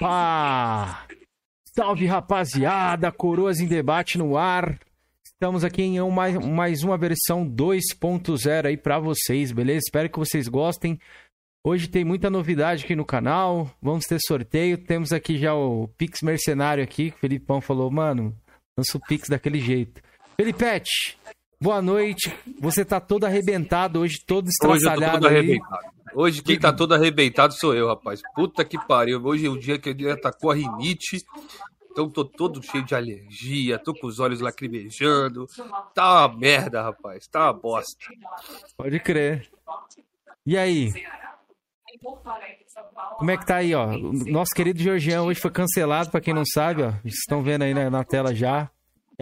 Opa! Salve rapaziada, Coroas em Debate no ar. Estamos aqui em um, mais, mais uma versão 2.0 aí para vocês, beleza? Espero que vocês gostem. Hoje tem muita novidade aqui no canal. Vamos ter sorteio. Temos aqui já o Pix Mercenário aqui. O Felipão falou, mano, lança o Pix daquele jeito. Felipete, boa noite. Você tá todo arrebentado hoje, todo estraçalhado hoje. Arrebentado. Hoje quem tá todo arrebentado sou eu, rapaz. Puta que pariu. Hoje é o dia que ele atacou a rinite. Então tô todo cheio de alergia, tô com os olhos lacrimejando. Tá uma merda, rapaz. Tá uma bosta. Pode crer. E aí? Como é que tá aí, ó? Nosso querido Georgião hoje foi cancelado, pra quem não sabe, ó. Vocês estão vendo aí na, na tela já.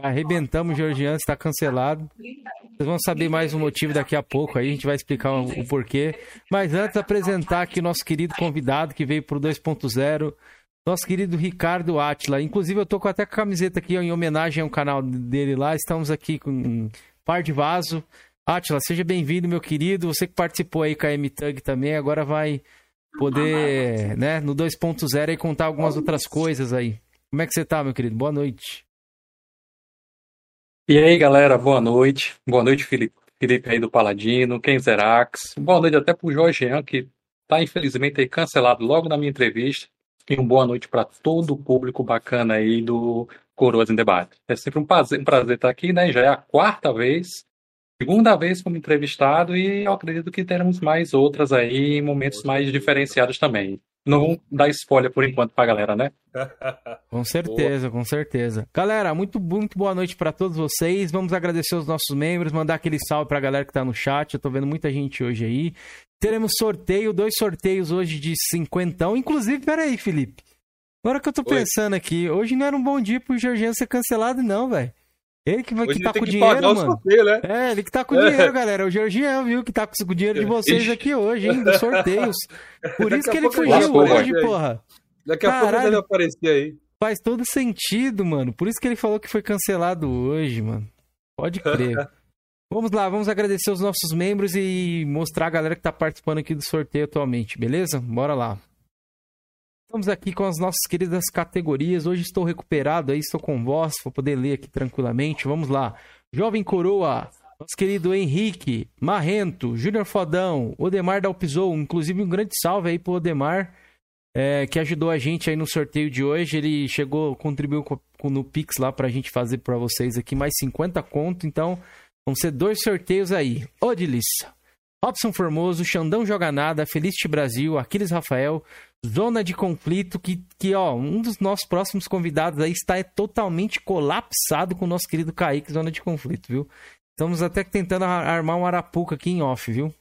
Já arrebentamos o Georgiano, está cancelado. Vocês vão saber mais o motivo daqui a pouco aí, a gente vai explicar o, o porquê. Mas antes, apresentar aqui nosso querido convidado que veio pro 2.0, nosso querido Ricardo Atila. Inclusive, eu tô com até a camiseta aqui ó, em homenagem ao canal dele lá. Estamos aqui com um par de vaso. Atila, seja bem-vindo, meu querido. Você que participou aí com a M-Tug também, agora vai poder, né, no 2.0 aí contar algumas outras coisas aí. Como é que você tá, meu querido? Boa noite. E aí, galera, boa noite. Boa noite, Felipe, Felipe aí do Paladino, Ken Zerax. Boa noite até pro Jorgean, que tá infelizmente aí cancelado logo na minha entrevista. E uma boa noite para todo o público bacana aí do Coroas em Debate. É sempre um prazer, um prazer estar aqui, né? Já é a quarta vez, segunda vez como entrevistado e eu acredito que teremos mais outras aí em momentos mais diferenciados também. Não vamos dar spoiler por enquanto pra galera, né? Com certeza, com certeza. Galera, muito, muito boa noite para todos vocês. Vamos agradecer os nossos membros, mandar aquele salve pra galera que tá no chat. Eu tô vendo muita gente hoje aí. Teremos sorteio, dois sorteios hoje de cinquentão. Inclusive, peraí, Felipe. Agora que eu tô Oi. pensando aqui, hoje não era um bom dia pro Georgiano ser cancelado, não, velho. Ele que, que tá com que dinheiro, pagar o mano. sorteio, né? É, ele que tá com É. dinheiro, galera. O Georgiano, viu, que tá com o dinheiro de vocês Ixi. aqui hoje, hein, dos sorteios. Por Daqui isso que ele fugiu hoje, vai. porra. Daqui a pouco ele Caralho. aparecer aí. Faz todo sentido, mano. Por isso que ele falou que foi cancelado hoje, mano. Pode crer. vamos lá, vamos agradecer os nossos membros e mostrar a galera que tá participando aqui do sorteio atualmente, beleza? Bora lá. Estamos aqui com as nossas queridas categorias. Hoje estou recuperado aí, estou com voz, vou poder ler aqui tranquilamente. Vamos lá. Jovem Coroa, nosso querido Henrique, Marrento, Júnior Fodão, Odemar Dalpizou, inclusive um grande salve aí pro Odemar é, que ajudou a gente aí no sorteio de hoje. Ele chegou, contribuiu com, com- no Pix lá pra gente fazer pra vocês aqui mais 50 conto. Então, vão ser dois sorteios aí. Odilis, Robson Formoso, Xandão Joga Nada, Felicity Brasil, Aquiles Rafael, Zona de Conflito, que, que ó, um dos nossos próximos convidados aí está totalmente colapsado com o nosso querido Kaique, Zona de Conflito, viu? Estamos até tentando ar- armar um arapuca aqui em off, viu?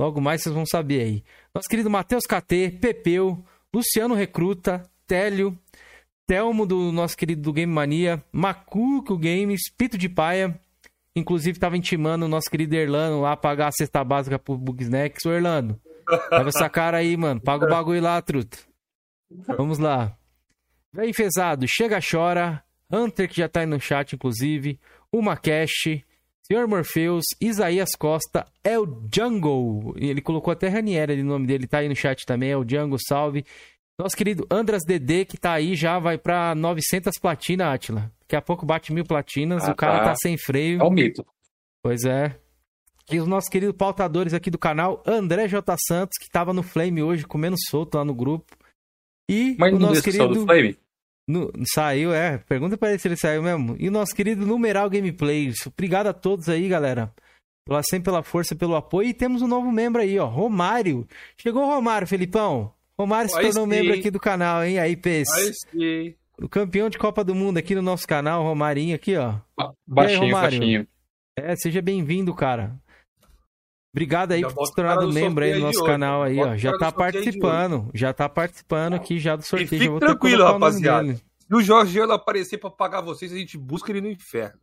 Logo mais vocês vão saber aí. Nosso querido Matheus KT, Pepeu, Luciano Recruta, Télio, Telmo do nosso querido do Game Mania, Macuco Games, Pito de Paia. Inclusive tava intimando o nosso querido Erlano lá pagar a cesta básica pro Bugsnacks. Ô Erlano, leva essa cara aí, mano. Paga o bagulho lá, truta. Vamos lá. Vem Fezado, Chega Chora, Hunter que já tá aí no chat, inclusive, Uma Cash, Senhor Morpheus, Isaías Costa, é o Jungle. Ele colocou até Ranieri ali no nome dele, tá aí no chat também, é o Jungle, salve. Nosso querido Andras DD, que tá aí já, vai pra 900 platina, Atila. Daqui a pouco bate mil platinas, Ah, o cara tá. tá sem freio. É um mito. Pois é. E os nossos queridos pautadores aqui do canal, André J. Santos, que tava no Flame hoje, comendo solto lá no grupo. E Mas o não nosso só do querido... Flame? No- saiu, é. Pergunta pra ele se ele saiu mesmo. E o nosso querido Numeral Gameplays. Obrigado a todos aí, galera. Pela, sempre pela força, pelo apoio. E temos um novo membro aí, ó. Romário. Chegou o Romário, Felipão. Romário se Aí tornou sim. membro aqui do canal, hein? Aí, Pes. Aí sim. O campeão de Copa do Mundo aqui no nosso canal, Romarinho aqui, ó. Ba- Baixinho, Romário? baixinho. É, seja bem-vindo, cara. Obrigado aí Já por se tornado no membro aí do sorteio nosso canal aí, ó. Já tá no participando. Já tá participando aqui já do sorteio. fique ter tranquilo, rapaziada. dele. Se o Jorgiano aparecer pra pagar vocês, a gente busca ele no inferno.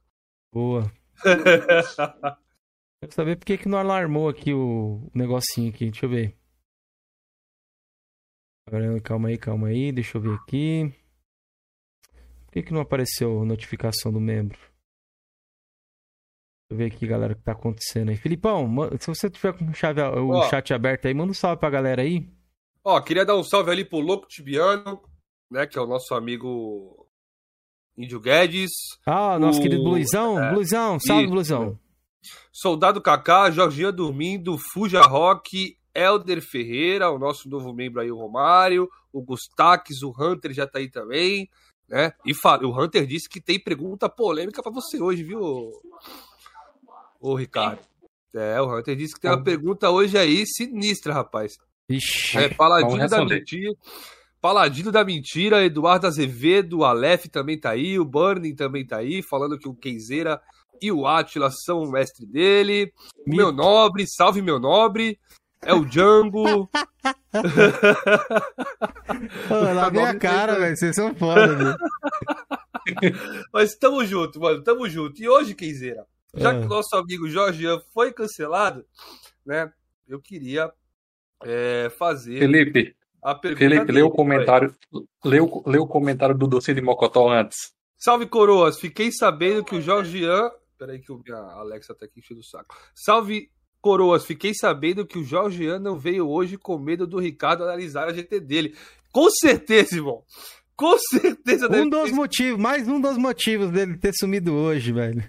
Boa. Quero saber por que que não alarmou aqui o negocinho aqui. Deixa eu ver. Calma aí, calma aí. Deixa eu ver aqui. Por que que não apareceu a notificação do membro? Deixa eu ver aqui, galera, o que tá acontecendo aí. Filipão, se você tiver com chave, o Ó. chat aberto aí, manda um salve pra galera aí. Ó, queria dar um salve ali pro Louco Tibiano, né? Que é o nosso amigo Índio Guedes. Ah, nosso o... querido Bluizão. É, Bluizão, salve, Isso. Bluizão. Soldado Kaká, Jorginho Dormindo, Fuja Rock, Elder Ferreira, o nosso novo membro aí, o Romário, o Gustax, o Hunter já tá aí também, né? E o Hunter disse que tem pergunta polêmica para você hoje, viu, ô Ricardo? É, o Hunter disse que tem uma pergunta hoje aí sinistra, rapaz. Ixi, é, Paladino da Mentira. Paladino da Mentira, Eduardo Azevedo, o Aleph também tá aí, o Burning também tá aí, falando que o Kenzeira e o Atila são o mestre dele. O meu nobre, salve meu nobre. É o Django. Pô, lá vem a cara, velho. Vocês são foda, velho. Mas tamo junto, mano. Tamo junto. E hoje, Kenzeira, já ah. que o nosso amigo Jorge foi cancelado, né? Eu queria é, fazer. Felipe, a Felipe, lê o comentário. Lê o, lê o comentário do doce de Mocotó antes. Salve, coroas. Fiquei sabendo que o Jorgian. Peraí, que a Alexa tá aqui enchendo o saco. Salve, coroas. Fiquei sabendo que o Jorgian não veio hoje com medo do Ricardo analisar a GT dele. Com certeza, irmão. Com certeza. Um dos ter... motivos, mais um dos motivos dele ter sumido hoje, velho.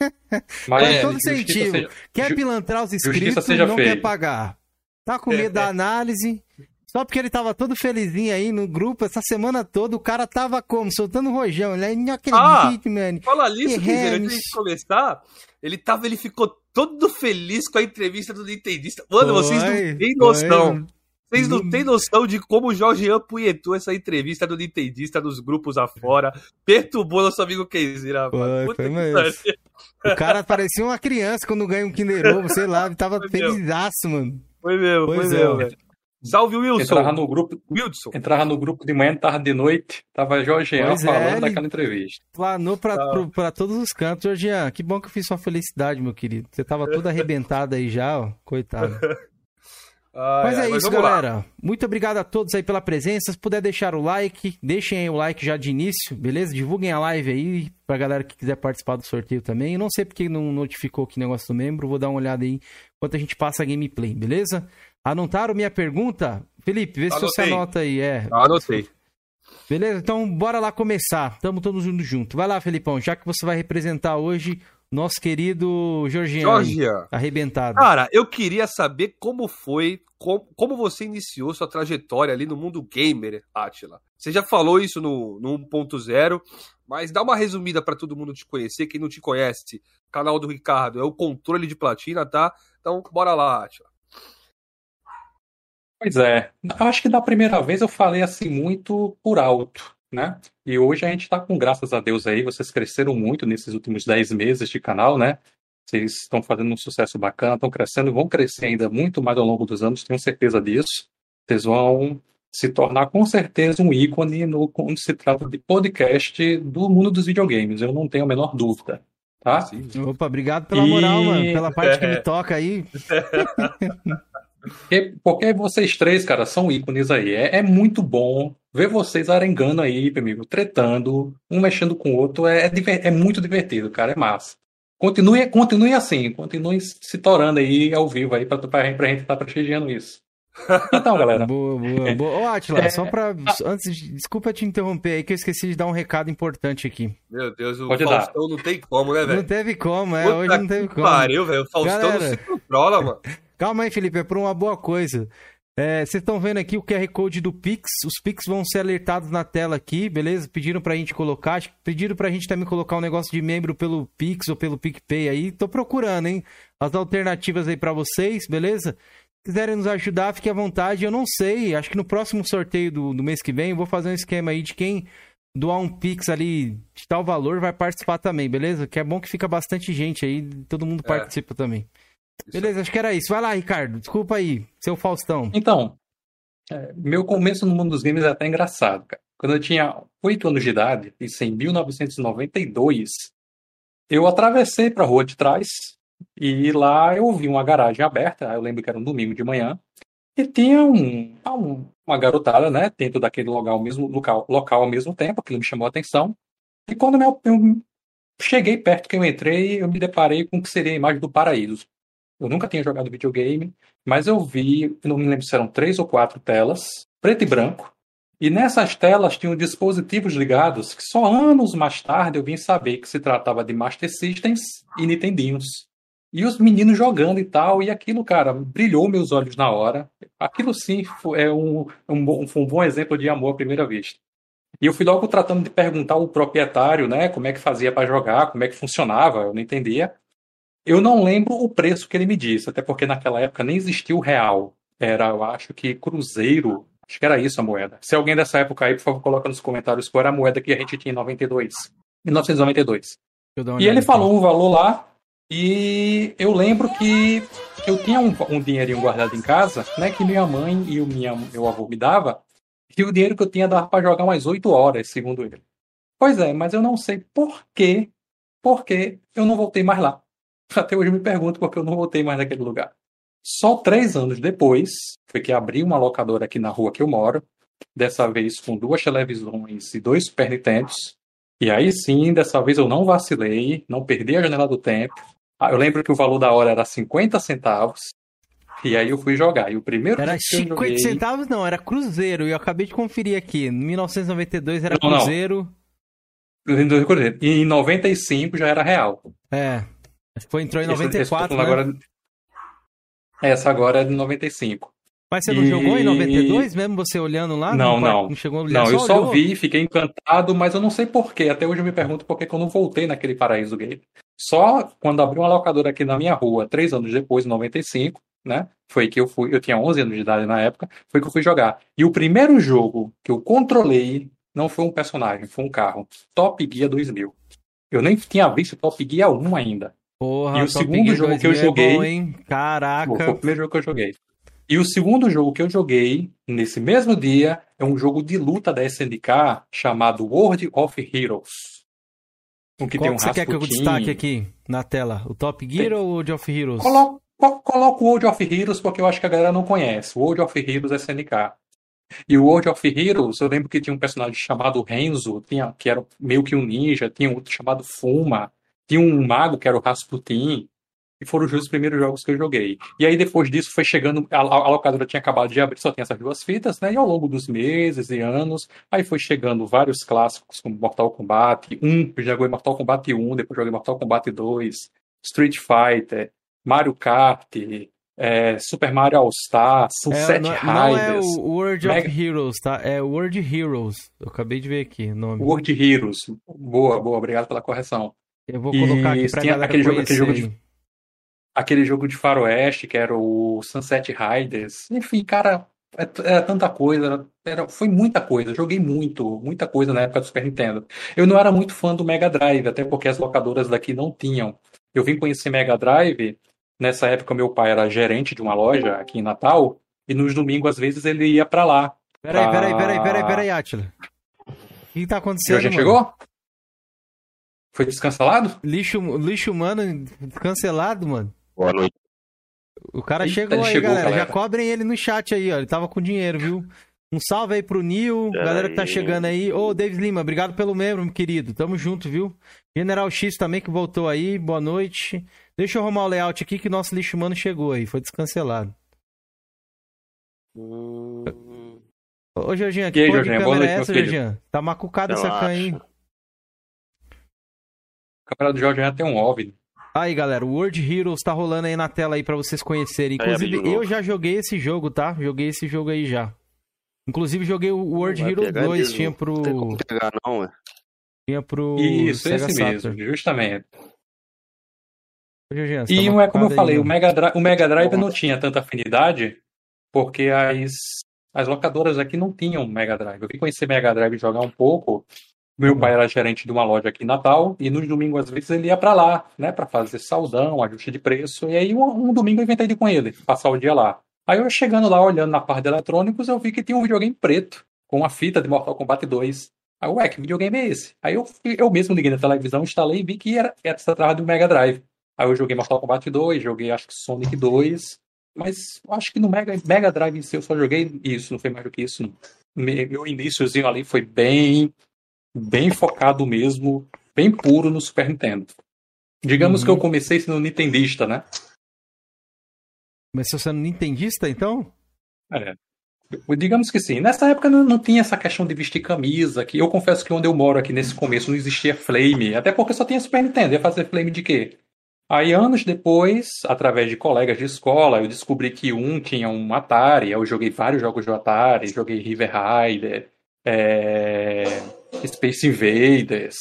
Mas é, todo sentido. Seja... Quer pilantrar os inscritos, não feio. quer pagar. Tá com medo da análise. Só porque ele tava todo felizinho aí no grupo essa semana toda, o cara tava como? Soltando rojão. Ele não acredito, ah, mano. Fala nisso, Kizer, antes de começar, ele tava, ele ficou todo feliz com a entrevista do Nintendista. Mano, foi, vocês não têm noção. Foi. Vocês não têm noção de como o Jorge apunhetou essa entrevista do Nintendista nos grupos afora. Perturbou nosso amigo Keizira, mano. Foi. O cara parecia uma criança quando ganha um Kinder Ovo, sei lá, tava felizaço, mano. Foi mesmo, pois foi é, mesmo. Salve Wilson. Entrava no grupo, Wilson. Entrava no grupo de manhã, tarde de noite, tava Jorgean pois é, falando é, daquela entrevista. Planou pra, tá. pra, todos os cantos, Jorgean. Que bom que eu fiz sua felicidade, meu querido. Você tava todo arrebentado aí já, ó. Coitado. Ai, mas é ai, isso, mas galera. Lá. Muito obrigado a todos aí pela presença. Se puder deixar o like, deixem aí o like já de início, beleza? Divulguem a live aí pra galera que quiser participar do sorteio também. Eu não sei porque não notificou que negócio do membro, vou dar uma olhada aí enquanto a gente passa a gameplay, beleza? Anotaram minha pergunta? Felipe, vê se você anota aí. É. Anotei. Beleza? Então, bora lá começar. Tamo todos indo junto. Vai lá, Felipão, já que você vai representar hoje nosso querido Jorginho. Arrebentado. Cara, eu queria saber como foi, como, como você iniciou sua trajetória ali no mundo gamer, Atila. Você já falou isso no, no 1.0, mas dá uma resumida para todo mundo te conhecer. Quem não te conhece, canal do Ricardo é o controle de platina, tá? Então, bora lá, Atila. Pois é, eu acho que da primeira vez eu falei assim muito por alto, né? E hoje a gente está com, graças a Deus aí, vocês cresceram muito nesses últimos 10 meses de canal, né? Vocês estão fazendo um sucesso bacana, estão crescendo e vão crescer ainda muito mais ao longo dos anos, tenho certeza disso. Vocês vão se tornar com certeza um ícone no, quando se trata de podcast do mundo dos videogames, eu não tenho a menor dúvida. Tá? Sim. Opa, obrigado pela moral, e... mano, pela parte que me toca aí. Porque, porque vocês três, cara, são ícones aí. É, é, muito bom ver vocês arengando aí, meu amigo, tretando, um mexendo com o outro. É, é, é muito divertido, cara. É massa. Continue, continue assim, continue se torando aí ao vivo aí pra, pra, pra gente estar tá prestigiando isso. Então, galera. boa, boa, boa. Ô, Atila, é... só pra. Antes, desculpa te interromper aí, que eu esqueci de dar um recado importante aqui. Meu Deus, o Pode Faustão dar. não tem como, né, velho? Não teve como, é. Puta hoje não teve como. Pariu, velho. O Faustão galera... não se controla, mano. Calma aí, Felipe, é por uma boa coisa. É, vocês estão vendo aqui o QR Code do Pix. Os Pix vão ser alertados na tela aqui, beleza? Pediram pra gente colocar. Pediram pra gente também colocar um negócio de membro pelo Pix ou pelo PicPay aí. Tô procurando, hein? As alternativas aí para vocês, beleza? Se quiserem nos ajudar, fique à vontade. Eu não sei, acho que no próximo sorteio do, do mês que vem eu vou fazer um esquema aí de quem doar um Pix ali de tal valor vai participar também, beleza? Que é bom que fica bastante gente aí, todo mundo é. participa também. Beleza, acho que era isso. Vai lá, Ricardo. Desculpa aí, seu Faustão. Então, é, meu começo no mundo dos games é até engraçado, cara. Quando eu tinha 8 anos de idade, isso em 1992, eu atravessei para a rua de trás e lá eu vi uma garagem aberta. Eu lembro que era um domingo de manhã. E tinha um, uma garotada, né, dentro daquele local, mesmo, local, local ao mesmo tempo, aquilo me chamou a atenção. E quando eu, eu cheguei perto que eu entrei, eu me deparei com o que seria a imagem do paraíso Eu nunca tinha jogado videogame, mas eu vi, não me lembro se eram três ou quatro telas, preto e branco. E nessas telas tinham dispositivos ligados que só anos mais tarde eu vim saber que se tratava de Master Systems e Nintendinhos. E os meninos jogando e tal, e aquilo, cara, brilhou meus olhos na hora. Aquilo sim é um, um, bom, um bom exemplo de amor à primeira vista. E eu fui logo tratando de perguntar ao proprietário, né, como é que fazia para jogar, como é que funcionava, eu não entendia. Eu não lembro o preço que ele me disse, até porque naquela época nem existia o real. Era, eu acho que cruzeiro, acho que era isso a moeda. Se alguém dessa época aí, por favor, coloca nos comentários qual era a moeda que a gente tinha em 92. 1992. E ele falou um valor lá, e eu lembro que eu tinha um, um dinheirinho guardado em casa, né, que minha mãe e o minha, meu avô me dava, e o dinheiro que eu tinha dava para jogar umas 8 horas, segundo ele. Pois é, mas eu não sei por quê, porque eu não voltei mais lá. Até hoje eu me pergunto por que eu não voltei mais naquele lugar. Só três anos depois, foi que abri uma locadora aqui na rua que eu moro, dessa vez com duas televisões e dois Super Nintendos. E aí sim, dessa vez eu não vacilei, não perdi a janela do tempo, ah, eu lembro que o valor da hora era 50 centavos. E aí eu fui jogar. E o primeiro Era 50 joguei... centavos, não, era Cruzeiro. E eu acabei de conferir aqui. Em 1992 era não, Cruzeiro. Não. E em 95 já era real. É. Foi, entrou em 94. Esse, esse, né? agora... Essa agora é de 95. Mas você não e... jogou em 92, mesmo você olhando lá? Não, não. Não, chegou não eu só olhou? vi, fiquei encantado, mas eu não sei porquê. Até hoje eu me pergunto por que eu não voltei naquele paraíso game. Só quando abriu uma locadora aqui na minha rua, três anos depois, em 95, né? Foi que eu fui, eu tinha 11 anos de idade na época, foi que eu fui jogar. E o primeiro jogo que eu controlei não foi um personagem, foi um carro. Top Gear 2000. Eu nem tinha visto Top Gear 1 ainda. Porra, e o segundo jogo que eu joguei. É bom, hein? Caraca. Foi o primeiro jogo que eu joguei. E o segundo jogo que eu joguei nesse mesmo dia é um jogo de luta da SNK chamado World of Heroes. Um que Qual tem um que você quer que eu destaque aqui na tela? O Top Gear tem... ou o World of Heroes? Coloco, coloco o World of Heroes porque eu acho que a galera não conhece. O World of Heroes é SNK. E o World of Heroes, eu lembro que tinha um personagem chamado Renzo, tinha, que era meio que um ninja, tinha outro chamado Fuma, tinha um mago que era o Rasputin e foram os primeiros jogos que eu joguei. E aí depois disso foi chegando, a, a locadora tinha acabado de abrir, só tinha essas duas fitas, né? E ao longo dos meses e anos, aí foi chegando vários clássicos como Mortal Kombat 1, eu joguei Mortal Kombat 1, depois joguei Mortal Kombat 2, Street Fighter, Mario Kart, é, Super Mario All Star, Sunset é, Riders. Não é o World Mega... of Heroes, tá? É World Heroes. Eu acabei de ver aqui o nome. World Heroes. Boa, boa, obrigado pela correção. Eu vou colocar e aqui pra tinha aquele jogo, aquele jogo de aquele jogo de faroeste que era o Sunset Riders. Enfim, cara, é era tanta coisa, era, foi muita coisa. Joguei muito, muita coisa na época do Super Nintendo. Eu não era muito fã do Mega Drive, até porque as locadoras daqui não tinham. Eu vim conhecer Mega Drive, nessa época meu pai era gerente de uma loja aqui em Natal, e nos domingos, às vezes, ele ia para lá. Peraí, pra... peraí, peraí, peraí, peraí, Atila. O que tá acontecendo? Já chegou? Foi descancelado? Lixo, lixo humano cancelado, mano. Boa noite. O cara Eita, chegou aí, chegou, galera. galera. Já cobrem ele no chat aí, ó. Ele tava com dinheiro, viu? Um salve aí pro Nil, galera que tá chegando aí. Ô, David Lima, obrigado pelo membro, meu querido. Tamo junto, viu? General X também que voltou aí, boa noite. Deixa eu arrumar o layout aqui que nosso lixo humano chegou aí, foi descancelado. Hum... Ô, Jorginho, que, de câmera é essa, Jorginho? Tá macucado essa can aí. O câmera do Jorginho tem um OVNI. Aí, galera, o World Heroes tá rolando aí na tela aí para vocês conhecerem. Inclusive, aí, eu já joguei esse jogo, tá? Joguei esse jogo aí já. Inclusive, joguei o World Heroes 2, tinha pro... Não tem como pegar, não, ué. Tinha pro Isso, Sega esse Saturn. mesmo, justamente. e não é como eu falei, o Mega, Drive, o Mega Drive não tinha tanta afinidade, porque as, as locadoras aqui não tinham Mega Drive. Eu vim conhecer Mega Drive e jogar um pouco meu pai era gerente de uma loja aqui em Natal e nos domingos às vezes ele ia para lá, né, para fazer saldão, ajuste de preço. E aí um, um, domingo eu inventei de ir com ele, passar o dia lá. Aí eu chegando lá olhando na parte de eletrônicos, eu vi que tinha um videogame preto com uma fita de Mortal Kombat 2. Aí, ué, que videogame é esse? Aí eu, eu mesmo liguei na televisão, instalei e vi que era, era se tratava do Mega Drive. Aí eu joguei Mortal Kombat 2, joguei acho que Sonic 2, mas acho que no Mega, Mega Drive em si eu só joguei isso, não foi mais do que isso. Meu iníciozinho ali foi bem bem focado mesmo, bem puro no Super Nintendo. Digamos uhum. que eu uhum. comecei sendo nintendista, né? Começou sendo nintendista, então? É. Digamos que sim. Nessa época não, não, tinha essa questão de vestir camisa, que eu confesso que onde eu moro aqui nesse começo não existia Flame, até porque só tinha Super Nintendo, ia fazer Flame de quê? Aí anos depois, através de colegas de escola, eu descobri que um tinha um Atari, eu joguei vários jogos do Atari, joguei River Rider, é... Space Invaders,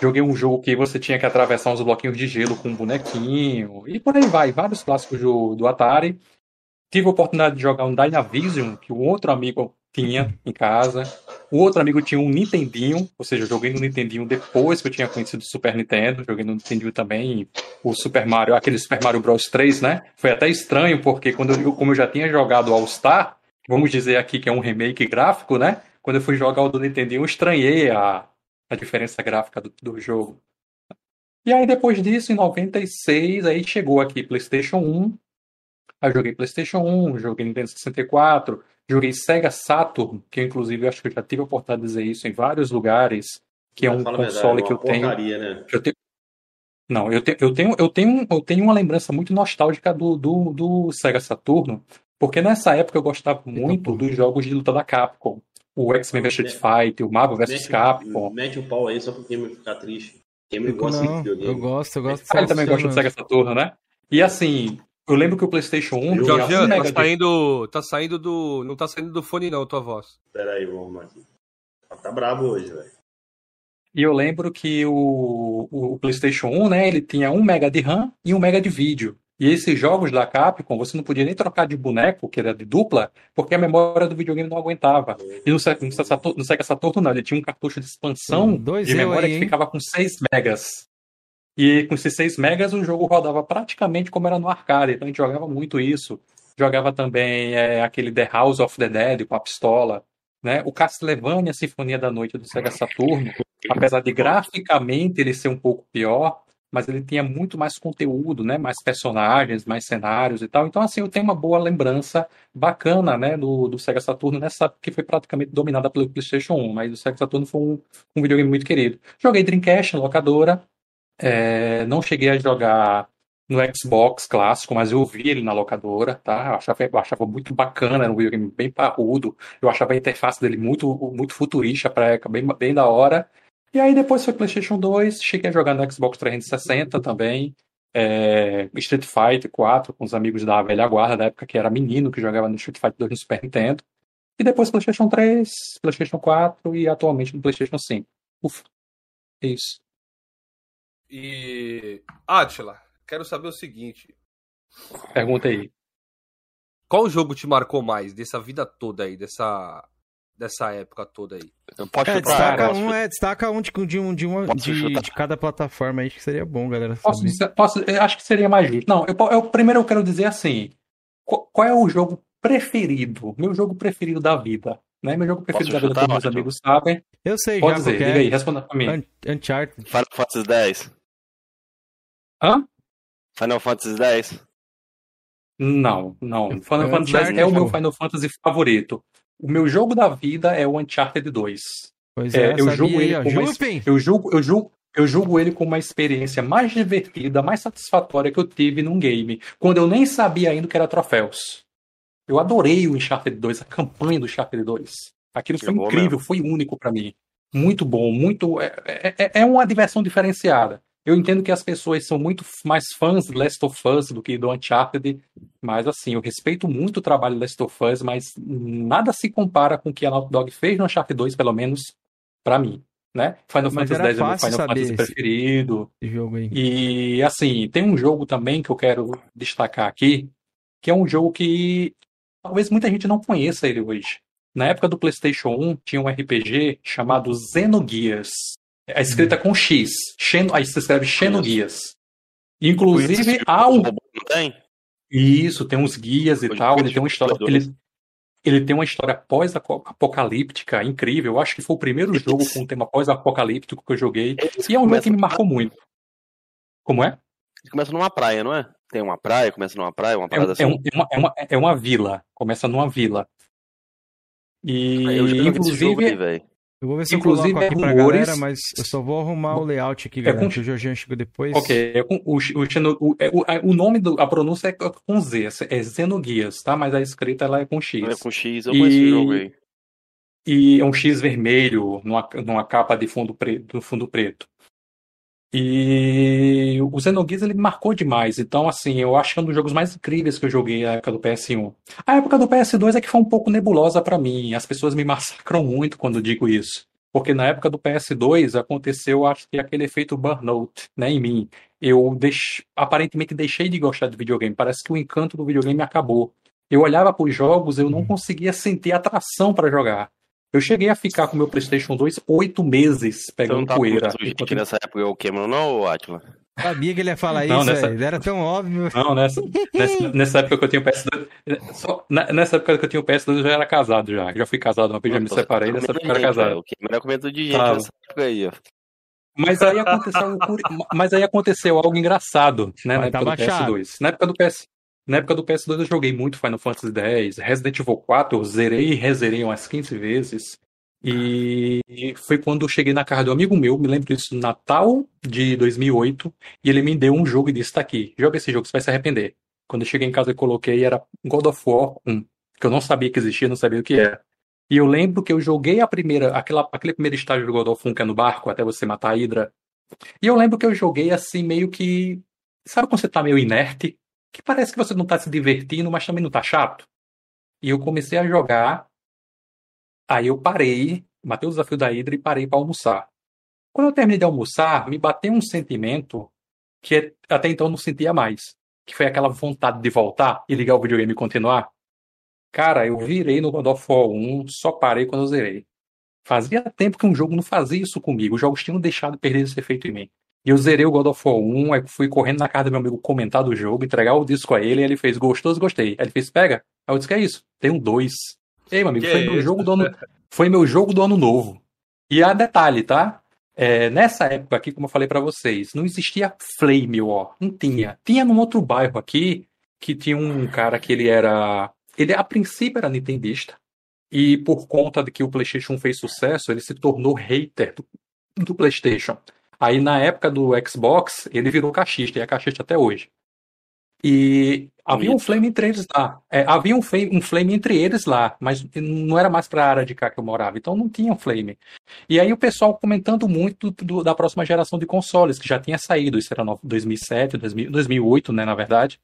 joguei um jogo que você tinha que atravessar uns bloquinhos de gelo com um bonequinho, e por aí vai, vários clássicos do, do Atari. Tive a oportunidade de jogar um Dynavision, que um outro amigo tinha em casa. O outro amigo tinha um Nintendinho, ou seja, eu joguei no Nintendinho depois que eu tinha conhecido o Super Nintendo. Joguei no Nintendinho também o Super Mario, aquele Super Mario Bros 3, né? Foi até estranho, porque quando eu, como eu já tinha jogado All Star, vamos dizer aqui que é um remake gráfico, né? Quando eu fui jogar o do Nintendinho, eu estranhei a, a diferença gráfica do, do jogo. E aí, depois disso, em 96, aí chegou aqui PlayStation 1, Aí eu joguei PlayStation 1, joguei Nintendo 64, joguei Sega Saturn, que inclusive eu acho que eu já tive a oportunidade de dizer isso em vários lugares, que é um console verdade, que eu tenho. Né? Eu tenho não, eu, te, eu, tenho, eu, tenho, eu tenho uma lembrança muito nostálgica do, do, do Sega Saturno, porque nessa época eu gostava muito dos jogos de luta da Capcom. O X-Men vs Fighter, o Marvel vs Capcom. Mete o pau aí só porque me ficar triste. Quem me gosta não, Eu gosto, eu gosto. Ah, ele também gosta do Sega Saturno, né? E assim, eu lembro que o PlayStation 1. Jorge, tá de... saindo. Tá saindo do. Não tá saindo do fone, não, tua voz. Pera aí, vamos arrumar aqui. Tá brabo hoje, velho. E eu lembro que o, o PlayStation 1, né, ele tinha 1 mega de RAM e 1 mega de vídeo. E esses jogos da Capcom, você não podia nem trocar de boneco, que era de dupla, porque a memória do videogame não aguentava. E no, no, no Sega Saturno, não, ele tinha um cartucho de expansão hum, de memória aí, que ficava com 6 megas. E com esses 6 megas o jogo rodava praticamente como era no arcade, então a gente jogava muito isso. Jogava também é, aquele The House of the Dead com a pistola. Né? O Castlevania Sinfonia da Noite do Sega Saturno, apesar de graficamente ele ser um pouco pior, mas ele tinha muito mais conteúdo, né? Mais personagens, mais cenários e tal. Então, assim, eu tenho uma boa lembrança bacana, né? Do, do Sega Saturno nessa que foi praticamente dominada pelo PlayStation 1, mas o Sega Saturno foi um, um videogame muito querido. Joguei Dreamcast, locadora, é, não cheguei a jogar no Xbox clássico, mas eu vi ele na locadora, tá? Eu achava, eu achava muito bacana, era um videogame bem parrudo. Eu achava a interface dele muito, muito futurista época, bem, bem da hora. E aí depois foi PlayStation 2, cheguei a jogar no Xbox 360 também. É, Street Fighter 4 com os amigos da velha guarda, da época que era menino que jogava no Street Fighter 2 no Super Nintendo. E depois PlayStation 3, PlayStation 4 e atualmente no PlayStation 5. Ufa. É isso. E. Atila, quero saber o seguinte. Pergunta aí. Qual jogo te marcou mais dessa vida toda aí, dessa, dessa época toda aí? Então, pode é, destaca, um, é, destaca um de, de, um, de, uma, de, de, cada plataforma aí, que seria bom, galera. Posso, posso, acho que seria mais justo. Não, eu, eu, primeiro eu quero dizer assim: qual, qual, é o jogo preferido? Meu jogo preferido da vida? Né? Meu jogo preferido posso da vida, como meus amigos sabem. Eu sei, Pode já. Dizer, diga aí, responda pra mim. Uncharted. Final Fantasy X. Hã? Final Fantasy X? Não, não. Final Fantasy X é o meu Final Fantasy favorito. O meu jogo da vida é o Uncharted 2. Pois é, é eu jogo ele como uma, eu julgo, eu julgo, eu julgo ele como uma experiência mais divertida, mais satisfatória que eu tive num game, quando eu nem sabia ainda que era troféus. Eu adorei o Uncharted 2, a campanha do Uncharted 2. Aquilo foi é incrível, foi único para mim. Muito bom, muito. É, é, é, é uma diversão diferenciada. Eu entendo que as pessoas são muito mais fãs de Last of Us do que do Uncharted, mas assim, eu respeito muito o trabalho do Last of Us, mas nada se compara com o que a Naughty Dog fez no Uncharted 2, pelo menos para mim. Né? Final mas Fantasy X é o meu Final Fantasy preferido. Jogo aí. E assim, tem um jogo também que eu quero destacar aqui, que é um jogo que talvez muita gente não conheça ele hoje. Na época do PlayStation 1, tinha um RPG chamado Xenogears. É escrita com X. Xeno, aí se escreve Xenoguias. Inclusive, há um. Tem? Isso, tem uns guias e tal. Ele tem uma história. Ele, ele tem uma história pós-apocalíptica incrível. Eu acho que foi o primeiro jogo com um tema pós-apocalíptico que eu joguei. E é um jogo que me marcou muito. Como é? Ele começa numa praia, não é? Tem uma praia, começa numa praia, uma parada é, assim. É, um, é, uma, é, uma, é uma vila. Começa numa vila. E, ah, inclusive. Aí, Eu vou ver se Inclusive, eu coloco aqui é pra rumores- galera, mas eu só vou arrumar o layout aqui, É galera, com- que o Jorginho chegou depois. Ok, é com- o, o, Xeno- o, é- o, a- o nome, do, a pronúncia é com Z, é Xenoguias, tá? Mas a escrita ela é com X. É com X, eu E- conheço o jogo aí. E é um X vermelho numa, numa capa de fundo preto, do fundo preto. E o Xenogears ele me marcou demais. Então, assim, eu acho que é um dos jogos mais incríveis que eu joguei na época do PS1. A época do PS2 é que foi um pouco nebulosa pra mim. As pessoas me massacram muito quando digo isso. Porque na época do PS2 aconteceu, acho que aquele efeito burnout, né, em mim. Eu deix... aparentemente deixei de gostar de videogame. Parece que o encanto do videogame acabou. Eu olhava para os jogos, eu não conseguia sentir atração para jogar. Eu cheguei a ficar com meu PlayStation 2 oito meses pegando não tá poeira. gente nessa época o Cameron, não, Atila? Sabia que ele ia falar Não, isso, nessa- velho. Era tão óbvio. Não, nessa, nessa, nessa época que eu tinha o PS2. só- nessa época que eu tinha o PS2, eu já era casado já. Já fui casado uma vez, já me separei, tá nessa época eu era casado. O Cameron é comendo de gente nessa época aí, ó. Mas aí aconteceu mas aí aconteceu algo engraçado, né, na Mas época do tava chato. PS2. Na época do PS, na época do PS2 eu joguei muito Final Fantasy X, Resident Evil 4, eu zerei e rezerei umas 15 vezes. E foi quando eu cheguei na casa do amigo meu, me lembro disso, Natal de 2008, e ele me deu um jogo e disse: tá aqui, joga esse jogo, você vai se arrepender. Quando eu cheguei em casa e coloquei, era God of War 1, que eu não sabia que existia, não sabia o que era. E eu lembro que eu joguei a primeira, aquela, aquele primeiro estágio do God of 1, que é no barco, até você matar a Hydra. E eu lembro que eu joguei assim, meio que. Sabe quando você tá meio inerte? Que parece que você não tá se divertindo, mas também não tá chato. E eu comecei a jogar. Aí eu parei, matei o desafio da Hydra e parei pra almoçar. Quando eu terminei de almoçar, me bateu um sentimento que até então eu não sentia mais. Que foi aquela vontade de voltar e ligar o videogame e continuar. Cara, eu virei no God of War 1, só parei quando eu zerei. Fazia tempo que um jogo não fazia isso comigo. Os jogos tinham deixado de perder esse efeito em mim. E eu zerei o God of War 1, aí fui correndo na casa do meu amigo comentar do jogo, entregar o disco a ele, e ele fez gostoso, gostei. Aí ele fez, pega. Aí eu disse, que é isso? Tem um 2. Ei, meu amigo, Que foi meu isso? jogo do ano. Foi meu jogo do ano novo. E há detalhe, tá? É, nessa época aqui, como eu falei pra vocês, não existia Flame, ó. Não tinha. Tinha num outro bairro aqui que tinha um cara que ele era. Ele a princípio era nintendista. E por conta de que o PlayStation fez sucesso, ele se tornou hater do, do PlayStation. Aí na época do Xbox, ele virou cachista, e é cachista até hoje. E havia um flame entre eles lá. É, havia um flame, um flame entre eles lá, mas não era mais para a área de cá que eu morava, então não tinha um flame. E aí o pessoal comentando muito do- da próxima geração de consoles, que já tinha saído, isso era no- 2007, 2000, 2008, né, na verdade.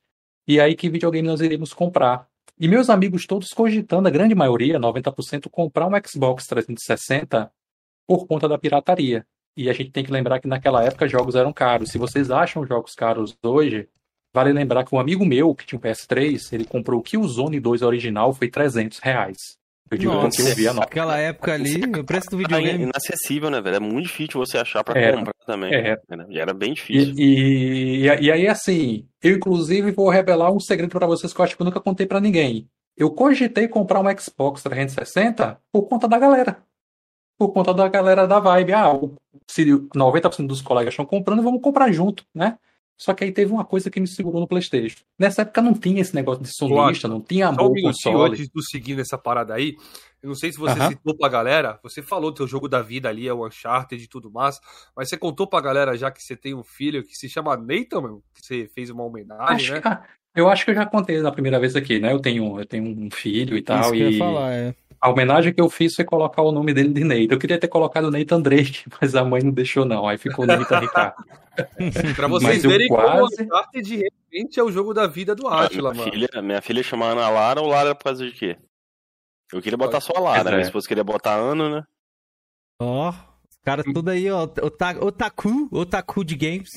E aí que videogame nós iríamos comprar. E meus amigos todos cogitando, a grande maioria, 90%, comprar um Xbox 360 por conta da pirataria. E a gente tem que lembrar que naquela época jogos eram caros. Se vocês acham jogos caros hoje, vale lembrar que um amigo meu, que tinha um PS3, ele comprou o Killzone 2 original, foi 300 reais. Eu digo Nossa, eu vi a nota. Aquela época ali, o preço do Tá videogame. inacessível, né, velho? É muito difícil você achar pra Era. comprar também. É. né? Já era bem difícil. E, e, e aí, assim, eu inclusive vou revelar um segredo para vocês que eu acho que eu nunca contei para ninguém. Eu cogitei comprar um Xbox 360 por conta da galera. Por conta da galera da vibe. Ah, se 90% dos colegas estão comprando, vamos comprar junto, né? Só que aí teve uma coisa que me segurou no PlayStation. Nessa época não tinha esse negócio de sonista, não tinha um amor minutinho console. antes do seguir nessa parada aí. Eu não sei se você Aham. citou pra galera, você falou do teu jogo da vida ali, é o Uncharted e tudo mais, mas você contou pra galera já que você tem um filho que se chama Nathan, meu, que você fez uma homenagem, Acho né? que- eu acho que eu já contei na primeira vez aqui, né? Eu tenho, eu tenho um filho e tal. Isso que eu ia e... falar, é. A homenagem que eu fiz foi colocar o nome dele de Nathan. Eu queria ter colocado Nathan Drake, mas a mãe não deixou, não. Aí ficou Nathan Ricardo. Pra vocês verem como quase- o Uncharted de repente é o jogo da vida do minha, mano. filha, minha filha chama Ana Lara, ou Lara por causa de quê? Eu queria botar só a Lara, né? é. Minha esposa queria botar Ana, né? Ó, os caras tudo aí, ó. Ota- Otaku, Otaku de games.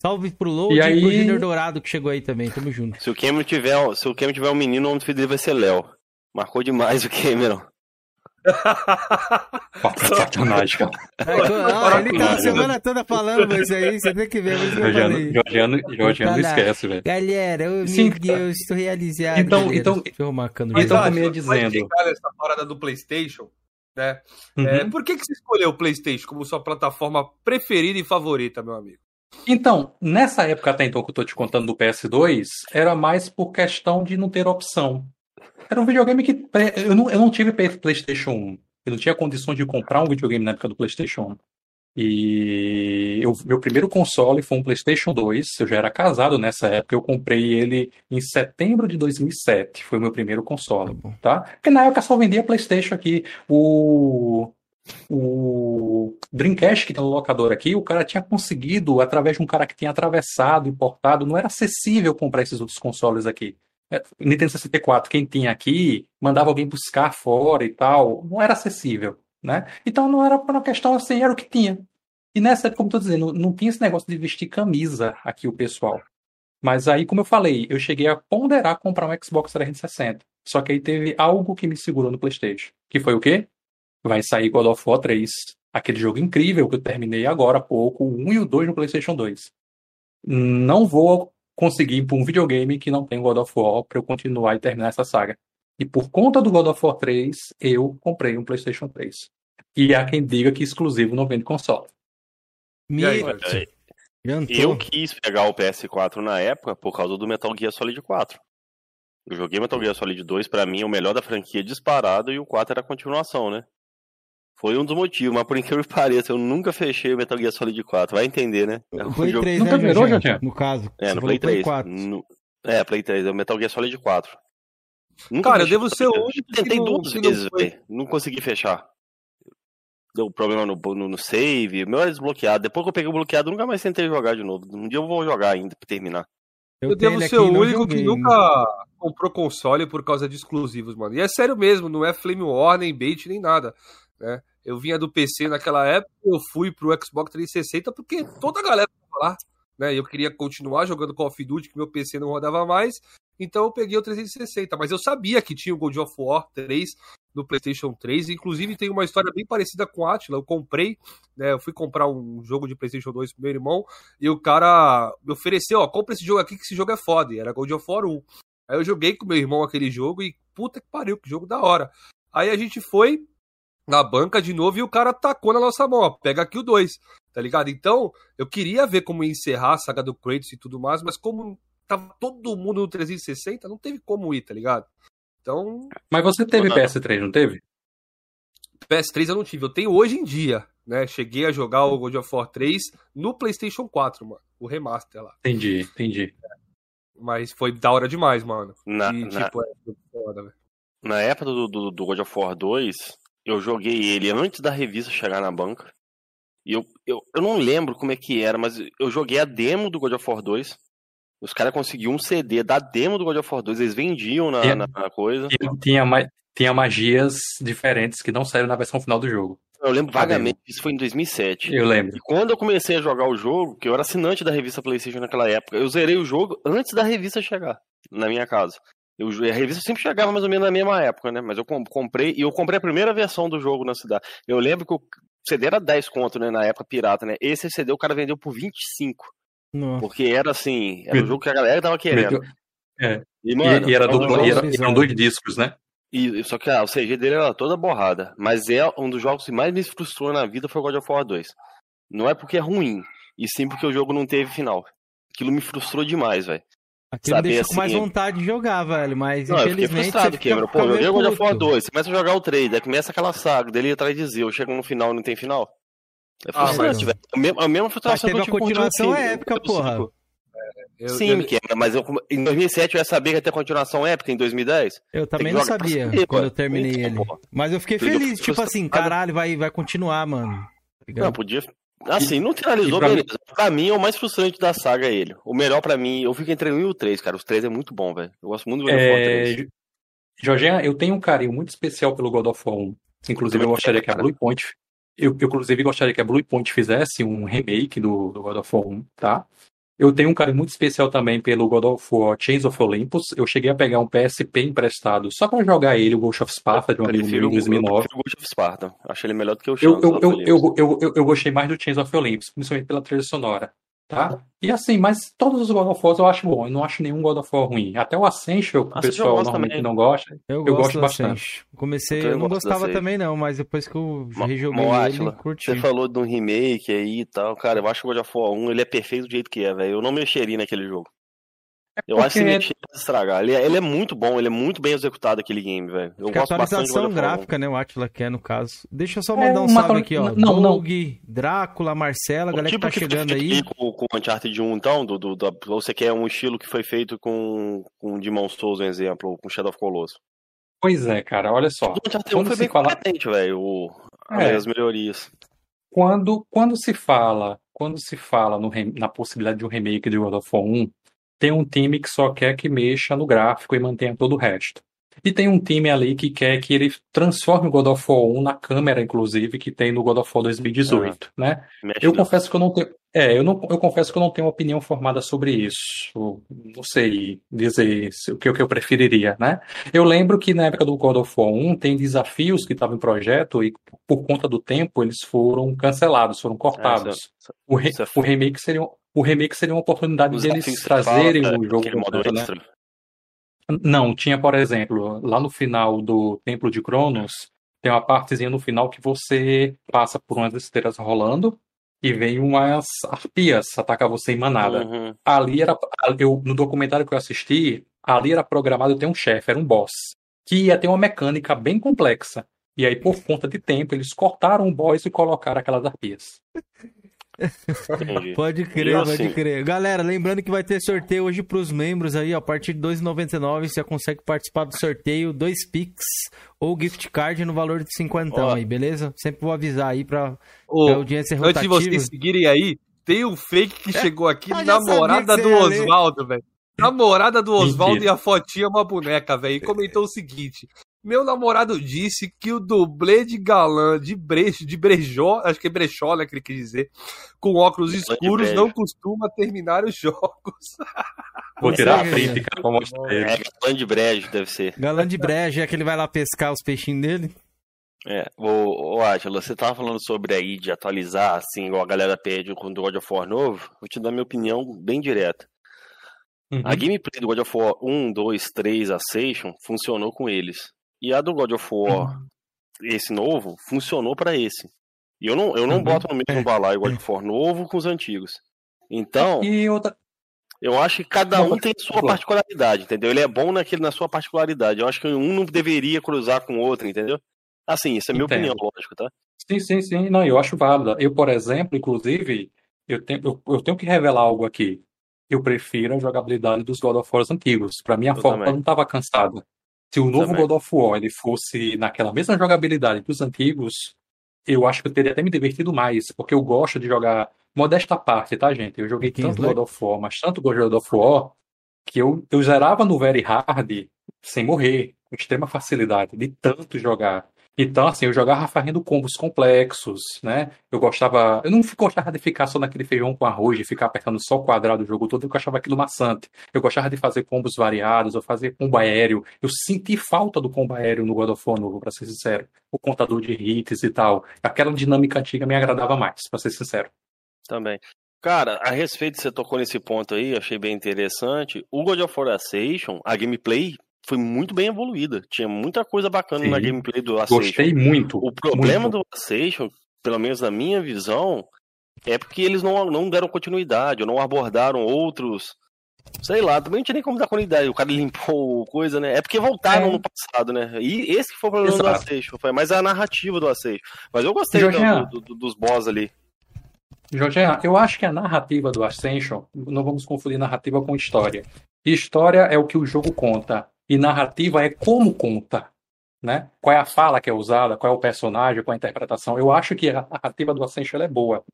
Salve pro Load E e, aí- pro Junior Dourado que chegou aí também. Tamo junto. Se o Cameron tiver, se o Cameron tiver um menino, o nome do filho dele vai ser Léo. Marcou demais o Cameron. Sacanagem, cara. Co- ó, ele tá a semana toda falando isso aí, você tem que ver. Eu Tá lá. esquece, velho. Galera, oh, Sim, meu Deus, tô realizado. Então- galera. então- Deixa eu arrumar a cano Mas, Então, eu ia vai dizendo. nessa parada do PlayStation, né? Uhum. É, por que, que você escolheu o PlayStation como sua plataforma preferida e favorita, meu amigo? Então, nessa época até então que eu tô te contando do PS2, era mais por questão de não ter opção. Era um videogame que. Eu não, eu não tive Play- PlayStation 1. Eu não tinha condições de comprar um videogame na época do PlayStation 1. E eu, meu primeiro console foi um PlayStation 2. Eu já era casado nessa época. Eu comprei ele em setembro de 2007. Foi o meu primeiro console, tá? Porque na época só vendia PlayStation aqui. O o Dreamcast que tem no locador aqui, o cara tinha conseguido, através de um cara que tinha atravessado, importado, não era acessível comprar esses outros consoles aqui. É, Nintendo 64, quem tinha aqui, mandava alguém buscar fora e tal, não era acessível, né? Então não era uma questão assim, era o que tinha. E nessa época, como estou dizendo, não tinha esse negócio de vestir camisa aqui o pessoal. Mas aí, como eu falei, eu cheguei a ponderar comprar um Xbox 360. Só que aí teve algo que me segurou no PlayStation. Que foi o quê? Vai sair God of War 3. Aquele jogo incrível que eu terminei agora há pouco, o 1 e o 2 no PlayStation 2. Não vou conseguir ir para um videogame que não tem God of War para eu continuar e terminar essa saga. E por conta do God of War 3, eu comprei um PlayStation 3. E há quem diga que exclusivo não vende console. Me... Eu quis pegar o PS4 na época por causa do Metal Gear Solid 4. Eu joguei Metal Gear Solid 2, para mim, é o melhor da franquia disparado, e o 4 era a continuação, né? Foi um dos motivos, mas por incrível que pareça, eu nunca fechei o Metal Gear Solid 4. Vai entender, né? É o Play jogo... 3, nunca né, virou, já tinha? No caso. É, no Play 3. 4. No... É, Play 3, é o Metal Gear Solid 4. Nunca Cara, eu devo ser o único Tentei duas vezes, velho. Não consegui fechar. Deu problema no, no, no save, o meu era desbloqueado. Depois que eu peguei o bloqueado, nunca mais tentei jogar de novo. Um dia eu vou jogar ainda pra terminar. Eu, eu devo ser o único que nunca comprou console por causa de exclusivos, mano. E é sério mesmo, não é Flame War, nem bait, nem nada. Né? Eu vinha do PC naquela época, eu fui pro Xbox 360 porque toda a galera tava lá, né? Eu queria continuar jogando Call of Duty, que meu PC não rodava mais, então eu peguei o 360. Mas eu sabia que tinha o God of War 3 no PlayStation 3. Inclusive tem uma história bem parecida com Atila. Eu comprei, né? Eu fui comprar um jogo de PlayStation 2 pro meu irmão e o cara me ofereceu, ó, compra esse jogo aqui que esse jogo é foda. E era God of War 1. Aí eu joguei com meu irmão aquele jogo e puta que pariu, que jogo da hora. Aí a gente foi na banca de novo e o cara tacou na nossa mão, ó, pega aqui o 2, tá ligado? Então, eu queria ver como ia encerrar a saga do Kratos e tudo mais, mas como tava todo mundo no 360, não teve como ir, tá ligado? Então. Mas você teve PS3, não teve? PS3 eu não tive, eu tenho hoje em dia, né? Cheguei a jogar o God of War 3 no PlayStation 4, mano, o remaster lá. Entendi, entendi. Mas foi da hora demais, mano. Na, e, na... Tipo, é foda, na época do, do, do God of War 2, eu joguei ele antes da revista chegar na banca. E eu, eu, eu não lembro como é que era, mas eu joguei a demo do God of War 2. Os caras conseguiam um CD da demo do God of War 2, eles vendiam na, tinha, na, na coisa. Tinha, tinha magias diferentes que não saíram na versão final do jogo. Eu lembro vagamente, isso foi em 2007. Eu lembro. E quando eu comecei a jogar o jogo, que eu era assinante da revista PlayStation naquela época, eu zerei o jogo antes da revista chegar na minha casa. Eu, a revista sempre chegava mais ou menos na mesma época, né? Mas eu comprei, e eu comprei a primeira versão do jogo na cidade. Eu lembro que o CD era 10 conto, né? Na época pirata, né? Esse CD o cara vendeu por 25. Nossa. Porque era assim, era o jogo que a galera tava querendo. É. E, mano, e, e era e era, eram dois discos, né? E, só que ah, o CG dele era toda borrada. Mas é um dos jogos que mais me frustrou na vida foi o God of War 2. Não é porque é ruim, e sim porque o jogo não teve final. Aquilo me frustrou demais, velho. Aquilo Saber, me deixou assim, com mais vontade de jogar, velho, mas não, infelizmente... Eu fiquei frustrado, Cameron. Pô, eu joguei o God of War 2, você começa a jogar o 3, aí começa aquela saga, dele atrás de Zio, chega no final e não tem final. É ah, frustrante, ah, velho. A mesma, a mesma frustração mas teve que eu tive continuação é épica, porra. Eu, Sim, eu... Cameron, mas eu, em 2007 eu ia saber que ia ter continuação épica em 2010. Eu também não sabia quando eu terminei ele. Mas eu fiquei feliz, tipo assim, caralho, vai, vai continuar, mano. Tá não, podia, Assim, não finalizou, pra beleza. Mim... Pra mim, é o mais frustrante da saga é ele. O melhor pra mim, eu fico entre o 1 e o 3, cara. Os 3 é muito bom, velho. Eu gosto muito do God of War 3. Jorginho, eu tenho um carinho muito especial pelo God of War 1. Inclusive, eu gostaria que a Blue Point. Eu, eu, inclusive, gostaria que a Blue Point fizesse um remake do, do God of War 1, tá? Eu tenho um carinho muito especial também pelo God of War Chains of Olympus. Eu cheguei a pegar um PSP emprestado só para jogar ele, o Ghost of Sparta, de um amigo meu em 2009. Eu o Ghost of Sparta. Acho ele melhor do que o Chains eu, eu, eu, eu, eu, eu, gostei mais do Chains of Olympus, principalmente pela trilha sonora. Tá? E assim, mas todos os God of War eu acho bom. Eu não acho nenhum God of War ruim. Até o Ascension, o pessoal normalmente também. não gosta, eu, eu gosto, bastante. Comecei, eu, eu não gostava também não, mas depois que eu rejoguei ele, curti. Você falou de um remake aí e tal. Cara, eu acho que o God of War 1 ele é perfeito do jeito que é, velho. Eu não mexeria naquele jogo. Eu acho que ele tinha pra estragar. Ele, é- ele é muito bom, ele é muito bem executado aquele game, velho. Eu gosto atualização 1. gráfica, né? O Atila quer, no caso. Deixa eu só É, mandar um uma salve aqui, ó. não, não. Doug, Drácula, Marcela, a O galera tipo que tá que chegando aí. Com, com o Uncharted 1, então, do, do, ou você quer um estilo que foi feito com, com Demon Souls, um exemplo, ou com Shadow of Colossus. Pois é, cara, olha só. O Uncharted 1 Quando foi se bem fala- competente, velho, É. as melhorias. Quando, quando se fala, quando se fala no na possibilidade de um remake de God of War 1, tem um time que só quer que mexa no gráfico e mantenha todo o resto. E tem um time ali que quer que ele transforme o God of War 1 na câmera, inclusive, que tem no God of War 2018, né? Eu no- confesso que eu não tenho. É, eu, não, eu confesso que eu não tenho opinião formada sobre isso. Eu Não sei dizer o que, o que eu preferiria, né? Eu lembro que na época do God of War 1 tem desafios que estavam em projeto e por conta do tempo eles foram cancelados, foram cortados. isso O, re- isso é o remake seria, o remake seria uma oportunidade Os deles trazerem o jogo completo, né? extra. Não, tinha, por exemplo, lá no final do Templo de Cronos, tem uma partezinha no final que você passa por umas esteiras rolando e vem umas arpias atacar você em manada. Uhum. Ali era, eu, no documentário que eu assisti, ali era programado ter um chefe, era um boss, que ia ter uma mecânica bem complexa. E aí, por conta de tempo, eles cortaram o boss e colocaram aquelas arpias. Entendi. Pode crer, Eu, pode assim- crer. Galera, lembrando que vai ter sorteio hoje pros membros aí, ó, a partir de R$ 2,99 você consegue participar do sorteio, dois Pix ou gift card no valor de 50 Ó. aí, beleza? Sempre vou avisar aí pra, Ô, pra audiência antes de rotativa. vocês seguirem aí, tem um fake que chegou aqui, namorada do. Oswaldo, velho. Namorada do Oswaldo e a fotinha é uma boneca, velho. E comentou o seguinte: Meu namorado disse que o dublê de galã de brejo, de brejó, acho que é brechó, né, que ele quis dizer, com óculos de escuros brejo. não costuma terminar os jogos. Vou tirar a print, cara, pra mostrar ele. É, galã de brejo, deve ser. Galã de breja, é que ele vai lá pescar os peixinhos dele. É, ô, ô Átila, você tava falando sobre aí de atualizar, assim, igual a galera pede com o God of War novo. Vou te dar minha opinião bem direta. Uhum. A gameplay do God of War 1, 2, 3, Ascension funcionou com eles. E a do God of War, esse novo, funcionou pra esse. E eu não, eu não Uhum. boto no mesmo balaio o God of War novo com os antigos. Então, E outra, eu acho que cada um tem sua particularidade, entendeu? Ele é bom naquele, na sua particularidade. Eu acho que um não deveria cruzar com o outro, entendeu? Assim, isso é minha Entendo. opinião, lógico, tá? Sim, sim, sim. Não, eu acho válida. Eu, por exemplo, inclusive, eu tenho, eu, eu tenho que revelar algo aqui. Eu prefiro a jogabilidade dos God of War antigos. Para mim, a Eu forma também. não estava cansada. Se o novo Também. God of War ele fosse naquela mesma jogabilidade dos antigos, eu acho que eu teria até me divertido mais, porque eu gosto de jogar. Modesta parte, tá, gente? Eu joguei tanto? God of War, mas tanto God of War, que eu, eu zerava no Very Hard sem morrer, com extrema facilidade, de tanto jogar. Então, assim, eu jogava fazendo combos complexos, né? Eu gostava. Eu não gostava de ficar só naquele feijão com arroz, de ficar apertando só o quadrado o jogo todo, eu achava aquilo maçante. Eu gostava de fazer combos variados, ou fazer combo aéreo. Eu senti falta do combo aéreo no God of War novo, pra ser sincero. O contador de hits e tal. Aquela dinâmica antiga me agradava mais, pra ser sincero. Também. Cara, a respeito você tocou nesse ponto aí, achei bem interessante. O God of War Ascension, a gameplay foi muito bem evoluída. Tinha muita coisa bacana Sim. na gameplay do Ascension. Gostei muito. O problema muito. do Ascension, pelo menos na minha visão, é porque eles não, não deram continuidade, ou não abordaram outros. Sei lá, também não tinha nem como dar continuidade. O cara limpou coisa, né? É porque voltaram É. no passado, né? E esse que foi o problema do Exato. Ascension. Foi mais a narrativa do Ascension. Mas eu gostei Jorginho. do- do- dos boss ali. Jorge, eu acho que a narrativa do Ascension, não vamos confundir narrativa com história. História é o que o jogo conta, e narrativa é como conta. Né? Qual é a fala que é usada, qual é o personagem, qual é a interpretação. Eu acho que a narrativa do Ascension é boa.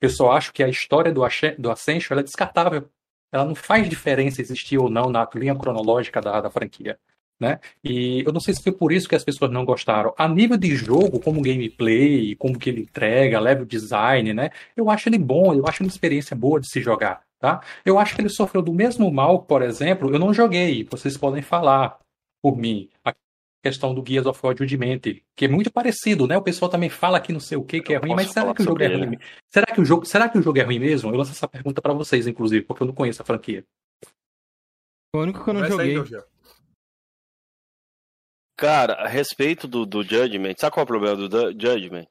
Eu só acho que a história do, do Ascension é descartável. Ela não faz diferença existir ou não na linha cronológica da, da franquia. Né? E eu não sei se foi por isso que as pessoas não gostaram. A nível de jogo, como gameplay, como que ele entrega, level design, né? Eu acho ele bom, eu acho uma experiência boa de se jogar, tá? Eu acho que ele sofreu do mesmo mal, por exemplo, eu não joguei, vocês podem falar por mim. A questão do Gears of War Judgment, que é muito parecido, né? O pessoal também fala que não sei o que, que é ruim, mas será que o jogo é ele. ruim? Será que o jogo, será que o jogo é ruim mesmo? Eu lanço essa pergunta pra vocês, inclusive, porque eu não conheço a franquia. O único que eu não Começa aí, joguei. Jorge. Cara, a respeito do, do Judgment, sabe qual é o problema do Judgment?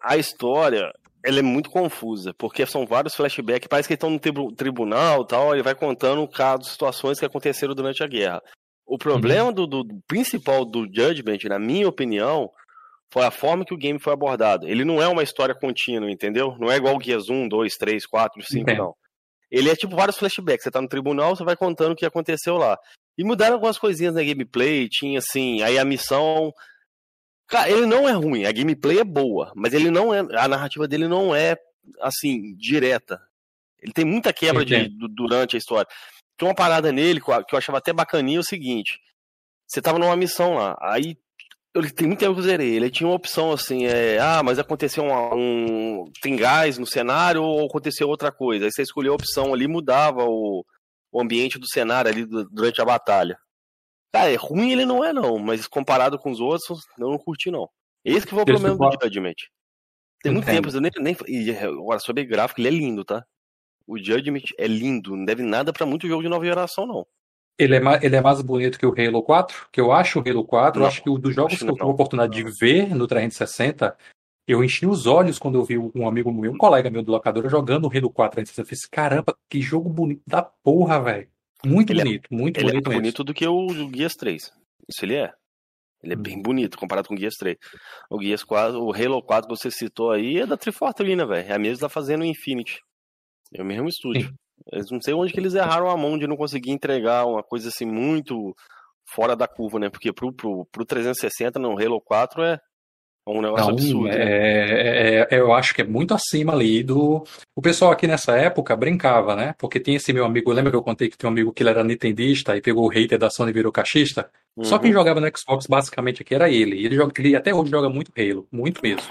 A história ela é muito confusa, porque são vários flashbacks, parece que estão no tribu tribunal tal, ele vai contando casos, situações que aconteceram durante a guerra. O problema uhum. do, do, principal do Judgment, na minha opinião, foi a forma que o game foi abordado. Ele não é uma história contínua, entendeu? Não é igual o Guias 1, 2, 3, 4, 5, não. Ele é tipo vários flashbacks. Você tá no tribunal, você vai contando o que aconteceu lá. E mudaram algumas coisinhas na gameplay, tinha assim, aí a missão. Cara, ele não é ruim, a gameplay é boa, mas ele não é. A narrativa dele não é assim, direta. Ele tem muita quebra de, durante a história. Tem uma parada nele que eu achava até bacaninha é o seguinte. Você tava numa missão lá, aí eu tem muito tempo que eu zerei. Ele tinha uma opção assim, é, ah, mas aconteceu um, um, tem gás no cenário ou aconteceu outra coisa. Aí você escolheu a opção ali, mudava o, o ambiente do cenário ali durante a batalha. Cara, é ruim ele não é não, mas comparado com os outros, eu não curti não. Esse que foi o problema do Judgment. Tem muito tempo, eu nem, nem e agora sobre gráfico, ele é lindo, tá? O Judgment é lindo, não deve nada para muito jogo de nova geração não. Ele é, mais, ele é mais bonito que o Halo 4, que eu acho o Halo 4, não, eu acho que o dos jogos que eu tive a oportunidade de ver no 360, eu enchi os olhos quando eu vi um amigo meu, um colega meu do locador, jogando o Halo 4 360. Eu fiz, caramba, que jogo bonito da porra, velho. Muito ele é bonito, é, muito ele bonito é mais bonito do que o, o Guias 3. Isso ele é. Ele é hum. bem bonito comparado com o Guias 3. O Guias 4, o Halo 4 que você citou aí é da Triforce né, velho? É a mesma que tá fazendo o Infinity. É o mesmo estúdio. Sim. Eu não sei onde que eles erraram a mão de não conseguir entregar uma coisa assim muito fora da curva, né? Porque pro, pro, pro 360 no Halo 4 é um negócio não, absurdo. Né? É, é, eu acho que é muito acima ali do. O pessoal aqui nessa época brincava, né? Porque tinha esse meu amigo, lembra que eu contei que tinha um amigo que ele era nintendista e pegou o hater da Sony e virou cachista? Uhum. Só quem jogava no Xbox basicamente aqui era ele. E ele, joga, ele até hoje joga muito Halo, muito mesmo.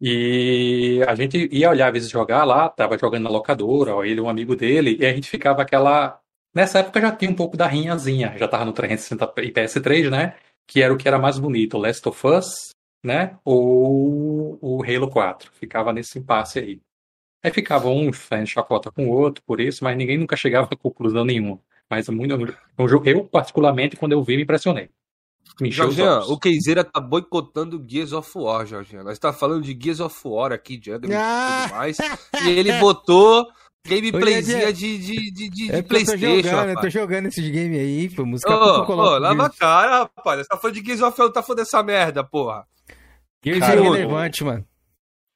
E a gente ia olhar, às vezes, jogar lá, tava jogando na locadora, ó, ele um amigo dele, e a gente ficava aquela. Nessa época já tinha um pouco da rinhazinha, já tava no 360 e PS3, né? Que era o que era mais bonito, Last of Us, né? Ou o Halo 4. Ficava nesse impasse aí. Aí ficava um fazendo chacota com o outro por isso, mas ninguém nunca chegava a conclusão nenhuma. Mas é muito, é um jogo, eu, particularmente, quando eu vi, me impressionei. Jorginho, o Keizeira tá boicotando Gears of War, Jorginho. Nós tá falando de Gears of War aqui, de Juggernaut ah! e tudo mais. E ele botou gameplayzinha de, de, de, de, é de Playstation, eu tô jogando, eu tô jogando esses game aí, pô, música Ô, oh, oh, lava a cara, rapaz. Você tá falando de Gears of War, não tá falando dessa merda, porra. Gears é relevante, mano.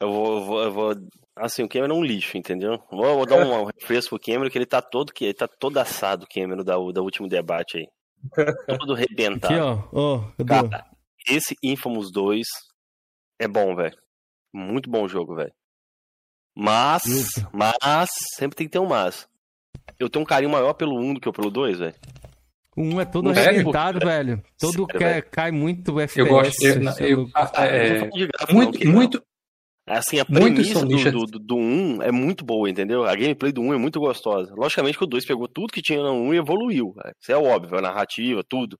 Eu vou, eu vou, eu vou... Assim, o Cameron é um lixo, entendeu? Vou, vou dar um, um refresco pro Cameron, que ele tá todo, ele tá todo assado, o Cameron, da, da último debate aí. Todo rebentado. Aqui, ó. Oh, Cara, esse Infamous 2 é bom, velho. Muito bom jogo, velho. Mas, Isso. mas, sempre tem que ter um mas. Eu tenho um carinho maior pelo 1 do que pelo 2, velho. O 1 é todo arrebentado, velho. Todo Sério, cai, cai muito FPS. Eu gosto. Eu, eu, é, é, muito, muito, Assim, a premissa do, do, do 1 é muito boa, entendeu? A gameplay do 1 é muito gostosa. Logicamente que o 2 pegou tudo que tinha no 1 e evoluiu. Véio. Isso é óbvio, a narrativa, tudo.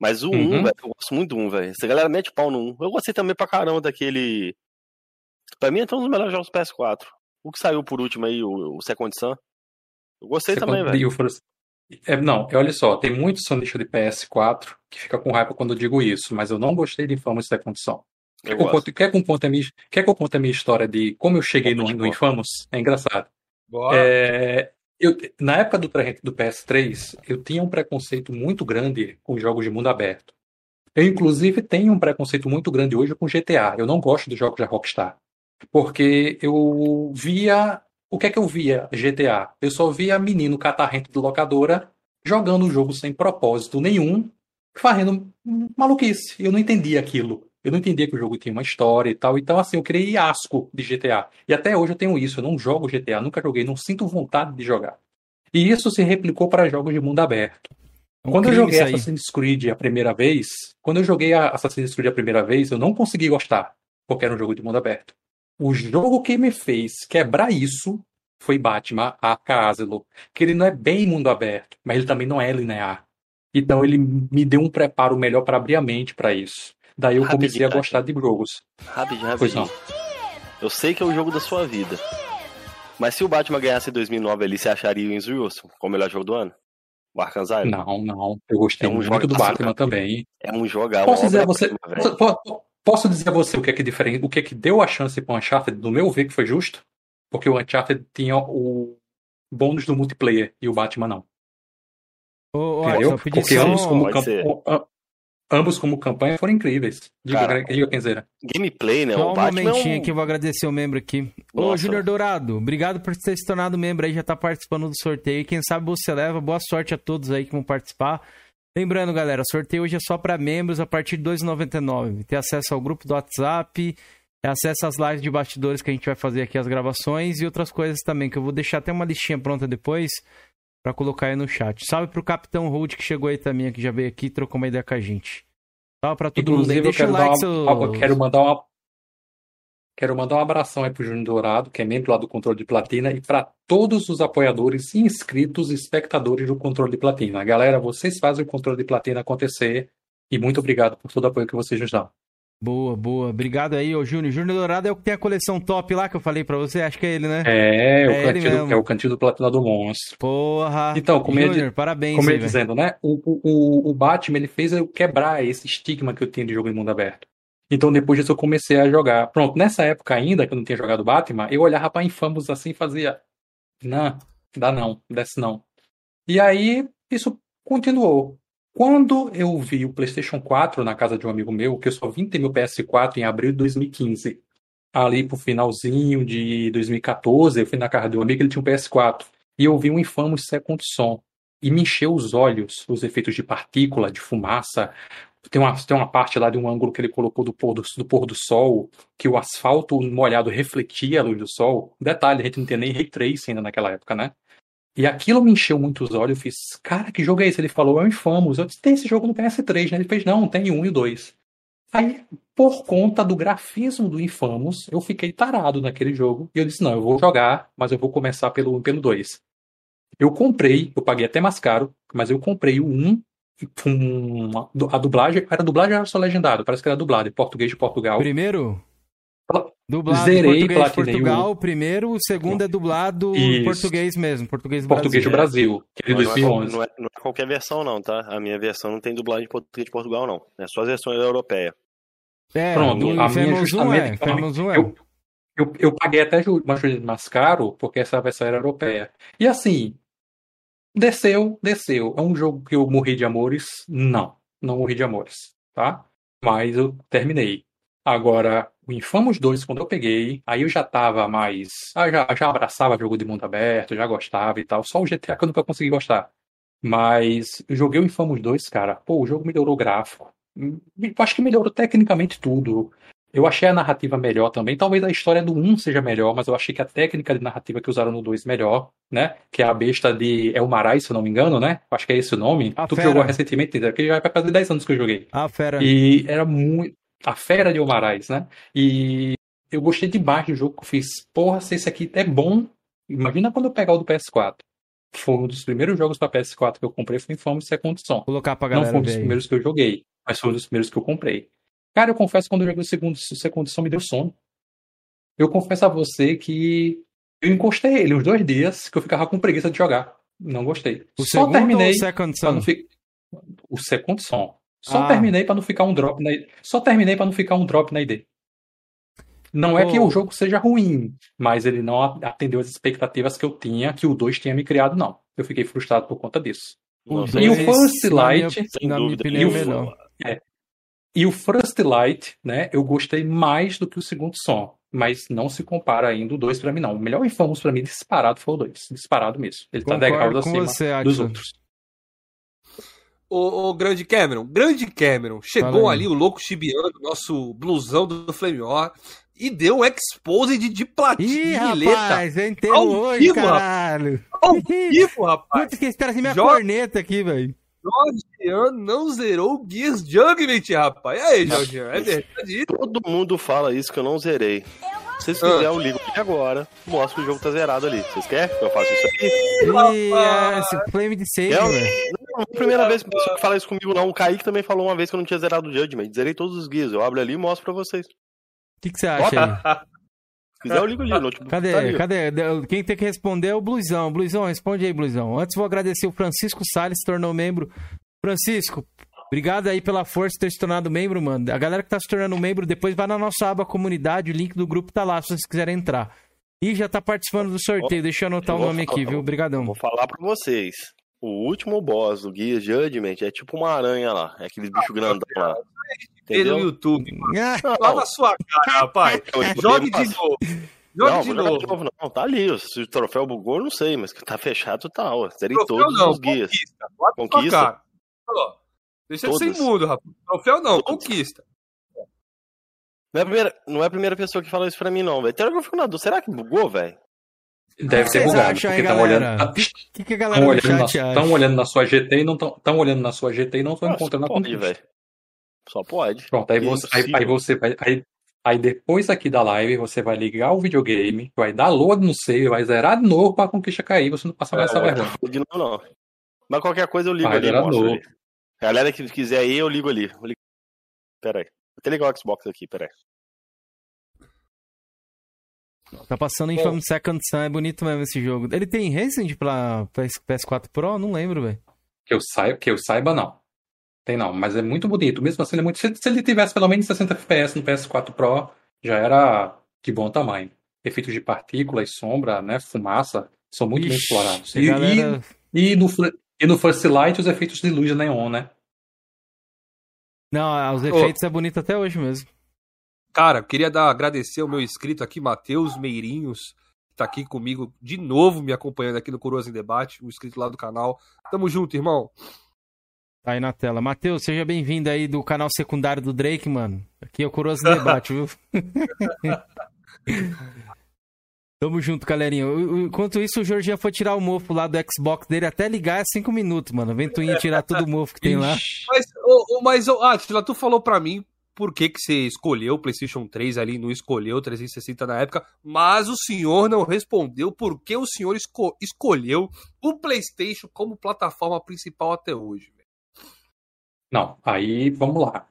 Mas o uhum. 1, velho, eu gosto muito do 1, velho. Essa galera mete pau no 1. Eu gostei também pra caramba daquele. Pra mim é um dos melhores jogos do PS4. O que saiu por último aí, o, o Second Sun. Eu gostei Second também, velho. É, não, olha só, tem muito sonista de PS4 que fica com raiva quando eu digo isso, mas eu não gostei de Infamous Second Son. Quer que, eu conte, quer, que a minha, quer que eu conte a minha história de como eu cheguei no, no Infamous? É engraçado. É, eu, na época do, do PS3, eu tinha um preconceito muito grande com jogos de mundo aberto. Eu, inclusive, tenho um preconceito muito grande hoje com GTA. Eu não gosto dos jogos da Rockstar. Porque eu via. O que é que eu via GTA? Eu só via menino catarrento de locadora jogando o jogo sem propósito nenhum, fazendo maluquice. Eu não entendia aquilo. Eu não entendia que o jogo tinha uma história e tal. Então, assim, eu criei asco de GTA. E até hoje eu tenho isso. Eu não jogo GTA, nunca joguei, não sinto vontade de jogar. E isso se replicou para jogos de mundo aberto. Quando eu joguei Assassin's Creed a primeira vez, quando eu joguei Assassin's Creed a primeira vez, eu não consegui gostar, porque era um jogo de mundo aberto. O jogo que me fez quebrar isso foi Batman Arkham Asylum, que ele não é bem mundo aberto, mas ele também não é linear. Então ele me deu um preparo melhor para abrir a mente para isso. Daí eu comecei a gostar de jogos. Rapidinho, rapidinho. Pois não. Eu sei que é o jogo da sua vida. Mas se o Batman ganhasse em 2009 ali, você acharia o Enzo Wilson como o melhor jogo do ano? O Arkham Não, não. Eu gostei é um muito do Batman também. É um jogo. Posso dizer você, posso dizer a você o que é que diferente, o que é que deu a chance para o Uncharted, no meu ver, que foi justo? Porque o Uncharted tinha o bônus do multiplayer e o Batman não. Ô, ô, Entendeu? Porque ambos como, camp- ambos como campanha foram incríveis. Diga, Cara, diga Kenzeira. Gameplay, né? Só o um Batman momentinho é um... aqui, eu vou agradecer o membro aqui. Ô, Nossa. Júnior Dourado, obrigado por ter se tornado membro aí, já tá participando do sorteio. Quem sabe você leva, boa sorte a todos aí que vão participar. Lembrando, galera, sorteio hoje é só para membros a partir de R$ 2,99. Ter acesso ao grupo do WhatsApp, acesso às lives de bastidores que a gente vai fazer aqui, as gravações e outras coisas também, que eu vou deixar até uma listinha pronta depois para colocar aí no chat. Salve pro Capitão Holt que chegou aí também, que já veio aqui e trocou uma ideia com a gente. Salve pra todo mundo aí. Inclusive, eu Deixa o dar like, uma, seu... eu quero mandar uma. Quero mandar um abração aí pro Júnior Dourado, que é membro lá do Controle de Platina, e para todos os apoiadores, inscritos e espectadores do Controle de Platina. Galera, vocês fazem o Controle de Platina acontecer e muito obrigado por todo o apoio que vocês nos dão. Boa, boa. Obrigado aí, ô Júnior. Júnior Dourado é o que tem a coleção top lá que eu falei pra você. Acho que é ele, né? É, o É ele cantinho, mesmo. é o cantinho do Platina do Monstro. Porra. Então, como eu ia Júnior, parabéns Como eu aí, ia dizendo, né? O, o, o- o Batman ele fez eu quebrar esse estigma que eu tinha de jogo em mundo aberto. Então depois disso eu comecei a jogar. Pronto, nessa época ainda, que eu não tinha jogado Batman, eu olhava pra Infamous assim e fazia. Não, dá não, desce não. E aí isso continuou. Quando eu vi o PlayStation 4 na casa de um amigo meu, que eu só vim ter meu PS4 em abril de 2015, ali pro finalzinho de 2014, eu fui na casa de um amigo, ele tinha um PS4, e eu vi um Infamous Second Son. E me encheu os olhos os efeitos de partícula, de fumaça. Tem uma, tem uma parte lá de um ângulo que ele colocou do pôr do, do pôr do sol, que o asfalto molhado refletia a luz do sol. Detalhe, a gente não tinha nem Ray Tracing ainda naquela época, né? E aquilo me encheu muito os olhos. Eu fiz, cara, que jogo é esse? Ele falou, é o Infamous. Eu disse, tem esse jogo no PS3, né? Ele fez, não, tem um e dois. Aí, por conta do grafismo do Infamous, eu fiquei tarado naquele jogo. E eu disse, não, eu vou jogar, mas eu vou começar pelo, pelo 2. Eu comprei, eu paguei até mais caro, mas eu comprei o 1 com a dublagem. Era dublagem ou era só legendado? Parece que era dublado, em português de Portugal. Primeiro, dublado Zerei, em português de platinei Portugal. O primeiro, o segundo é dublado em Isso. português mesmo. Português do Português do Brasil. Brasil, que é de Não, não, é, 2011. não é- não é qualquer versão, não, tá? A minha versão não tem dublagem de português de Portugal, não. É só as versões europeias. É, Pronto, do a minha Infamous 1 é. justamente- 1 é. Eu, eu, eu paguei até mais caro, porque essa versão era europeia. E assim, desceu, desceu. É um jogo que eu morri de amores? Não, não morri de amores, tá? Mas eu terminei. Agora, o Infamous 2, quando eu peguei, aí eu já tava mais. Ah, já, já abraçava jogo de mundo aberto, já gostava e tal. Só o GTA que eu nunca consegui gostar. Mas eu joguei o Infamous 2, cara. Pô, o jogo melhorou o gráfico. Hum, acho que melhorou tecnicamente tudo. Eu achei a narrativa melhor também. Talvez a história do 1 seja melhor, mas eu achei que a técnica de narrativa que usaram no 2 melhor, né? Que é a besta de Elmarai, se eu não me engano, né? Acho que é esse o nome. A tu Fera. jogou recentemente, porque já vai fazer 10 anos que eu joguei. Ah, fera. E era muito. A fera de Elmarais, né? E eu gostei demais do jogo que eu fiz. Porra, se esse aqui é bom. Imagina quando eu pegar o do PS4. Foi um dos primeiros jogos para PS4 que eu comprei, foi Infamous Second Son. Colocar pra Não galera foi um dos primeiros que eu joguei, mas foi um dos primeiros que eu comprei. Cara, eu confesso que quando eu joguei o segundo, o segundo som me deu sono. Eu confesso a você que eu encostei ele uns dois dias que eu ficava com preguiça de jogar. Não gostei. O Só segundo terminei ou o Second Son? não fi- o segundo som. Só Ah. terminei para não ficar um drop na Só terminei para não ficar um drop na ID. Não é que o jogo seja ruim, mas ele não atendeu as expectativas que eu tinha, que o 2 tinha me criado, não. Eu fiquei frustrado por conta disso. O E o First na minha- Light, na minha opinião, E é o- melhor. E o First Light, né, eu gostei mais do que o segundo som. Mas não se compara ainda o 2 pra mim, não. O melhor Infamous pra mim disparado foi o 2. Disparado mesmo. Ele tá Concordo com acima você, dos outros. Ô, ô, Grande Cameron, Grande Cameron, chegou Fala aí. ali o louco chibiano, nosso blusão do Flame War, e deu um exposed de Ih, platina rapaz, eu entendo Ao hoje, vivo, caralho. ao vivo, rapaz. Putz, que espera assim minha Joga- corneta aqui, velho. Jorge não zerou o Gears Judgment, rapaz. E aí, Jorge, é verdade isso? Todo mundo fala isso que eu não zerei. Se vocês Ah. quiserem, eu ligo aqui agora. Mostro que o jogo tá zerado ali. Vocês querem que eu faça isso aqui? Ih, é, esse flame de save, Eu- velho. Não é a primeira vez que pessoa que fala isso comigo, não. O Kaique também falou uma vez que eu não tinha zerado o Judgment. Zerei todos os guias. Eu abro ali e mostro pra vocês. O que, que você acha aí? Quiser, eu ligo ali. O notebook Cadê? tá. Cadê? Quem tem que responder é o Bluizão. Bluizão, responde aí, Bluizão. Antes vou agradecer o Francisco Salles, se tornou membro. Francisco, Obrigado aí pela força de ter se tornado membro, mano. A galera que tá se tornando membro, depois vai na nossa aba comunidade, o link do grupo tá lá, se vocês quiserem entrar. E já tá participando do sorteio, deixa eu anotar Eu o nome falar- aqui, viu? Obrigadão. Vou falar pra vocês. O último boss do Guia Judgment é tipo uma aranha lá. É aquele bicho grandão lá. Vê no Entendeu? YouTube. Não, Lá na sua cara, rapaz. Jogue de novo. Não, Jogue de vou jogar novo. de novo, não. Tá ali. Se o troféu bugou, eu não sei, mas que tá fechado, tá. Ó. Todos não, os guias. conquista. Conquista? Deixa de ser Todas. imundo, rapaz. Troféu não, Todas. conquista. Não é, a primeira, não é a primeira pessoa que fala isso pra mim, não, velho. Até agora eu fico na dúvida. Será que bugou, velho? Deve vocês bugado, acham porque estão olhando? O que, que, a galera tão do olhando, na, olhando na sua GT e não estão olhando na sua GT e não estão encontrando a conquista. velho. Só pode. Pronto, aí É você, aí, aí você vai. Aí, aí depois aqui da live, você vai ligar o videogame, vai dar load no save, vai zerar de novo pra conquista cair, você não passa mais essa É, vergonha. De novo, não. Mas qualquer coisa eu ligo Vai, ali. era mostro novo. ali. Galera que quiser aí, eu ligo ali. Vou ligar. Pera aí. Vou até ligar o Xbox aqui, pera aí. Tá passando Infamous Second Sun, é bonito mesmo esse jogo. Ele tem Racing pra PS- PS4 Pro? Não lembro, velho. Que eu saiba, que eu saiba, não. Tem não, mas é muito bonito. Mesmo assim, ele é muito. Se, se ele tivesse pelo menos 60 FPS no PS4 Pro, já era de bom tamanho. Efeitos de partícula e sombra, né? Fumaça, são muito bem Ixi, explorados. a E, galera... e, e no, e no First Light, os efeitos de luz neon, né? Não, os efeitos é bonito até hoje mesmo. Cara, eu queria dar, agradecer ao meu inscrito aqui, Matheus Meirinhos, que tá aqui comigo de novo, me acompanhando aqui no Coroas em Debate, um inscrito lá do canal. Tamo junto, irmão. Tá aí na tela. Matheus, seja bem-vindo aí do canal secundário do Drake, mano. Aqui é o Coroas em Debate, viu? Tamo junto, galerinha. Enquanto isso, o Jorginho foi tirar o mofo lá do Xbox dele até ligar é 5 minutos, mano. Ventoinha tirar todo o mofo que tem lá. Mas, ô, mas ô, Atila, tu falou pra mim por que, que você escolheu o PlayStation 3 ali, não escolheu o 360 na época, mas o senhor não respondeu por que o senhor esco- escolheu o PlayStation como plataforma principal até hoje. Não, aí vamos lá.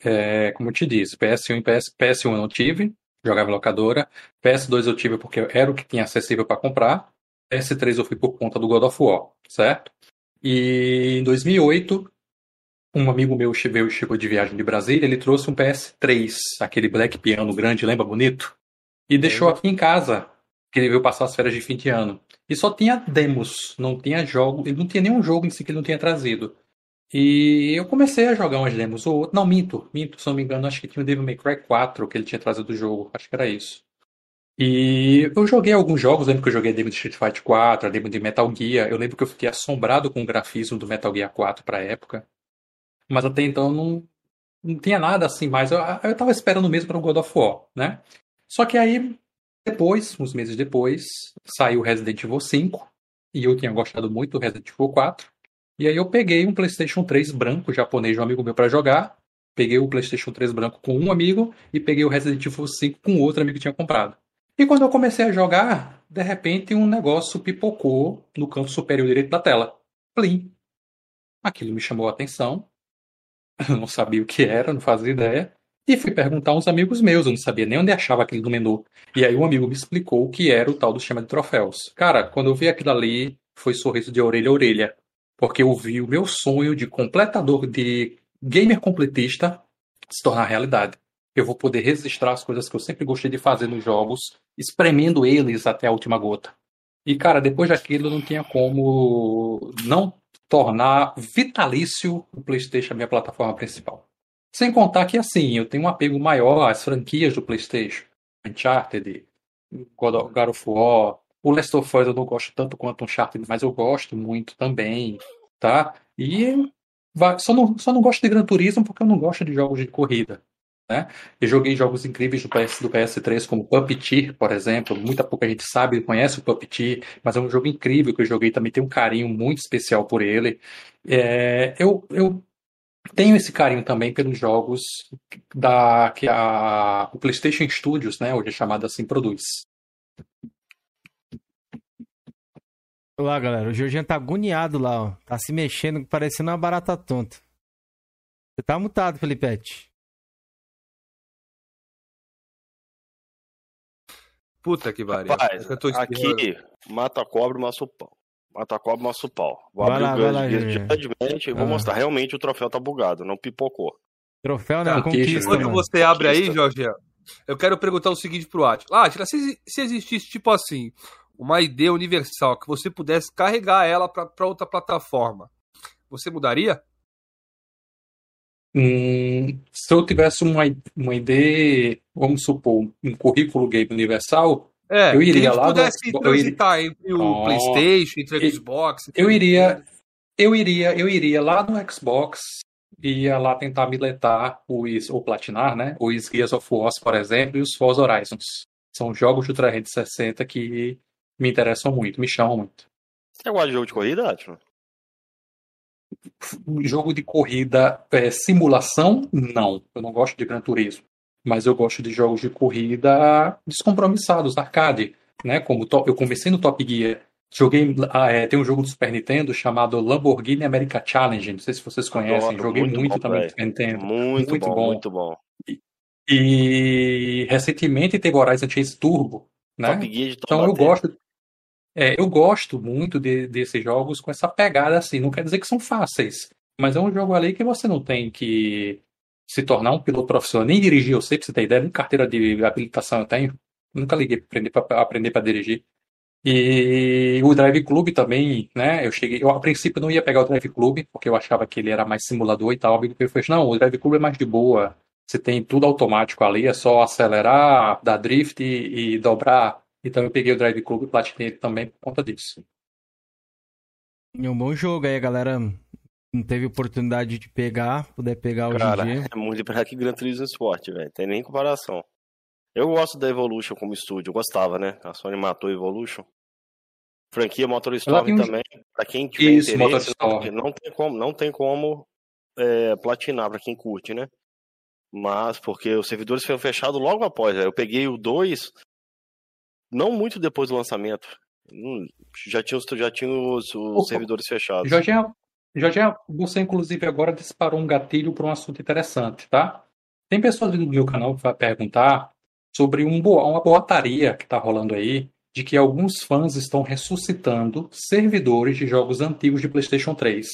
É, como eu te disse, PS1 e PS, PS1 eu não tive, jogava em locadora. PS2 eu tive porque era o que tinha acessível para comprar. PS3 eu fui por conta do God of War, certo? E em 2008, um amigo meu chegou, chegou de viagem de Brasília, ele trouxe um PS3, aquele black piano grande, lembra bonito? E deixou aqui em casa, que ele veio passar as férias de fim de ano. E só tinha demos, não tinha jogo, ele não tinha nenhum jogo em si que ele não tinha trazido. E eu comecei a jogar umas demos ou. Não, minto, minto, se não me engano, acho que tinha o Devil May Cry 4 que ele tinha trazido do jogo. Acho que era isso. E eu joguei alguns jogos, lembro que eu joguei a demo de Street Fighter 4, a demo de Metal Gear. Eu lembro que eu fiquei assombrado com o grafismo do Metal Gear 4 pra época. Mas até então não, não tinha nada assim mais. Eu, eu tava esperando mesmo para o God of War, né? Só que aí, depois, uns meses depois, saiu Resident Evil 5. E eu tinha gostado muito do Resident Evil 4. E aí eu peguei um PlayStation 3 branco japonês de um amigo meu para jogar. Peguei o PlayStation 3 branco com um amigo e peguei o Resident Evil 5 com outro amigo que tinha comprado. E quando eu comecei a jogar, de repente um negócio pipocou no canto superior direito da tela. Plim. Aquilo me chamou a atenção. Eu não sabia o que era, não fazia ideia. E fui perguntar a uns amigos meus, eu não sabia nem onde achava aquilo no menu. E aí um amigo me explicou o que era o tal do sistema de troféus. Cara, quando eu vi aquilo ali, foi sorriso de orelha a orelha. Porque eu vi o meu sonho de completador, de gamer completista, se tornar realidade. Eu vou poder registrar as coisas que eu sempre gostei de fazer nos jogos, espremendo eles até a última gota. E, cara, depois daquilo não tinha como não tornar vitalício o PlayStation a minha plataforma principal. Sem contar que, assim, eu tenho um apego maior às franquias do PlayStation. Uncharted, God of War, o Last of Us eu não gosto tanto quanto Uncharted, mas eu gosto muito também, tá? E só não, só não gosto de Gran Turismo porque eu não gosto de jogos de corrida. Né? Eu joguei jogos incríveis do, PS, do PS3, como Puppeteer, por exemplo. Muita pouca gente sabe, conhece o Puppeteer, mas é um jogo incrível que eu joguei também, tenho um carinho muito especial por ele. É, eu, eu tenho esse carinho também pelos jogos da, que a, o PlayStation Studios, né, hoje é chamado assim, produz. Olha lá, galera. O Jorginho tá agoniado lá, ó. Tá se mexendo, parecendo uma barata tonta. Você tá mutado, Felipete. Puta que pariu. Rapaz, Eu tô espirrando. aqui, mata a cobra, mata o pão. Mata a cobra, mostra o pau. Vou Vai abrir lá, o. Judgment e vou Ah. mostrar. Realmente o troféu tá bugado, não pipocou. Troféu na Não, conquista, Quando mano. você abre aí, Conquista. Jorge, eu quero perguntar o seguinte pro Atila. Atila, se, se existisse, tipo assim, uma ideia universal que você pudesse carregar ela pra outra plataforma, você mudaria? Hum, se eu tivesse uma, uma ideia, vamos supor, um currículo game universal, É, Eu iria lá no pudesse Xbox- eu transitar entre o Oh. Playstation, entre o Xbox... eu iria, eu iria, eu iria lá no Xbox e ia lá tentar miletar os, ou platinar, né? Os Gears of War, por exemplo, e os Forza Horizons. São jogos do 360 que me interessam muito, me chamam muito. Você gosta de jogo de corrida, Atila? Jogo de corrida, é, simulação, não. Eu não gosto de Gran Turismo. Mas eu gosto de jogos de corrida descompromissados, arcade. Né? Como eu comecei no Top Gear. Joguei, ah, é, tem um jogo do Super Nintendo chamado Lamborghini America Challenge. Não sei se vocês conhecem. Adoro, Joguei muito muito, bom, também no. Super Nintendo. Muito, Muito bom, bom. muito bom. E recentemente teve Horizon Chase Turbo. Né? Top Gear de Então eu Taubaté. gosto, é, eu gosto muito de- desses jogos com essa pegada assim. Não quer dizer que são fáceis, mas é um jogo ali que você não tem que se tornar um piloto profissional, nem dirigir. Eu sei pra você ter ideia, nem carteira de habilitação eu tenho. Nunca liguei para aprender para dirigir. E o Drive Club também, né? Eu cheguei, eu a princípio não ia pegar o Drive Club, porque eu achava que ele era mais simulador e tal. O amigo fez, não, o Drive Club é mais de boa. Você tem tudo automático ali, é só acelerar, dar drift e, e dobrar. Então eu peguei o Drive Club e platinei ele também por conta disso. É um bom jogo aí, a galera não teve oportunidade de pegar, puder pegar hoje Cara, em dia. é muito melhor que Gran Turismo Sport, velho. Tem nem comparação. Eu gosto da Evolution como estúdio, eu gostava, né? A Sony matou a Evolution. Franquia MotorStorm um- também. Pra quem tiver Isso, interesse, não, tem como, não tem como é, platinar pra quem curte, né? Mas porque os servidores foram fechados logo após. Eu peguei o 2 não muito depois do lançamento. Já tinha os, já tinha os, os Opa. servidores fechados. Jorginho, Jorginho, você inclusive agora disparou um gatilho para um assunto interessante, tá? Tem pessoas no meu canal que vai perguntar sobre um boa, uma boataria que está rolando aí, de que alguns fãs estão ressuscitando servidores de jogos antigos de PlayStation 3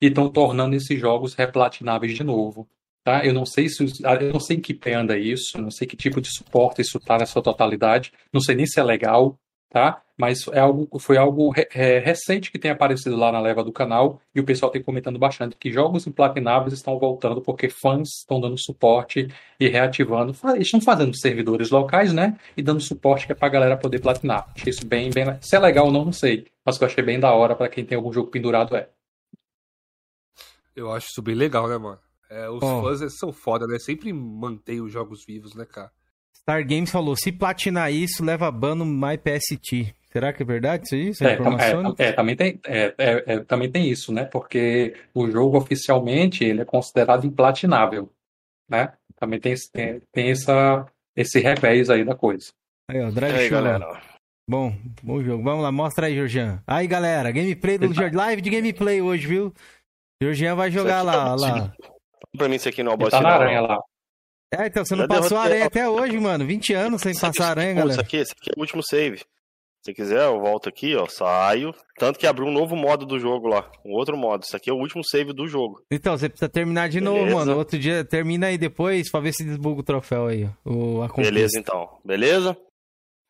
e estão tornando esses jogos replatináveis de novo. Tá? Eu não sei se os- eu não sei em que pé anda isso, não sei que tipo de suporte isso está na sua totalidade, não sei nem se é legal, tá? Mas é algo, foi algo re- é, recente que tem aparecido lá na leva do canal e o pessoal tem comentando bastante que jogos implatináveis estão voltando porque fãs estão dando suporte e reativando. Estão fazendo servidores locais, né? E dando suporte que é pra galera poder platinar. Achei isso bem, bem. Se é legal ou não, não sei. Mas eu achei bem da hora pra quem tem algum jogo pendurado é. Eu acho isso bem legal, né, mano? É, os Ó. fãs são foda, né? Sempre mantém os jogos vivos, né, cara? Star Games falou: se platinar isso, leva ban no MyPST. Será que é verdade isso aí? Essa É, é, informação? tam- é, também tem, é, é, é, também tem isso, né? Porque o jogo oficialmente ele é considerado implatinável, né? Também tem, esse- tem, tem essa, esse revés aí da coisa. Aí, ó, Drive aí, Show. galera? Bom, bom jogo. Vamos lá, mostra aí, Georgian. Aí, galera, gameplay do tá-. Live de gameplay hoje, viu? Georgian vai jogar lá, é lá. Pra mim, isso aqui não é o Ele boss tá na aranha lá. É, então, você não Já passou a derrotei- aranha até hoje, mano. 20 anos sem Isso aqui- passar aranha, Isso galera. aqui, esse aqui é o último save. Se quiser, eu volto aqui, ó, saio. Tanto que abriu um novo modo do jogo lá. Um outro modo. Isso aqui é o último save do jogo. Então, você precisa terminar de novo, Beleza. mano. Outro dia, termina aí depois pra ver se desbuga o troféu aí, ó. O, a conquista. Beleza, então. Beleza?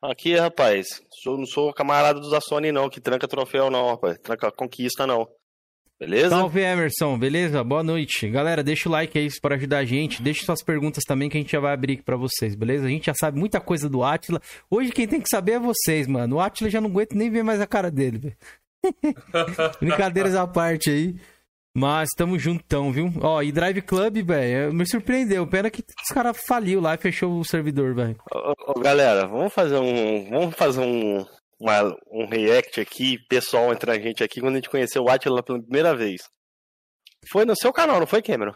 Aqui, rapaz. Sou, não sou camarada dos da Sony, não, que tranca troféu, não, rapaz. Tranca conquista, não. Beleza? Salve, Emerson, beleza? Boa noite. Galera, deixa o like aí para ajudar a gente. Deixa suas perguntas também que a gente já vai abrir aqui pra vocês, beleza? A gente já sabe muita coisa do Atila. Hoje quem tem que saber é vocês, mano. O Atila já não aguenta nem ver mais a cara dele, velho. Brincadeiras à parte aí. Mas tamo juntão, viu? Ó, e Drive Club, velho, me surpreendeu. Pena que os caras faliu lá e fechou o servidor, velho. Ô, ô, galera, vamos fazer um. Vamos fazer um. Uma- um react aqui, pessoal, entre a gente aqui, quando a gente conheceu o Atila pela primeira vez. Foi no seu canal, não foi, Cameron?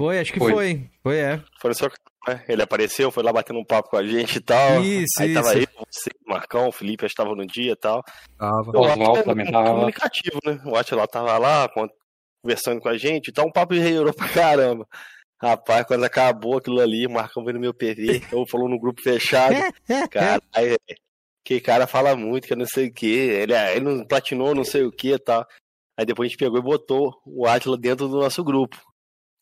Foi, acho que Foi. foi. Foi, é. Foi no seu canal, né? Ele apareceu, foi lá batendo um papo com a gente e tal. Isso, Aí tava isso. eu, você, o Marcão, o Felipe, acho que tava no dia e tal. Tava. O Oswaldo também é tava. comunicativo, né? O Atila tava lá, con- conversando com a gente, então um papo reirou pra caramba. Rapaz, quando acabou aquilo ali, o Marcão veio no meu PV, ou falou no grupo fechado. Caralho, que cara fala muito, que eu não sei o que, ele, ele não platinou não sei o que e tal. Aí depois a gente pegou e botou o Atila dentro do nosso grupo.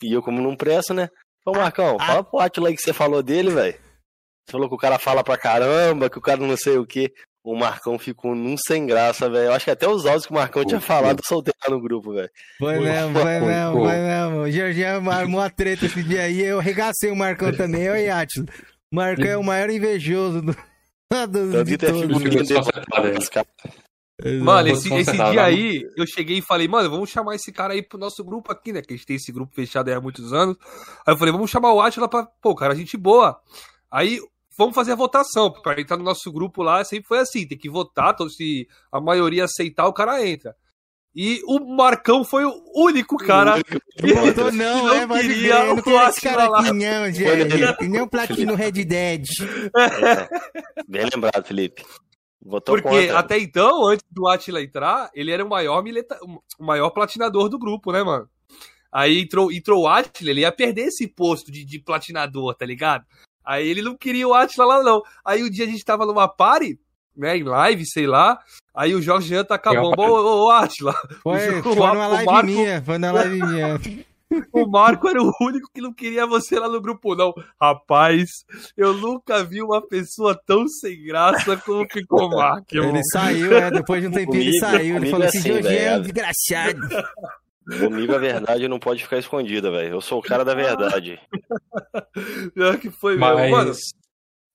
E eu, como não presto, né? Ô Marcão, fala pro Atila aí que você falou dele, velho. Você falou que o cara fala pra caramba, que o cara não sei o que. O Marcão ficou num sem graça, velho. Eu acho que até os áudios que o Marcão tinha falado eu soltei lá no grupo, velho. Foi mesmo, foi mesmo, foi mesmo. O Georgiano armou a treta esse dia aí. Eu arregacei o Marcão também, eu e Atila. O Marcão é o maior invejoso do, todos. Mano, esse, esse dia aí, eu cheguei e falei, mano, vamos chamar esse cara aí pro nosso grupo aqui, né? Que a gente tem esse grupo fechado aí há muitos anos. Aí eu falei, vamos chamar o Atila pra. Pô, cara, gente boa. Aí vamos fazer a votação. Pra entrar no nosso grupo lá, sempre foi assim: tem que votar, então, se a maioria aceitar, o cara entra. E o Marcão foi o único cara que votou não, não é, mas queria ver, não o Atila lá. Aqui, não, gente. Nem o Platino Red Dead. É, bem lembrado, Felipe. Votou Porque contra. até então, antes do Atila entrar, ele era o maior, mileta... o maior platinador do grupo, né, mano? Aí entrou, entrou o Atila, ele ia perder esse posto de, de platinador, tá ligado? Aí ele não queria o Atila lá, não. Aí um dia a gente tava numa party, né, em live, sei lá. Aí o Jorge Janta acabou. Ô, ô, ô, Atila. Foi, foi numa live Marco... minha, foi na live minha. O Marco era o único que não queria você lá no grupo, não. Rapaz, eu nunca vi uma pessoa tão sem graça como ficou o Marco. Ele saiu, é, depois de um tempinho comigo, ele saiu. Ele falou é assim: assim Jorge é um desgraçado. Comigo a verdade não pode ficar escondida, velho. Eu sou o cara da verdade. Pior que foi Mas... Mano,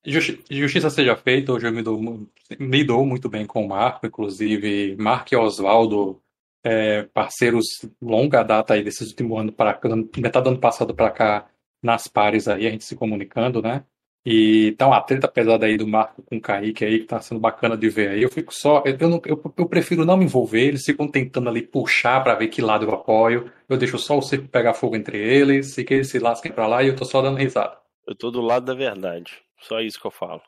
Justi justiça seja feita, hoje eu me dou, me dou muito bem com o Marco, inclusive Marco e Oswaldo é, parceiros longa data aí desses últimos anos para metade do ano passado para cá nas pares aí, a gente se comunicando, né? E tá uma treta pesada aí do Marco com o Kaique aí, que tá sendo bacana de ver aí. Eu fico só. Eu, não, eu, eu prefiro não me envolver, eles ficam tentando ali puxar para ver que lado eu apoio. Eu deixo só o circo pegar fogo entre eles, e que eles se lasquem pra lá e eu tô só dando risada. Eu tô do lado da verdade. Só isso que eu falo.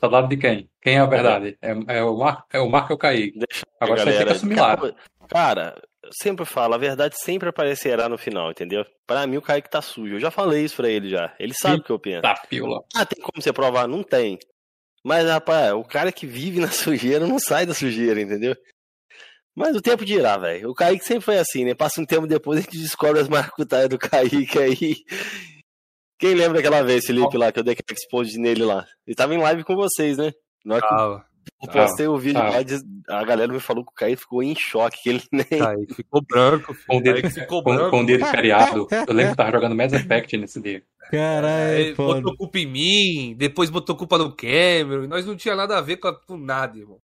Tá do lado de quem? Quem é a verdade? É, é o Marco é o Marco ou o Kaique? Deixa Agora galera, você tem que assumir. Cara, eu sempre falo, a verdade sempre aparecerá no final, entendeu? Para mim o Kaique tá sujo. Eu já falei isso pra ele já. Ele sabe o que eu penso. Tá, pila. Ah, tem como você provar? Não tem. Mas, rapaz, o cara que vive na sujeira não sai da sujeira, entendeu? Mas o tempo dirá, velho. O Kaique sempre foi assim, né? Passa um tempo depois a gente descobre as marcutaias do Kaique aí. Quem lembra aquela vez, Felipe, lá, que eu dei aquele expose nele lá? Ele tava em live com vocês, né? Na hora que... Eu postei o vídeo lá, a galera me falou que o Kaique ficou em choque, que ele nem. Kaique ficou branco, com o dedo, ficou com, branco. Com o dedo cariado. Eu lembro que tava jogando Mass Effect nesse dia. Caralho, botou culpa em mim, depois botou culpa no Cameron. Nós não tinha nada a ver com, com nada, irmão.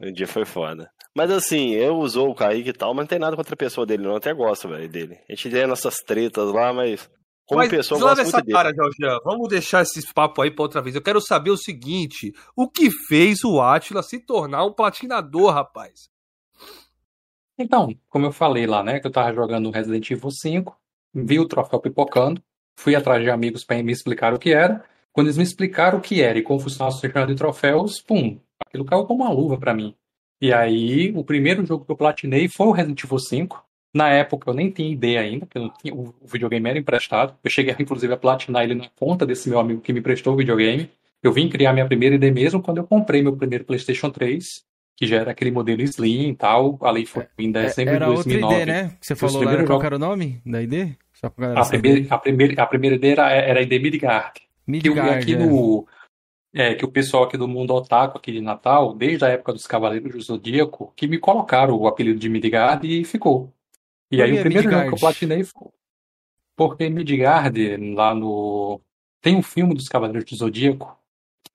O dia foi foda. Mas assim, eu usou o Kaique e tal, mas não tem nada contra a pessoa dele, não. Eu até gosto, velho, dele. A gente tem nossas tretas lá, mas como Mas, pessoa, eu gosto essa muito cara, dele. Jorge, vamos deixar esses papos aí para outra vez. Eu quero saber o seguinte: o que fez o Atila se tornar um platinador, rapaz? Então, como eu falei lá, né, que eu tava jogando Resident Evil 5, vi o troféu pipocando, fui atrás de amigos para me explicar o que era. Quando eles me explicaram o que era e como funcionava o sistema de troféus, pum, aquilo caiu como uma luva para mim. E aí, o primeiro jogo que eu platinei foi o Resident Evil 5. Na época eu nem tinha ideia ainda, porque tinha, o videogame era emprestado. Eu cheguei inclusive a platinar ele na conta desse meu amigo que me prestou o videogame. Eu vim criar minha primeira ID mesmo quando eu comprei meu primeiro PlayStation 3, que já era aquele modelo Slim e tal. Ali foi em é, dezembro era de 2009. Outra ID, né? Você falou lá, qual era o nome da ID? Só pra a, primeira, a, primeira, a primeira ID era, era a ID Midgard. Midgard, que, aqui é. no, é, que o pessoal aqui do mundo otaku aqui de Natal, desde a época dos Cavaleiros do Zodíaco, que me colocaram o apelido de Midgard e ficou. E aí o primeiro jogo que eu platinei foi. Porque Midgard, lá no. Tem um filme dos Cavaleiros do Zodíaco.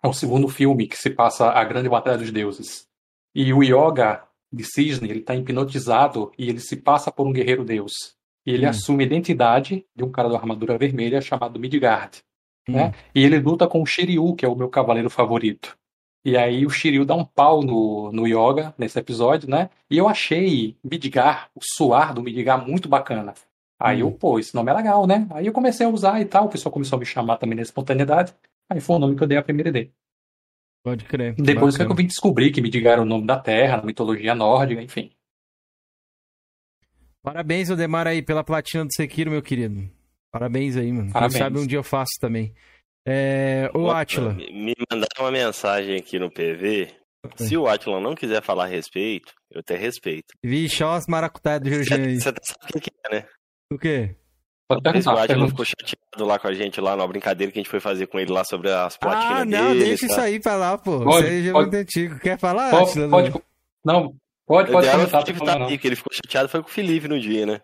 É o segundo filme que se passa a Grande Batalha dos Deuses. E o Yoga de Cisne, ele tá hipnotizado e ele se passa por um guerreiro deus. E ele hum. assume a identidade de um cara de armadura vermelha chamado Midgard. Hum. Né? E ele luta com o Shiryu, que é o meu cavaleiro favorito. E aí o Shiryu dá um pau no, no Yoga nesse episódio, né? E eu achei Midgar, o suar do Midgar, muito bacana. Aí eu, pô, esse nome é legal, né? Aí eu comecei a usar e tal, o pessoal começou a me chamar também na espontaneidade. Aí foi o nome que eu dei a primeira ideia. Pode crer. Depois que eu vim descobrir que Midgar era o nome da Terra, na mitologia nórdica, enfim. Parabéns, Odemar, aí, pela platina do Sekiro, meu querido. Parabéns aí, mano. Parabéns. Quem sabe um dia eu faço também. É, o Atila. Me mandaram uma mensagem aqui no PV. Se o Atila não quiser falar a respeito, eu até respeito. Vixe, olha as maracutaias do Jorginho aí. Você sabe o que é, né? O quê? Pode perguntar. Atila ficou chateado lá com a gente, lá na brincadeira que a gente foi fazer com ele lá sobre as platinas Ah, não, dele. deixa tá? isso aí pra lá, pô. Pode, isso aí já é pode. muito antigo. Quer falar, Pode, Atila? pode, não, pode, pode comentar, o não tá que ele ficou chateado foi com o Felipe no dia, né?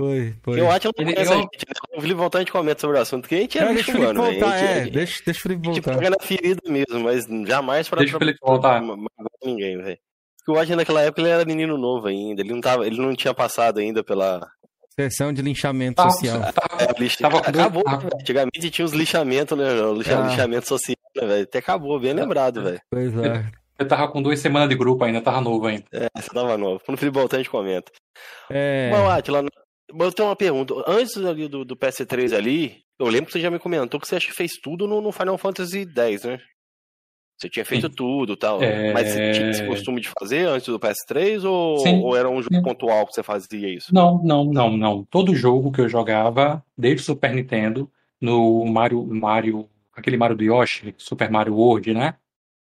Foi, foi. Porque o Atila não Ele- conhece a eu- gente, né? O Felipe voltar a gente comenta sobre o assunto, que a gente é Não, bicho deixa o Felipe humano, velho. voltar, A gente- é. gente- Deixa, deixa o Felipe a gente voltar. pega na ferida mesmo, mas jamais pra, Deixa o Felipe voltar. ninguém, velho. Porque o Atila naquela época ele era menino novo ainda, ele não, tava, ele não tinha passado ainda pela... Sessão de linchamento Tava- social. tava- É, lixa... Tava Acabou, ah. né, velho? Antigamente tinha os lixamentos, né? Lixa... Ah. lixamento social, né, velho? Até acabou, bem lembrado, velho. Pois é. Eu tava com duas semanas de grupo ainda, tava novo ainda. É, você tava novo. Quando o Felipe voltar, a gente comenta. É. Bom, Atila, eu tenho uma pergunta. Antes ali do, do PS3 ali, eu lembro que você já me comentou que você acha que fez tudo no, no Final Fantasy X, né? Você tinha feito tudo e tal. É. Mas você tinha esse costume de fazer antes do PS3 ou, Sim. ou era um jogo Sim. pontual que você fazia isso? Não, não, não, não. Todo jogo que eu jogava, desde o Super Nintendo, no Mario, Mario, aquele Mario do Yoshi, Super Mario World, né?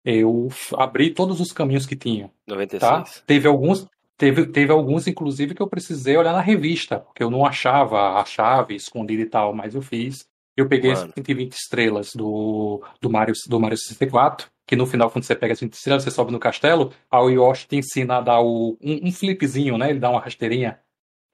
Eu abri todos os caminhos que tinha, 96. tá? Teve alguns, teve, teve alguns, inclusive, que eu precisei olhar na revista, porque eu não achava a chave escondida e tal, mas eu fiz. Eu peguei as Mano. 120 estrelas do, do Mario, do Mario 64, que no final, quando você pega as 20 estrelas, você sobe no castelo, o Yoshi te ensina a dar o, um, um flipzinho, né? Ele dá uma rasteirinha.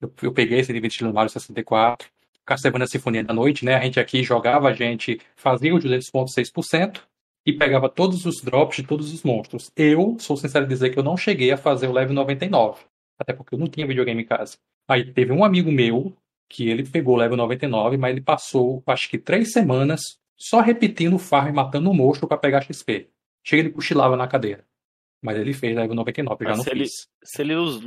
Eu, eu peguei esse 120 estrelas do Mario 64. Castlevania Sinfonia da Noite, né? A gente aqui jogava, a gente fazia o 200.6% e pegava todos os drops de todos os monstros. Eu, sou sincero em dizer que eu não cheguei a fazer o level 99, até porque eu não tinha videogame em casa. Aí teve um amigo meu que ele pegou o level 99, mas ele passou, acho que três semanas só repetindo o farm e matando o monstro para pegar XP. Chega ele cochilava na cadeira. Mas ele fez level 99, eu já Mas não se ele- fiz. Se eles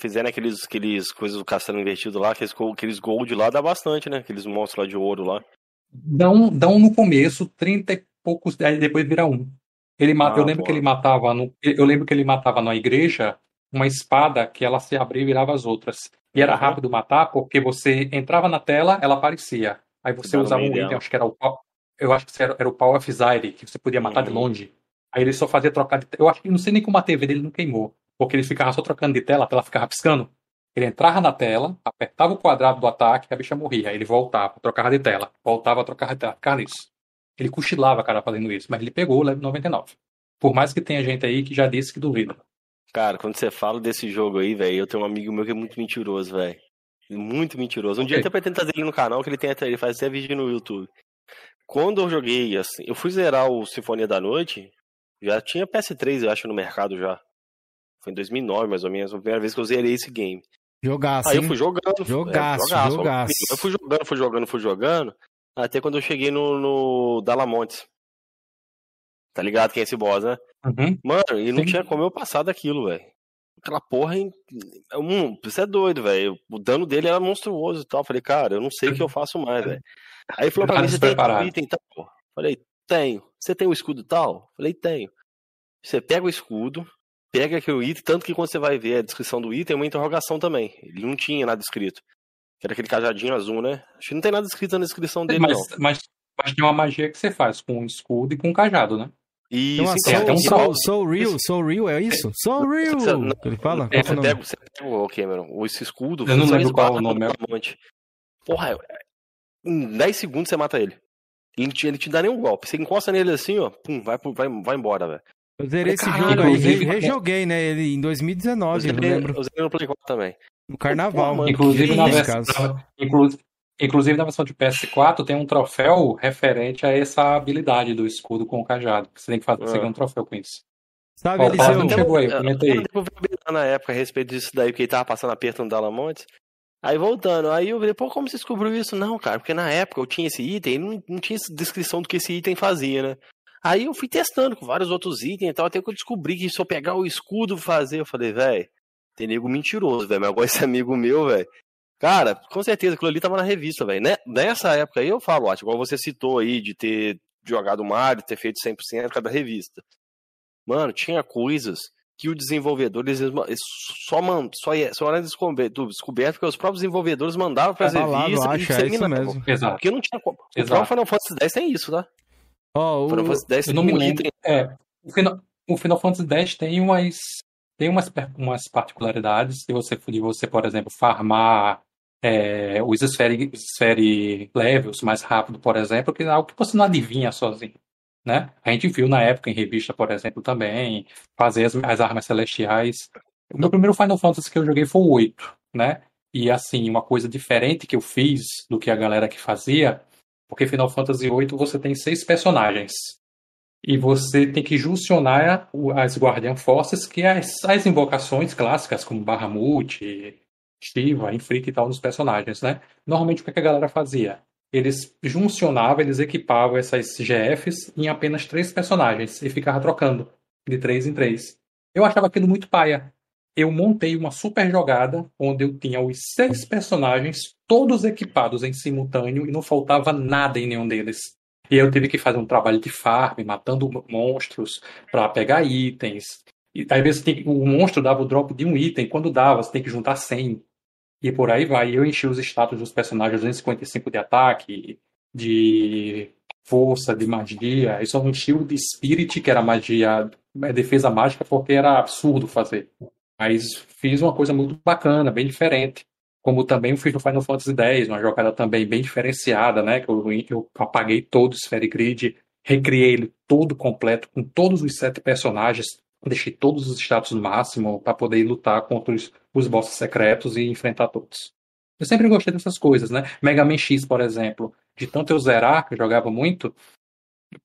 fizerem aqueles, aqueles coisas do castelo invertido lá, aqueles, aqueles gold lá, dá bastante, né? Aqueles monstros lá de ouro lá. Dão, dão no começo 30 e poucos, aí depois vira um. Ele mata, Ah, eu lembro boa. que ele matava no, eu lembro que ele matava na igreja uma espada que ela se abria e virava as outras. E era Uhum. rápido matar porque você entrava na tela, ela aparecia. Aí você Dá usava um item, acho que era o eu acho que era, era o Power of Zyre, que você podia matar de Uhum. longe. Aí ele só fazia trocar de Eu acho que não sei nem como a TV dele não queimou, porque ele ficava só trocando de tela, a tela ficava piscando. Ele entrava na tela, apertava o quadrado do ataque, a bicha morria. Aí ele voltava, trocava de tela, voltava, trocava de tela, ficava nisso. Ele cochilava, cara, fazendo isso, mas ele pegou o level 99. Por mais que tenha gente aí que já disse que duvida. Cara, quando você fala desse jogo aí, velho, eu tenho um amigo meu que é muito mentiroso, velho. Muito mentiroso. Um dia eu Ok. até pretendo trazer ele no canal, que ele tem até, ele faz até vídeo no YouTube. Quando eu joguei, assim, eu fui zerar o Sinfonia da Noite, já tinha PS3, eu acho, no mercado já. Foi em 2009, mais ou menos, a primeira vez que eu zerei esse game. Jogaço, Aí eu fui jogando. Jogaço, é, jogaço. Eu fui jogando, fui jogando, fui jogando. Até quando eu cheguei no, no Dalamontes. Tá ligado quem é esse boss, né? Uhum. Mano, e não Sim. tinha como eu passar daquilo, velho. Aquela porra, hein? é um, você é doido, velho. O dano dele era monstruoso e tal. Falei, cara, eu não sei o que eu faço mais, velho. Aí falou pra Tá mim, você tem despreparado. item e tal? Falei, tenho. Você tem o escudo tal? Falei, tenho. Você pega o escudo, pega aquele item, tanto que quando você vai ver a descrição do item, tem uma interrogação também. Ele não tinha nada escrito. Que era aquele cajadinho azul, né? Acho que não tem nada escrito na descrição dele, Mas, não. mas, mas tem uma magia que você faz com um escudo e com um cajado, né? E uma então, até um Soul, troll. Soul Real, Soul Real, é isso? Soul Real! Você- não, que ele fala? É, é você, pega, você pega o Cameron, esse escudo. Eu não você lembro qual o nome, no é. diamante. Porra, é- em 10 segundos você mata ele. Ele te, ele te dá nenhum golpe. Você encosta nele assim, ó, pum, vai, vai, vai embora, velho. Eu zerei esse jogo aí, rejoguei, né? Ele em 2019, eu zerei- lembro. eu zerei no Play 4 também. No carnaval. Pô, mano, Inclusive que na, versão, inclu- inclusive na versão de PS4 tem um troféu referente a essa habilidade do escudo com o cajado. que Você tem que fazer, você ganha um troféu com isso. Sabe, Ó, Eliseu? Não chegou aí, eu comentei. Eu na época a respeito disso daí, porque ele tava passando aperto no Dalamontes. Aí voltando, aí eu falei, pô, como você descobriu isso? Não, cara, porque na época eu tinha esse item e não, não tinha essa descrição do que esse item fazia, né? Aí eu fui testando com vários outros itens e tal, até que eu descobri que se eu pegar o escudo fazer, eu falei, velho, tem nego mentiroso, velho, mas agora esse amigo meu, velho. Cara, com certeza aquilo ali tava na revista, velho. Né? Nessa época aí eu falo, acho, igual você citou aí de ter jogado Mario, ter feito 100% cada revista. Mano, tinha coisas que o desenvolvedor eles, eles só, man, só, só era descoberto porque os próprios desenvolvedores mandavam para as lá, revistas e acho, é isso mesmo. Exato. Porque não tinha como. O Exato. próprio Final Fantasy X tem isso, tá? Ó, O Final. Fantasy X Eu tem não me lembro. É, o Final, o Final Fantasy X tem umas tem umas, umas particularidades de você, de você, por exemplo, farmar é, os sphere levels mais rápido, por exemplo, que é algo que você não adivinha sozinho. Né? A gente viu na época em revista, por exemplo, também, fazer as, as armas celestiais. O meu primeiro Final Fantasy que eu joguei foi o 8, né? E assim, uma coisa diferente que eu fiz do que a galera que fazia, porque Final Fantasy VIII você tem seis personagens. E você tem que juncionar as Guardian Forces, que é as, as invocações clássicas, como Bahamut, Shiva, Ifrit e tal, nos personagens, né? Normalmente o que que a galera fazia? Eles juncionavam, eles equipavam essas GFs em apenas três personagens e ficava trocando de três em três. Eu achava aquilo muito paia. Eu montei uma super jogada onde eu tinha os seis personagens todos equipados em simultâneo e não faltava nada em nenhum deles. E eu tive que fazer um trabalho de farm, matando monstros para pegar itens. E às vezes tem- o monstro dava o drop de um item, quando dava, você tem que juntar 100. E por aí vai. Eu enchi os status dos personagens 255 de ataque, de força, de magia. E só enchi o de spirit, que era magia, é, defesa mágica, porque era absurdo fazer. Mas fiz uma coisa muito bacana, bem diferente. Como também fiz no Final Fantasy X, uma jogada também bem diferenciada, né? Que eu, eu apaguei todo o Sphere Grid, recriei ele todo completo, com todos os sete personagens, deixei todos os status no máximo para poder lutar contra os, os bosses secretos e enfrentar todos. Eu sempre gostei dessas coisas, né? Mega Man X, por exemplo, de tanto eu zerar, que eu jogava muito,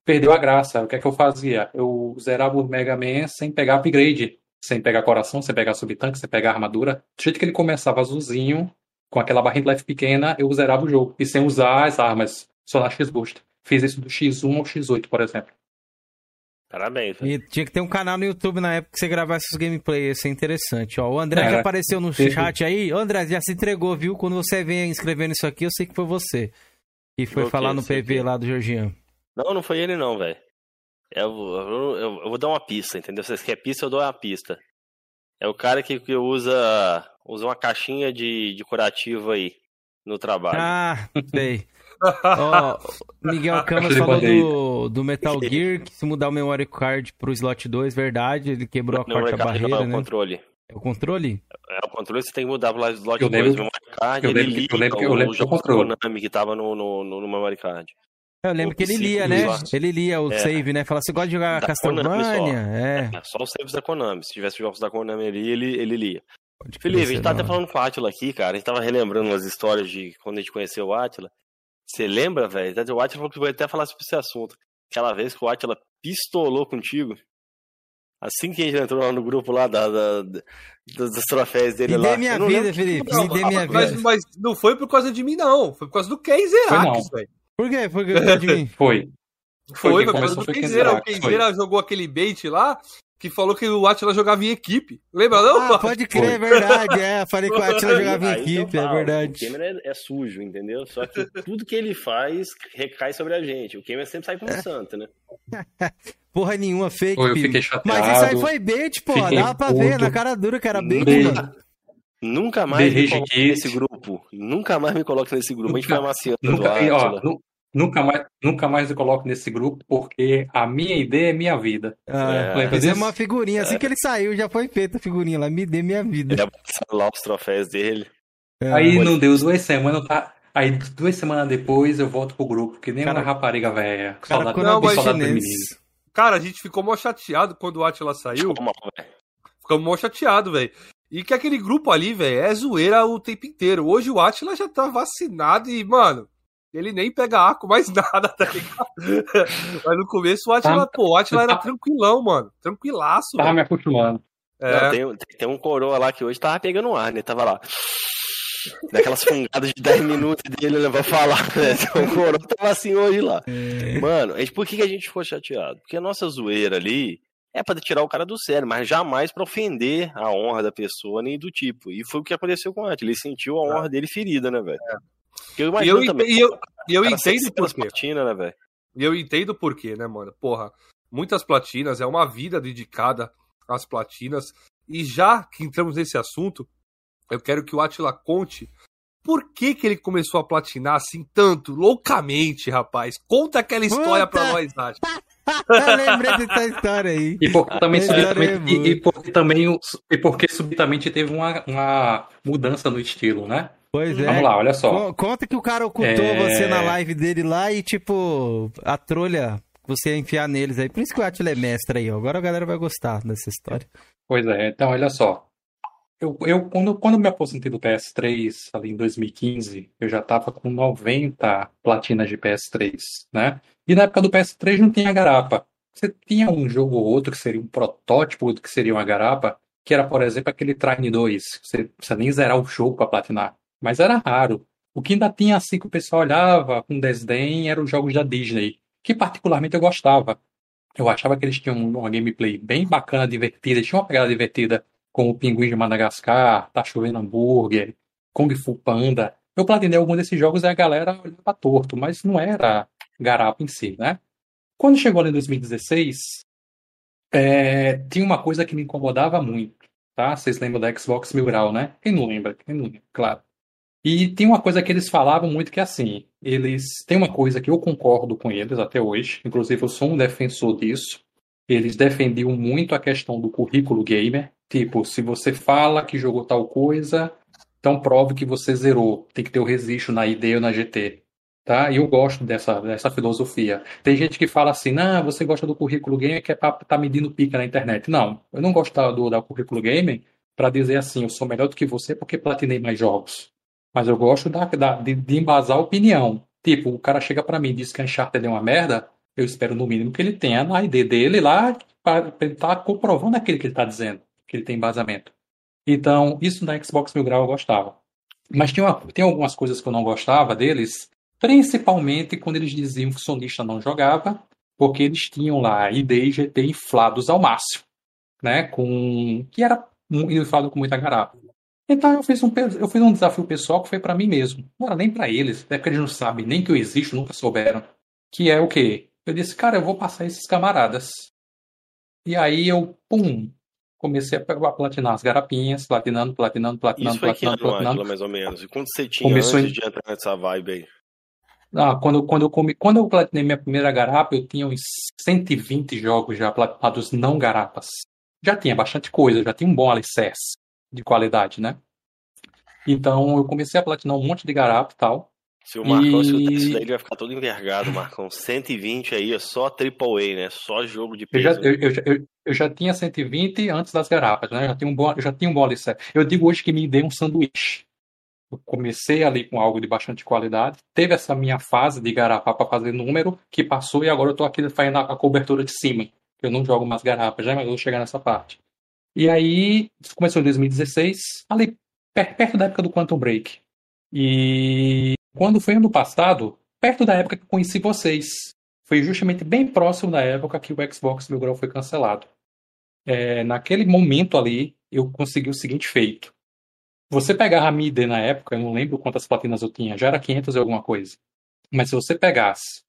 perdeu a graça. O que é que eu fazia? Eu zerava o Mega Man sem pegar upgrade, sem pegar coração, sem pegar subtanque, sem pegar armadura. Do jeito que ele começava azulzinho, com aquela barrinha de life pequena, eu zerava o jogo. E sem usar as armas, só na X-Boost. Fiz isso do X1 ao X8, por exemplo. Parabéns, velho. E tinha que ter um canal no YouTube na época que você gravasse os gameplays, ia ser interessante. Ó, o André que Era. apareceu no chat aí, André, já se entregou, viu? Quando você vem escrevendo isso aqui, eu sei que foi você. E foi falar no PV que- lá do Georgian. Não, não foi ele não, velho. Eu, eu, eu- eu vou dar uma pista, entendeu? Vocês querem pista, eu dou uma pista. É o cara que, que usa, usa uma caixinha de, de curativo aí no trabalho. Ah, sei. Ó, Miguel Camas falou do, do Metal Gear, que se mudar o memory card pro slot 2, verdade, ele quebrou a quarta não, barreira, não, é o né? controle. É o controle? É o controle, você tem que mudar pro slot Eu 2 lembro- memory card, eu ele lembro que- liga eu lembro que- eu o lembro que eu jogo. Konami que tava no, no, no, no memory card. Eu lembro que ele lia, né? slots. Ele lia o É. save, né? Fala, você gosta de jogar Da Castlevania? Konami É. É, só os saves da Konami. Se tivesse jogos da Konami ali, ele, ele lia. Pode Felipe, a gente tá até falando com o Atila aqui, cara. A gente tava relembrando umas histórias de quando a gente conheceu o Atila. Você lembra, velho? O Atila falou que vai até falar sobre esse assunto. Aquela vez que o Atila pistolou contigo. Assim que a gente entrou lá no grupo lá da, da- da- dos troféus dele Me lá. dê minha vida, lembro- Felipe. Não, Me dê minha mas, vida. mas não foi por causa de mim, não. Foi por causa do Ken Zerax, velho. Por quê? Por? Foi. Foi, foi causa começou do foi Ken Ken Zera. O Zerax, Ken foi. Zera jogou aquele bait lá que falou que o Atila jogava em equipe. Lembra não? Ah, pode crer, é verdade. É, falei que o Atila jogava em eu equipe, é falo, O verdade. Cameron é, é sujo, entendeu? Só que tudo que ele faz recai sobre a gente. O Cameron sempre sai como santo, né? Porra nenhuma, fake. Foi, eu fiquei chateado. Mas isso aí foi bait, pô. Dava pra ver puto. na cara dura que era bait, Bem- mano. Nunca mais me coloque kit. nesse grupo. Nunca mais me coloque nesse grupo. A gente Nunca- vai amaciando Nunca, ó, nu- nunca, mais, nunca mais eu coloco nesse grupo, porque a minha ideia é minha vida. Ah, É. Fizemos disso? uma figurinha. Assim que ele saiu, já foi feita a figurinha lá. Me dê minha vida. Ele abraçando lá os troféus dele. É. Aí pode- não deu duas semanas, tá? Aí duas semanas depois eu volto pro grupo, que nem Cara- uma rapariga velha. Cara, Saudade, quando Não, mas. Cara, a gente ficou mó chateado quando o Atila saiu. Velho? Ficamos mó chateado, velho. E que aquele grupo ali, velho, é zoeira o tempo inteiro. Hoje o Atila já tá vacinado e, mano, ele nem pega arco mais nada, tá ligado? Mas no começo o Atila, Tá. pô, o Atila era Tá. tranquilão, mano. Tranquilaço, Tava velho. me acostumando. Não, É. tem, tem um coroa lá que hoje tava pegando ar, né? Tava lá. Daquelas fungadas de 10 minutos dele né, pra falar, né? O coroa tava assim hoje lá. Mano, a gente, por que, que a gente ficou chateado? Porque a nossa zoeira ali é pra tirar o cara do sério, mas jamais pra ofender a honra da pessoa nem do tipo. E foi o que aconteceu com o Atila. Ele sentiu a honra dele ferida, né, velho? Porque eu E eu, também. e eu, e eu entendo 600 por quê. platina, né, velho? E eu entendo por quê, né, mano? Porra, muitas platinas é uma vida dedicada as platinas. E já que entramos nesse assunto, eu quero que o Atila conte por que, que ele começou a platinar assim tanto, loucamente, rapaz. Conta aquela história Puta. pra nós, Nath. Eu lembrei dessa história aí. E porque também, subitamente, é e, e, porque também e porque subitamente teve uma, uma mudança no estilo, né? Pois é. Vamos lá, olha só. Conta que o cara ocultou é... você na live dele lá e, tipo, a trolha você ia enfiar neles aí. Por isso que o Atila é mestre aí, ó. Agora a galera vai gostar dessa história. Pois é, então olha só. Eu, eu quando, quando me aposentei do PS3, ali em 2015, eu já tava com 90 platinas de PS3, né? E na época do PS3 não tinha garapa. Você tinha um jogo ou outro que seria um protótipo do que seria uma garapa, que era, por exemplo, aquele Trine 2. Você precisa nem zerar o jogo para platinar. Mas era raro. O que ainda tinha assim que o pessoal olhava com desdém eram os jogos da Disney, que particularmente eu gostava. Eu achava que eles tinham uma gameplay bem bacana, divertida, tinha uma pegada divertida, com o Pinguim de Madagascar, Tá Chovendo Hambúrguer, Kung Fu Panda. Eu platinei algum desses jogos e a galera olhava torto, mas não era garapa em si, né? Quando chegou ali em 2016, é, tinha uma coisa que me incomodava muito, tá? Vocês lembram da Xbox Mil Grau, né? Quem não lembra? Quem não lembra, claro. E tem uma coisa que eles falavam muito que é assim, eles têm uma coisa que eu concordo com eles até hoje, inclusive eu sou um defensor disso. Eles defendiam muito a questão do currículo gamer, tipo, se você fala que jogou tal coisa, então prove que você zerou, tem que ter o registro na ID ou na GT. Tá? E eu gosto dessa, dessa filosofia. Tem gente que fala assim, não, você gosta do currículo gamer que é para tá medindo pica na internet. Não, eu não gosto do, do currículo gamer para dizer assim, eu sou melhor do que você porque platinei mais jogos. Mas eu gosto da, da, de, de embasar a opinião. Tipo, o cara chega para mim e diz que a Uncharted é uma merda, eu espero no mínimo que ele tenha na ID dele lá para estar tá comprovando aquilo que ele está dizendo, que ele tem embasamento. Então, isso na Xbox Mil Grau eu gostava. Mas tinha, uma, tem algumas coisas que eu não gostava deles, principalmente quando eles diziam que o sonista não jogava, porque eles tinham lá ID e GT inflados ao máximo, né? Com que era inflado com muita garapa. Então eu fiz um, eu fiz um desafio pessoal que foi para mim mesmo. Não era nem para eles, até porque eles não sabem nem que eu existo, nunca souberam. Que é o quê? Eu disse, cara, eu vou passar esses camaradas. E aí eu, pum, comecei a platinar as garapinhas, platinando, platinando, platinando, Isso foi platinando, que ano, platinando. mais ou menos. E quando você tinha Começou antes em... de entrar nessa vibe aí? Ah, quando, quando, eu come... quando eu platinei minha primeira garapa, eu tinha uns 120 jogos já platinados não garapas. Já tinha bastante coisa, já tinha um bom alicerce de qualidade, né? Então eu comecei a platinar um monte de garapa e tal. Se o Marcão E- escutar isso daí, ele vai ficar todo envergado, Marcão. 120 aí é só AAA, né? Só jogo de Eu já, peso. eu, eu, já- eu, eu já tinha 120 antes das garapas, né? Já tinha um bom, eu já tinha um bom alicerce. Eu digo hoje que me dei um sanduíche. Eu comecei ali com algo de bastante qualidade. Teve essa minha fase de garapa para fazer número, que passou e agora eu tô aqui fazendo a, cobertura de cima. Eu não jogo mais garapas, já, mas eu vou chegar nessa parte. E aí, isso começou em 2016, ali per- perto da época do Quantum Break. E quando foi ano passado, perto da época que conheci vocês, foi justamente bem próximo da época que o Xbox Mil Grau foi cancelado. É, naquele momento ali, eu consegui o seguinte feito. Você pegar a ID na época, eu não lembro quantas platinas eu tinha, já era 500 e alguma coisa. Mas se você pegasse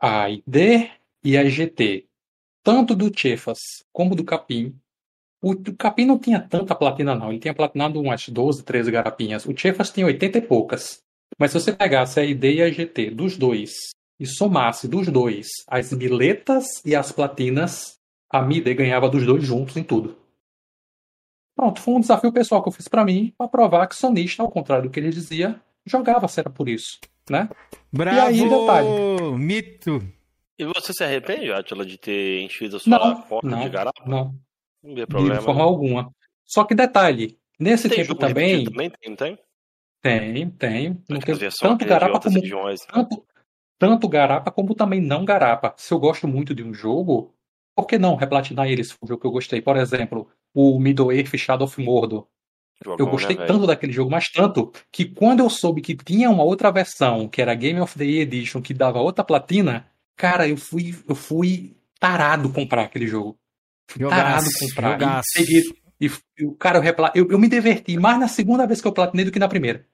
a ID e a GT, tanto do Chefas como do Capim, o, o Capim não tinha tanta platina não, ele tinha platinado umas 12, 13 garapinhas. O Chefas tinha 80 e poucas. Mas se você pegasse a ID e a GT dos dois e somasse dos dois as biletas e as platinas, a MIDE ganhava dos dois juntos em tudo. Pronto, foi um desafio pessoal que eu fiz pra mim, pra provar que sonista, ao contrário do que ele dizia, jogava se era por isso, né? Bravo! aí, detalhe. Mito! E você se arrepende, Atila, de ter enchido a sua Não, porta não, de garapa? não, Não de problema. forma né? alguma. Só que detalhe, nesse Tem tempo também, também? Tem, não tem? tem, tem, não tem tanto de garapa como regiões. tanto, tanto garapa como também não garapa. Se eu gosto muito de um jogo, por que não replatinar ele se for um jogo que eu gostei? Por exemplo, o Middle-earth Shadow of Mordor. Eu gostei né, tanto daquele jogo, mas tanto, que quando eu soube que tinha uma outra versão, que era Game of the Year Edition, que dava outra platina, cara, eu fui, eu fui tarado comprar aquele jogo. Fui tarado Jogaço, comprar. jogaço. E, peguei, e, e cara, eu, repla- eu, eu me diverti mais na segunda vez que eu platinei do que na primeira.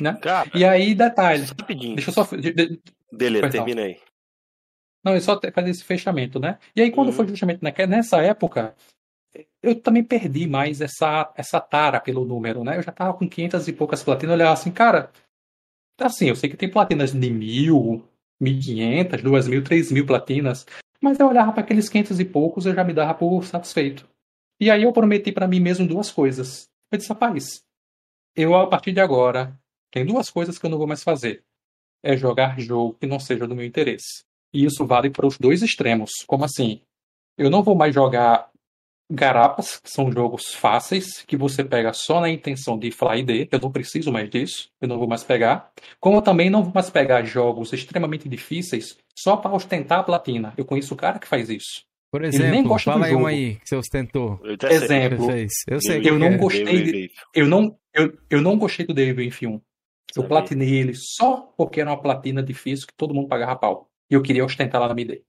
Né? Cara, E aí, detalhe. rapidinho. Deixa eu só. de- de- Beleza, não. termina aí. Não, é só fazer esse fechamento, né? E aí, quando Uhum. foi justamente nessa época, eu também perdi mais essa, essa tara pelo número, né? Eu já tava com 500 e poucas platinas, eu olhava assim, cara, assim, eu sei que tem platinas de mil, 1.500, 2.000, 3.000 platinas, mas eu olhava para aqueles 500 e poucos, eu já me dava por satisfeito. E aí eu prometi para mim mesmo duas coisas. Eu disse, rapaz, eu a partir de agora, tem duas coisas que eu não vou mais fazer. É jogar jogo que não seja do meu interesse. E isso vale para os dois extremos. Como assim? Eu não vou mais jogar Garapas, que são jogos fáceis, que você pega só na intenção de fly D, eu não preciso mais disso, eu não vou mais pegar. Como eu também não vou mais pegar jogos extremamente difíceis só para ostentar a platina. Eu conheço o cara que faz isso. Por exemplo, Ele nem gosta fala do jogo. aí um aí que você ostentou. Exemplo, eu sei eu não é. gostei de, eu não eu, eu não gostei do Devil Inf 1. Eu platinei ele só porque era uma platina difícil que todo mundo pagava pau. E eu queria ostentar lá na MD.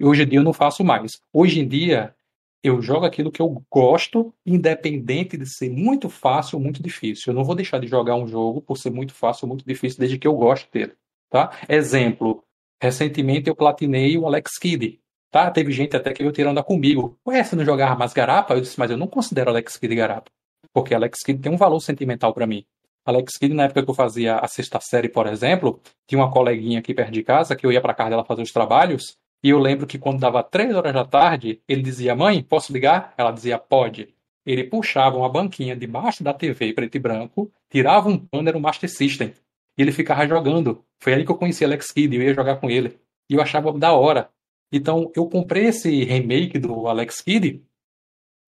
E hoje em dia eu não faço mais. Hoje em dia eu jogo aquilo que eu gosto, independente de ser muito fácil ou muito difícil. Eu não vou deixar de jogar um jogo por ser muito fácil ou muito difícil, desde que eu goste dele. Tá? Exemplo, recentemente eu platinei o Alex Kidd. Tá? Teve gente até que veio tirando comigo. Ué, você não jogava mais garapa? Eu disse, mas eu não considero Alex Kidd garapa. Porque Alex Kidd tem um valor sentimental para mim. Alex Kidd, na época que eu fazia a sexta série, por exemplo, tinha uma coleguinha aqui perto de casa que eu ia para casa dela fazer os trabalhos e eu lembro que quando dava três horas da tarde, ele dizia: Mãe, posso ligar? Ela dizia: Pode. Ele puxava uma banquinha debaixo da TV preto e branco, tirava um pano, era um Master System. E ele ficava jogando. Foi aí que eu conheci Alex Kidd, eu ia jogar com ele. E eu achava da hora. Então eu comprei esse remake do Alex Kidd,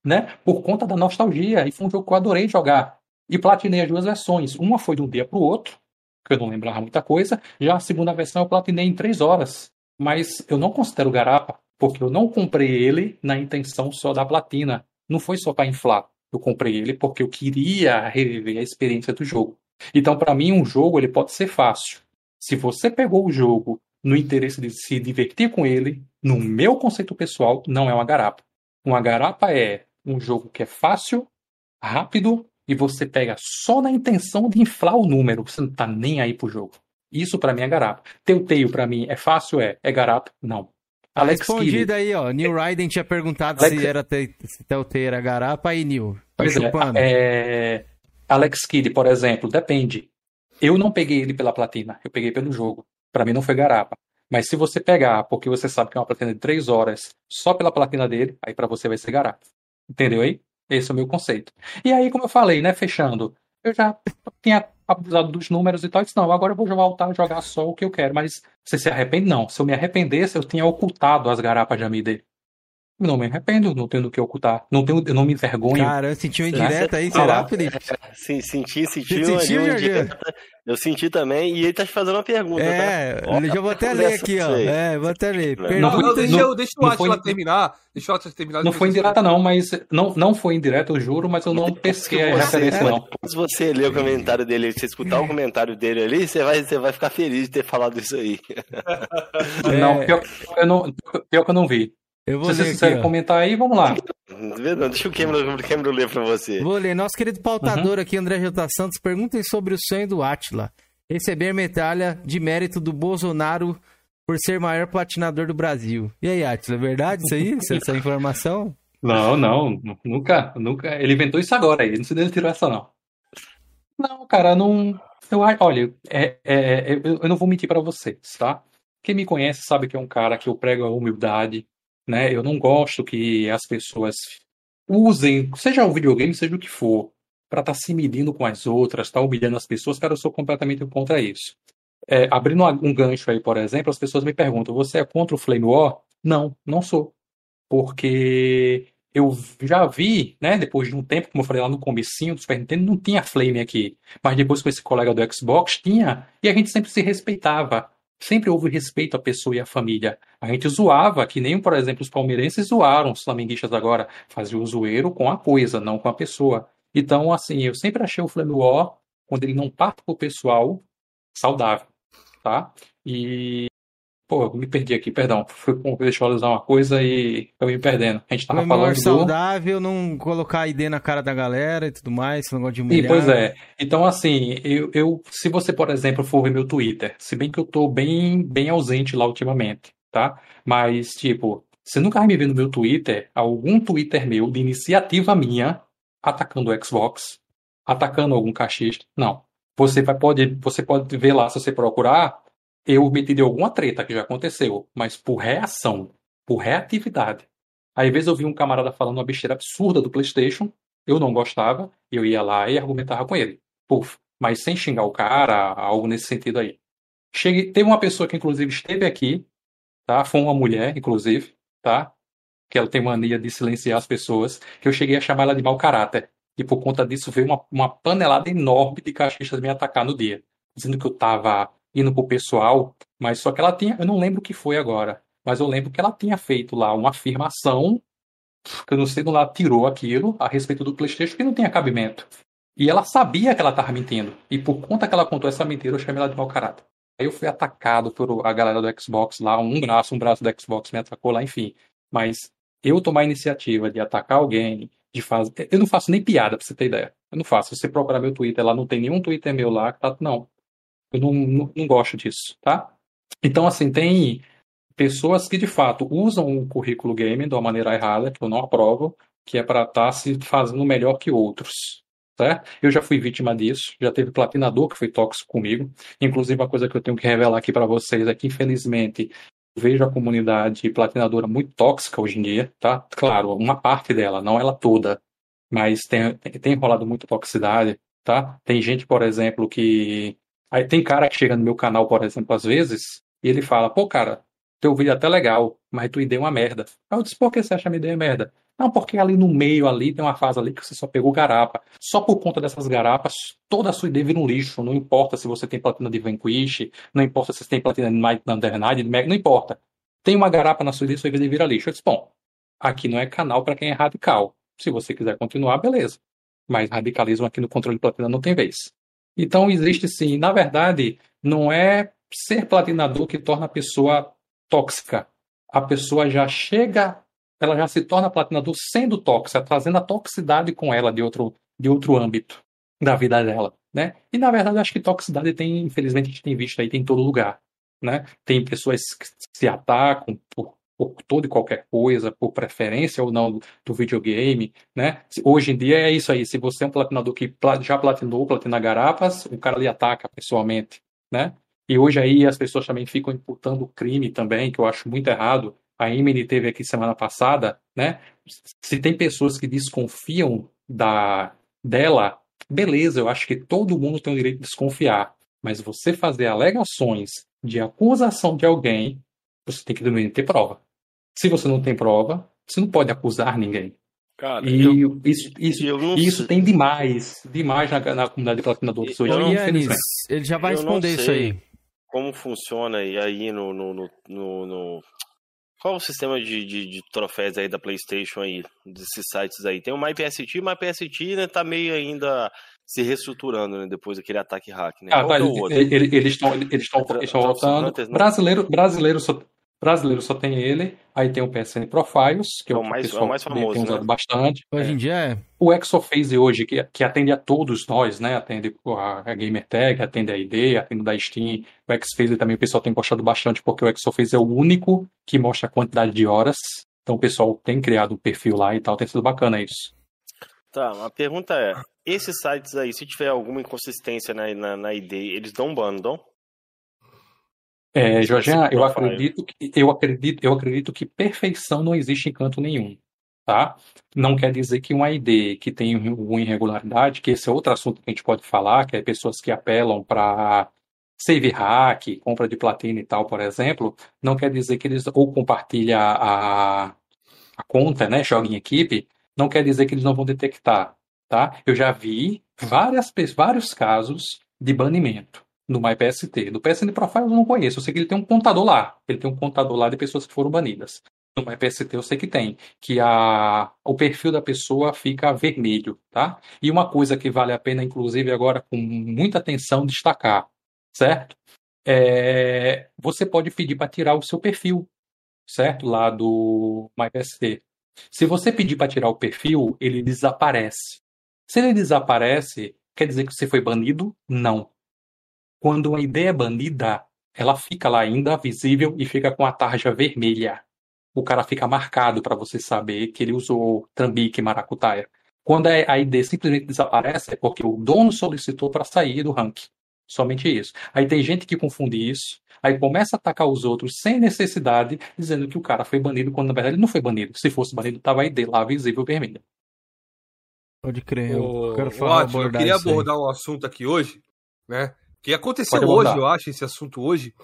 né, por conta da nostalgia. E foi um jogo que eu adorei jogar. E platinei as duas versões. Uma foi de um dia para o outro, que eu não lembrava muita coisa. Já a segunda versão eu platinei em três horas mas eu não considero garapa, porque eu não comprei ele na intenção só da platina. Não foi só para inflar. Eu comprei ele porque eu queria reviver a experiência do jogo. Então, para mim, um jogo ele pode ser fácil. Se você pegou o jogo no interesse de se divertir com ele, no meu conceito pessoal, não é uma garapa. Uma garapa é um jogo que é fácil, rápido e você pega só na intenção de inflar o número. Você não está nem aí pro jogo. Isso para mim é garapa. Teuteio para mim é fácil? É. É garapa? Não. Alex Respondido aí, ó. Neil Ryden tinha perguntado Alex... se era te... se Telltale era garapa, aí Neil. Pois é, é, Alex Kidd, por exemplo, depende. Eu não peguei ele pela platina, eu peguei pelo jogo. Para mim não foi garapa. Mas se você pegar, porque você sabe que é uma platina de 3 horas, só pela platina dele, aí para você vai ser garapa. Entendeu aí? Esse é o meu conceito. E aí, como eu falei, né, fechando, eu já tinha abusado dos números e tal. Eu disse, não, agora eu vou voltar a jogar só o que eu quero. Mas você se arrepende? Não. Se eu me arrependesse, eu tinha ocultado as garapas de Amide. Não me arrependo, não tenho do que ocultar. Não tenho, eu não me envergonho. Cara, eu senti uma indireta aí, será, Felipe? Sim, senti, senti uma, sentiu, uma indireta. Eu senti também, e ele tá te fazendo uma pergunta. É, tá? já vou até ler aqui, ó. É, vou até ler. Não, não, deixa, não, deixa o Atila foi, terminar. Deixa o Atila terminar. Não foi indireta, não, mas. Não, não foi indireta, eu juro, mas eu não pesquei a referência, não. Se você ler o comentário dele, se escutar o comentário dele ali, você vai, você vai ficar feliz de ter falado isso aí. Não, pior, eu não, pior que eu não vi. Eu vou Se ler você quiser comentar aí, vamos lá. Deixa o Cameron, ler para você. Vou ler. Nosso querido pautador uhum. aqui, André J. Santos, perguntem sobre o sonho do Atila. Receber medalha de mérito do Bolsonaro por ser maior platinador do Brasil. E aí, Atila, é verdade isso aí? essa informação? Não, não, nunca, nunca. Ele inventou isso agora aí, não sei se ele tirou essa não. Não, cara, não. Eu, olha, é, é, é, eu não vou mentir para vocês, tá? Quem me conhece sabe que é um cara que eu prego a humildade, né? Eu não gosto que as pessoas usem, seja o videogame, seja o que for, para estar tá se medindo com as outras, estar tá humilhando as pessoas, cara, eu sou completamente contra isso. É, abrindo um gancho aí, por exemplo, as pessoas me perguntam: você é contra o Flame War? Não, não sou. Porque eu já vi, né, depois de um tempo, como eu falei lá no comecinho do Super Nintendo, não tinha Flame aqui. Mas depois com esse colega do Xbox tinha, e a gente sempre se respeitava sempre houve respeito à pessoa e à família. A gente zoava, que nem, por exemplo, os palmeirenses zoaram os flamenguistas agora. Faziam o zoeiro com a coisa, não com a pessoa. Então, assim, eu sempre achei o Flamengo quando ele não parte pro pessoal, saudável, tá? E Pô, eu me perdi aqui, perdão. Fui, deixa eu usar uma coisa e eu me perdendo. A gente tava falando do... saudável, não colocar ID na cara da galera e tudo mais, esse negócio de humilhar. E, pois é. Então, assim, eu, eu, se você, por exemplo, for ver meu Twitter, se bem que eu tô bem, bem ausente lá ultimamente, tá? Mas, tipo, Você nunca vai me ver no meu Twitter, algum Twitter meu de iniciativa minha, atacando o Xbox, atacando algum cachista. Não. Você vai, pode, você pode ver lá, se você procurar, eu meti de alguma treta que já aconteceu, mas por reação, por reatividade. Aí, às vezes eu vi um camarada falando uma besteira absurda do PlayStation, eu não gostava, eu ia lá e argumentava com ele. Puf, mas sem xingar o cara, algo nesse sentido aí. Cheguei, teve uma pessoa que inclusive esteve aqui, tá? Foi uma mulher, inclusive, tá? Que ela tem mania de silenciar as pessoas, que eu cheguei a chamar ela de mau caráter. E por conta disso veio uma, uma panelada enorme de cachistas me atacar no dia, dizendo que eu tava indo pro pessoal, mas só que ela tinha, eu não lembro o que foi agora, mas eu lembro que ela tinha feito lá uma afirmação que eu não sei de lá tirou aquilo a respeito do PlayStation que não tinha cabimento. E ela sabia que ela estava mentindo. E por conta que ela contou essa mentira, eu chamei ela de mau caráter. Aí eu fui atacado por a galera do Xbox lá, um braço, um braço do Xbox me atacou lá, enfim. Mas eu tomar a iniciativa de atacar alguém, de fazer. Eu não faço nem piada, pra você ter ideia. Eu não faço. Se você procurar meu Twitter lá, não tem nenhum Twitter meu lá tá. Não. Eu não, não, não gosto disso, tá? Então, assim, tem pessoas que de fato usam o currículo game de uma maneira errada, que eu não aprovo, que é para estar tá se fazendo melhor que outros. Certo? Eu já fui vítima disso, já teve platinador que foi tóxico comigo. Inclusive, uma coisa que eu tenho que revelar aqui para vocês é que, infelizmente, vejo a comunidade platinadora muito tóxica hoje em dia, tá? Claro, uma parte dela, não ela toda, mas tem, tem rolado muita toxicidade, tá? Tem gente, por exemplo, que. Aí tem cara que chega no meu canal, por exemplo, às vezes, e ele fala, pô, cara, teu vídeo é até legal, mas tua ideia é uma merda. Aí eu disse, por que você acha a minha ideia merda? Não, porque ali no meio ali tem uma fase ali que você só pegou garapa. Só por conta dessas garapas, toda a sua ideia vira um lixo. Não importa se você tem platina de Vanquish, não importa se você tem platina de Might Undernight, não importa. Tem uma garapa na sua ideia, sua ideia vira lixo. Eu disse, bom, aqui não é canal para quem é radical. Se você quiser continuar, beleza. Mas radicalismo aqui no controle de platina não tem vez. Então existe sim. Na verdade, não é ser platinador que torna a pessoa tóxica. A pessoa já chega, ela já se torna platinador sendo tóxica, trazendo a toxicidade com ela de outro, de outro âmbito da vida dela, né? E na verdade acho que toxicidade tem, infelizmente a gente tem visto aí tem em todo lugar, né? Tem pessoas que se atacam por, por toda e qualquer coisa, por preferência ou não do videogame, né? Hoje em dia é isso aí, se você é um platinador que já platinou, platina garapas, o cara lhe ataca pessoalmente, né? E hoje aí as pessoas também ficam imputando crime também, que eu acho muito errado. A Emily teve aqui semana passada, né? Se tem pessoas que desconfiam da dela, beleza, eu acho que todo mundo tem o direito de desconfiar. Mas você fazer alegações de acusação de alguém, você tem que ter prova. Se você não tem prova, você não pode acusar ninguém. Cara, e eu, isso, isso, isso tem demais, demais na, na comunidade de platinadores hoje. Yanis, ele já vai responder isso aí como funciona aí no, no, no, no qual o sistema de, de, de, troféus aí da PlayStation aí, desses sites aí? Tem o MyPST, o MyPST né, tá meio ainda se reestruturando, né, depois daquele ataque hack, né? Ah, tá, eles estão eles estão eles estão voltando. Brasileiro, brasileiro só Brasileiro só tem ele. Aí tem o PSN Profiles, que é, é o, mais, é o mais famoso, tem usado né? bastante. Hoje em dia é. O Exophase hoje, que, que atende a todos nós, né? Atende a, a Gamertag, atende a ID, atende da Steam. O Xphase também o pessoal tem gostado bastante, porque o Exophase é o único que mostra a quantidade de horas. Então o pessoal tem criado um perfil lá e tal, tem sido bacana isso. Tá, a pergunta é: esses sites aí, se tiver alguma inconsistência na, na, na ID, eles dão ban, não dão? É, Jorginho, eu acredito, que, eu, acredito, eu acredito que perfeição não existe em canto nenhum. Tá? Não quer dizer que um ID que tem uma irregularidade, que esse é outro assunto que a gente pode falar, que é pessoas que apelam para save hack, compra de platina e tal, por exemplo, não quer dizer que eles ou compartilham a, a conta, né, joga em equipe, não quer dizer que eles não vão detectar, tá? Eu já vi várias, vários casos de banimento no MyPST. Do PSN Profile eu não conheço, eu sei que ele tem um contador lá. Ele tem um contador lá de pessoas que foram banidas. No MyPST eu sei que tem, que a, o perfil da pessoa fica vermelho, tá? E uma coisa que vale a pena, inclusive agora com muita atenção, destacar, certo? É, você pode pedir para tirar o seu perfil, certo? Lá do MyPST. Se você pedir para tirar o perfil, ele desaparece. Se ele desaparece, quer dizer que você foi banido? Não. Quando uma ideia é banida, ela fica lá ainda visível e fica com a tarja vermelha. o cara fica marcado para você saber que ele usou Trambique Maracutaia. Quando a ID simplesmente desaparece, é porque o dono solicitou para sair do ranking. Somente isso. Aí tem gente que confunde isso, aí começa a atacar os outros sem necessidade, dizendo que o cara foi banido, quando na verdade ele não foi banido. Se fosse banido, tava a ID lá visível vermelha. Pode crer. Eu quero falar, Ótimo, eu queria abordar um assunto aqui hoje, né? Que aconteceu hoje, eu acho, esse assunto hoje.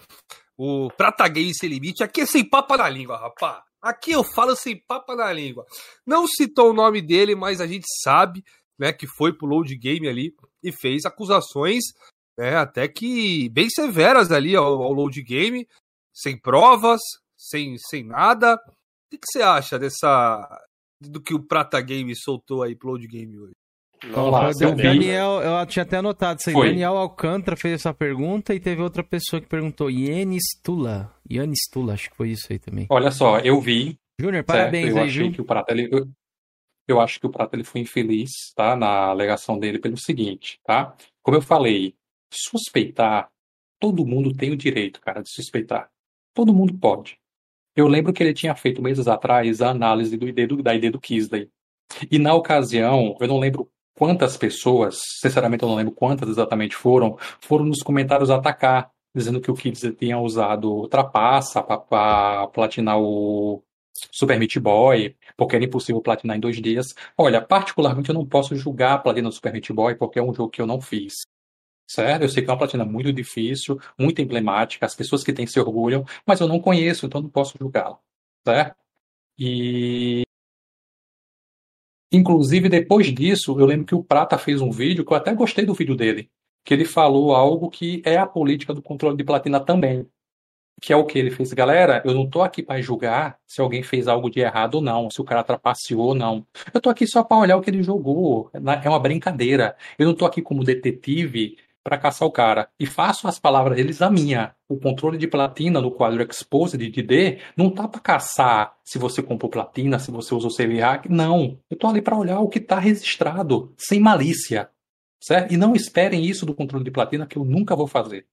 O Prata Gay Sem Limite. Aqui é sem papa na língua, rapá. Aqui eu falo sem papa na língua. Não citou o nome dele, mas a gente sabe, né, que foi pro load game ali e fez acusações, né, até que bem severas ali ao, ao load game, sem provas, sem, sem nada. O que, que você acha dessa do que o Prata Game soltou aí pro load game hoje? Nossa, o Daniel, eu tinha até anotado isso aí. Foi. Daniel Alcântara fez essa pergunta e teve outra pessoa que perguntou. Yanis Tula. Yanis Tula, acho que foi isso aí também. Olha só, eu vi. Júnior, parabéns eu aí, achei? Que o Prata, ele, eu, eu acho que o Prata ele foi infeliz, tá? Na alegação dele pelo seguinte, tá? Como eu falei, suspeitar, todo mundo tem o direito, cara, de suspeitar. Todo mundo pode. Eu lembro que ele tinha feito meses atrás a análise do ID do, da ID do Kisley. E na ocasião, eu não lembro quantas pessoas, sinceramente eu não lembro quantas exatamente foram, foram nos comentários atacar, dizendo que o Kids tinha usado trapaça para platinar o Super Meat Boy, porque era impossível platinar em dois dias. Olha, particularmente eu não posso julgar a platina do Super Meat Boy, porque é um jogo que eu não fiz. Certo? Eu sei que é uma platina muito difícil, muito emblemática, as pessoas que têm se orgulham, mas eu não conheço, então não posso julgá-la. Certo? E Inclusive, depois disso, eu lembro que o Prata fez um vídeo que eu até gostei do vídeo dele, que ele falou algo que é a política do controle de platina também. Que é o que ele fez, galera. Eu não tô aqui para julgar se alguém fez algo de errado ou não, se o cara trapaceou ou não. Eu tô aqui só para olhar o que ele jogou. É uma brincadeira. Eu não tô aqui como detetive para caçar o cara. E faço as palavras deles a minha. O controle de platina no quadro Exposed de D não tá para caçar se você comprou platina, se você usou save hack. Não. Eu tô ali para olhar o que tá registrado, sem malícia. Certo? E não esperem isso do controle de platina que eu nunca vou fazer.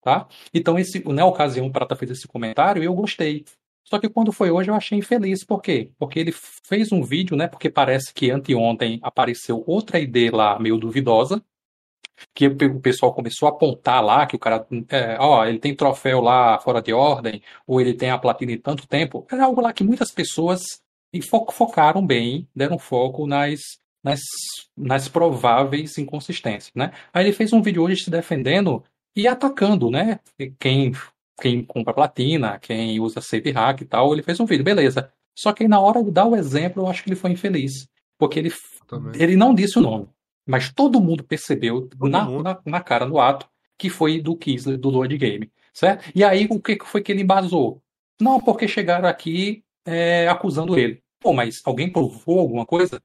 Tá? Então, esse, na ocasião, o Prata fez esse comentário e eu gostei. Só que quando foi hoje eu achei infeliz. Por quê? Porque ele fez um vídeo, né? Porque parece que anteontem apareceu outra ID lá meio duvidosa, que o pessoal começou a apontar lá que o cara, é, ó, ele tem troféu lá fora de ordem, ou ele tem a platina em tanto tempo, era algo lá que muitas pessoas focaram bem, deram foco nas, nas, nas prováveis inconsistências, né? Aí ele fez um vídeo hoje se defendendo e atacando, né? Quem, quem compra platina, quem usa save hack e tal, ele fez um vídeo, beleza. Só que na hora de dar o exemplo, eu acho que ele foi infeliz. Porque ele, ele não disse o nome. Mas todo mundo percebeu todo na, mundo. Na, na, cara, no ato, que foi do Kisler, do Lord Game. Certo? E aí, o que foi que ele embasou? Não, porque chegaram aqui é, acusando ele. Pô, mas alguém provou alguma coisa?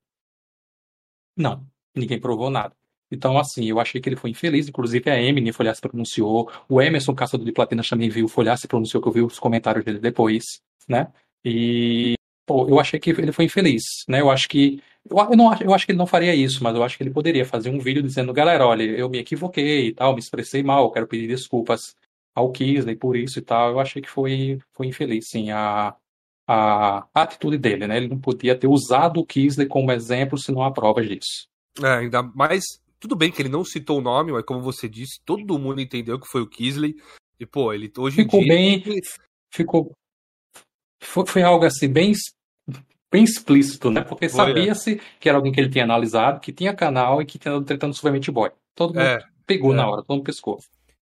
Não, ninguém provou nada. Então, assim, eu achei que ele foi infeliz. Inclusive, a Emily Folhar se pronunciou. O Emerson, caçador de platina, também viu. Folhar se pronunciou, que eu vi os comentários dele depois, né? E, pô, eu achei que ele foi infeliz, né? Eu acho que eu, eu, não, eu acho que ele não faria isso, mas eu acho que ele poderia fazer um vídeo dizendo, galera, olha, eu me equivoquei e tal, me expressei mal, quero pedir desculpas ao Kisley por isso e tal. Eu achei que foi, foi infeliz, sim, a, a, a atitude dele, né? Ele não podia ter usado o Kisley como exemplo se não há provas disso. É, ainda mais. Tudo bem que ele não citou o nome, mas como você disse, todo mundo entendeu que foi o Kisley. E, pô, ele hoje ficou em dia. Bem, ficou. Foi, foi algo assim, bem bem explícito, né? Porque sabia-se que era alguém que ele tinha analisado, que tinha canal e que tinha tretando Super Meat Boy. Todo mundo é, pegou é. na hora, todo mundo pescou.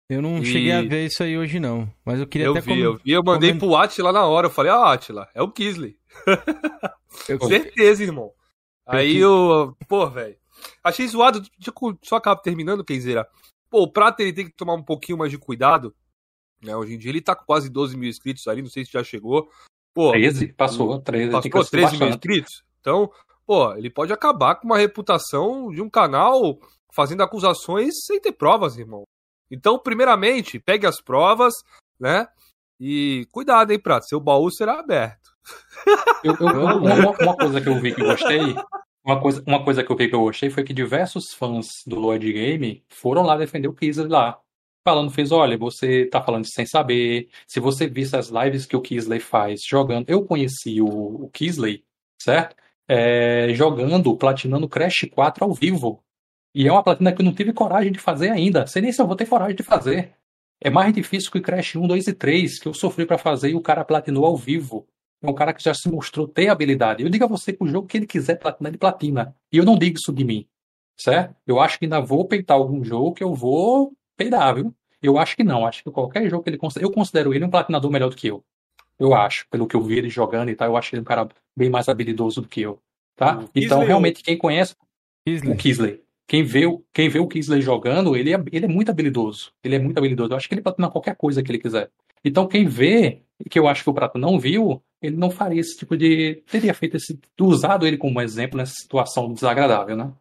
Eu não e... cheguei a ver isso aí hoje, não. Mas eu queria eu até vi, com... Eu vi, eu mandei pro Atila na hora. Eu falei, ah, Atila, é o Kisley. eu... Certeza, irmão. Aí eu, pô, velho. Achei zoado, eu só acabo terminando, Kenzeira. Pô, o Prata ele tem que tomar um pouquinho mais de cuidado. Né? Hoje em dia ele tá com quase 12 mil inscritos ali, não sei se já chegou. Pô, 13, passou, 13. Passou 13 mil inscritos. Então, pô, ele pode acabar com uma reputação de um canal fazendo acusações sem ter provas, irmão. Então, primeiramente, pegue as provas, né? E cuidado, hein, Prato, seu baú será aberto. Eu, eu, uma, uma, coisa que eu vi que gostei, uma coisa, uma coisa que eu vi que eu gostei foi que diversos fãs do Lord Game foram lá defender o Kizer lá. Falando, fez, olha, você tá falando sem saber, se você visse as lives que o Kisley faz jogando, eu conheci o, o Kisley, certo? É, jogando, platinando Crash 4 ao vivo. E é uma platina que eu não tive coragem de fazer ainda. Sei nem se eu vou ter coragem de fazer. É mais difícil que Crash 1, 2 e 3, que eu sofri para fazer e o cara platinou ao vivo. É um cara que já se mostrou ter habilidade. Eu digo a você que o jogo que ele quiser platinar, ele platina. E eu não digo isso de mim. Certo? Eu acho que ainda vou peitar algum jogo que eu vou peidar, viu? Eu acho que não. Acho que qualquer jogo que ele considera. Eu considero ele um platinador melhor do que eu. Eu acho. Pelo que eu vi ele jogando e tal, eu acho ele um cara bem mais habilidoso do que eu. Tá? então, realmente, quem conhece. Kisley. O Kisley. Quem vê, quem vê o Kisley jogando, ele é, ele é muito habilidoso. Ele é muito habilidoso. Eu acho que ele platina qualquer coisa que ele quiser. Então, quem vê, que eu acho que o Prato não viu, ele não faria esse tipo de. teria feito esse. usado ele como exemplo nessa situação desagradável, né?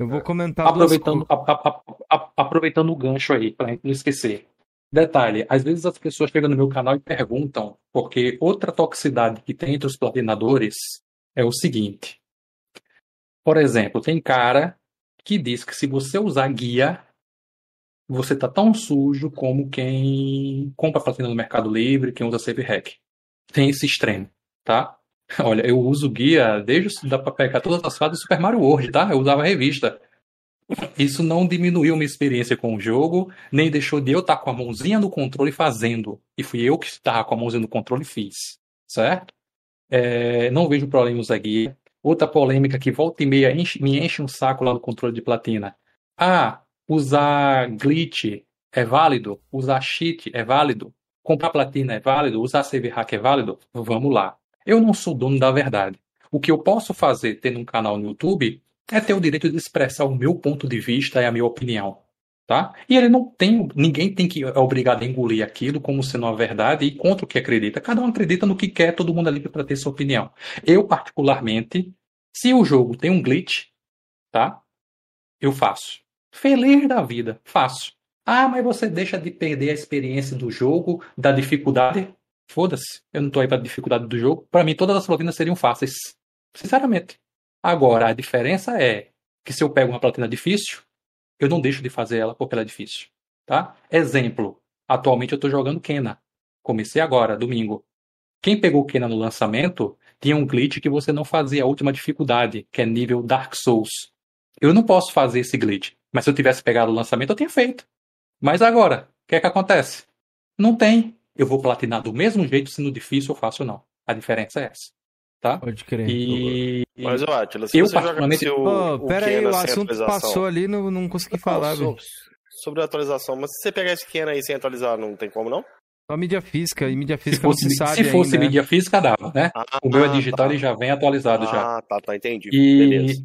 Eu vou comentar. Aproveitando, a, a, a, aproveitando o gancho aí, gente não esquecer. Detalhe, às vezes as pessoas chegam no meu canal e perguntam, porque outra toxicidade que tem entre os platinadores é o seguinte. Por exemplo, tem cara que diz que se você usar guia, você tá tão sujo como quem compra platina no Mercado Livre, quem usa Save Hack. Tem esse extremo, tá? Olha, eu uso guia desde dá para pegar todas as fases do Super Mario World, tá? Eu usava revista. Isso não diminuiu minha experiência com o jogo, nem deixou de eu estar com a mãozinha no controle fazendo. E fui eu que estava com a mãozinha no controle e fiz, certo? É, não vejo problema em usar guia. Outra polêmica que volta e meia enche, me enche um saco lá no controle de platina. Ah, usar glitch é válido? Usar cheat é válido? Comprar platina é válido? Usar save hack é válido? Vamos lá. Eu não sou dono da verdade. O que eu posso fazer tendo um canal no YouTube é ter o direito de expressar o meu ponto de vista e a minha opinião. Tá? E ele não tem, ninguém tem que é obrigado a engolir aquilo como sendo uma verdade e contra o que acredita. Cada um acredita no que quer, todo mundo é livre para ter sua opinião. Eu, particularmente, se o jogo tem um glitch, tá? Eu faço. Feliz da vida, faço. Ah, mas você deixa de perder a experiência do jogo, da dificuldade. Foda-se, eu não tô aí pra dificuldade do jogo. Para mim, todas as platinas seriam fáceis. Sinceramente. Agora, a diferença é que se eu pego uma platina difícil, eu não deixo de fazer ela porque ela é difícil. Tá? Exemplo. Atualmente eu tô jogando Kena. Comecei agora, domingo. Quem pegou Kena no lançamento tinha um glitch que você não fazia a última dificuldade, que é nível Dark Souls. Eu não posso fazer esse glitch, mas se eu tivesse pegado o lançamento, eu tinha feito. Mas agora, o que é que acontece? Não tem eu vou platinar do mesmo jeito se no difícil eu faço ou não. A diferença é essa. Tá? Pode crer. E... Mas, ó, Atila, se eu você particularmente... jogar o, oh, pera aí, o assunto passou ali, não, não consegui falar, velho. Sobre a atualização, mas se você pegar esse Ken aí sem atualizar, não tem como não? Só mídia física, e mídia física se fosse, não se sabe Se fosse ainda. mídia física, dava, né? Ah, o meu é digital tá. e já vem atualizado ah, já. Ah, tá, tá, entendi. E... Beleza.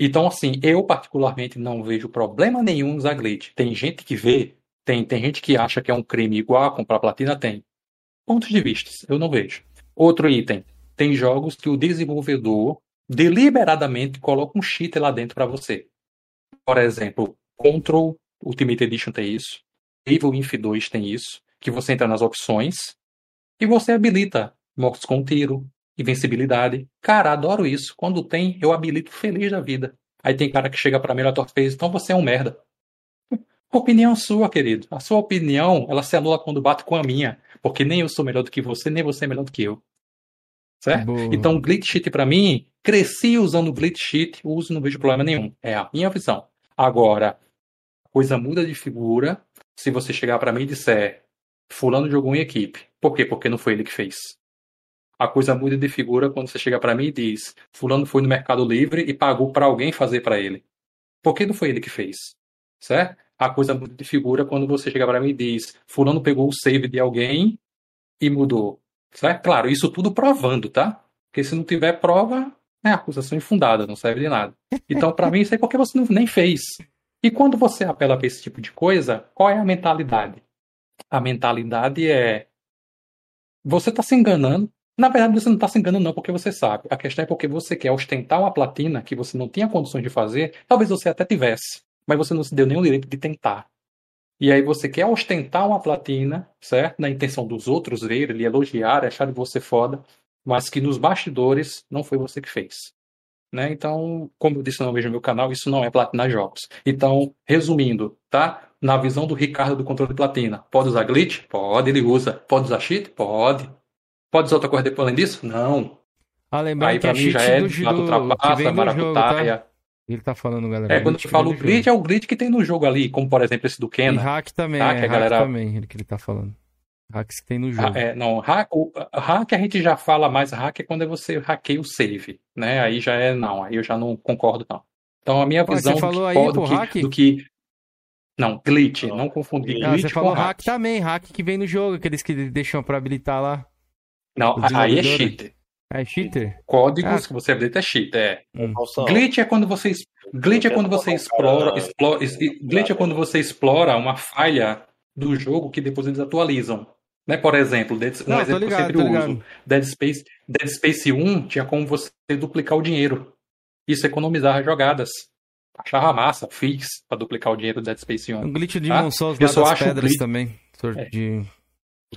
Então, assim, eu particularmente não vejo problema nenhum usar glitch. Tem gente que vê, tem, tem gente que acha que é um crime igual comprar platina, tem pontos de vista, eu não vejo. Outro item, tem jogos que o desenvolvedor deliberadamente coloca um cheat lá dentro para você. Por exemplo, Control Ultimate Edition tem isso, Evil Inf 2 tem isso, que você entra nas opções e você habilita mortes com tiro, invencibilidade. Cara, adoro isso. Quando tem, eu habilito feliz da vida. Aí tem cara que chega para mim tua fez, então você é um merda. Opinião sua, querido. A sua opinião, ela se anula quando bate com a minha. Porque nem eu sou melhor do que você, nem você é melhor do que eu. Certo? Boa. Então, glitch sheet para mim, cresci usando glitch sheet, uso não vejo problema nenhum. É a minha visão. Agora, a coisa muda de figura se você chegar para mim e disser fulano jogou em equipe. Por quê? Porque não foi ele que fez. A coisa muda de figura quando você chega para mim e diz fulano foi no Mercado Livre e pagou para alguém fazer para ele. Por que não foi ele que fez? Certo? A coisa muda de figura quando você chega para mim e diz: Fulano pegou o save de alguém e mudou. Certo? Claro, isso tudo provando, tá? Porque se não tiver prova, é acusação infundada, não serve de nada. Então, para mim, isso é porque você não, nem fez. E quando você apela para esse tipo de coisa, qual é a mentalidade? A mentalidade é: você está se enganando. Na verdade, você não está se enganando, não, porque você sabe. A questão é porque você quer ostentar uma platina que você não tinha condições de fazer. Talvez você até tivesse mas você não se deu nenhum direito de tentar. E aí você quer ostentar uma platina, certo? Na intenção dos outros verem, lhe elogiar, acharem você foda, mas que nos bastidores não foi você que fez. Né? Então, como eu disse no vejo meu canal, isso não é platinar jogos. Então, resumindo, tá? na visão do Ricardo do controle de platina. Pode usar glitch? Pode, ele usa. Pode usar cheat? Pode. Pode usar outra coisa depois além disso? Não. Ah, lembrando Aí que pra mim já é do, de do, vem do jogo, maracutaia. tá? Ele tá falando, galera. É, quando glitch eu falo glitch, jogo. é o glitch que tem no jogo ali, como por exemplo esse do E Kena. hack também, Hack, é, a hack galera- também, ele que ele tá falando. Hacks que tem no jogo. Ah, é, não, hack, o, hack a gente já fala mais, hack é quando você hackeia o save, né? Aí já é, não, aí eu já não concordo, não. Então a minha visão você falou do, aí, que, pô, do, hack? que, do que. Não, glitch, Não, não confundir Ah, glitch você falou com hack também, hack que vem no jogo, aqueles que deixam pra habilitar lá. Não, aí é desenvolvedores. É cheater? Códigos Ah. que você habilita é cheat, é. Hum. Glitch é quando você glitch é quando você um explora, explora es- glitch é quando você explora uma falha do jogo que depois eles atualizam. Né? Por exemplo, Dead- um Não, exemplo que eu ligado, sempre uso. ligado. Dead Space, Dead Space 1 tinha como você duplicar o dinheiro. Isso economizava jogadas. Achava massa, fiz pra duplicar o dinheiro do Dead Space 1. O glitch de eu lá só acho pedras glitch- também. É. De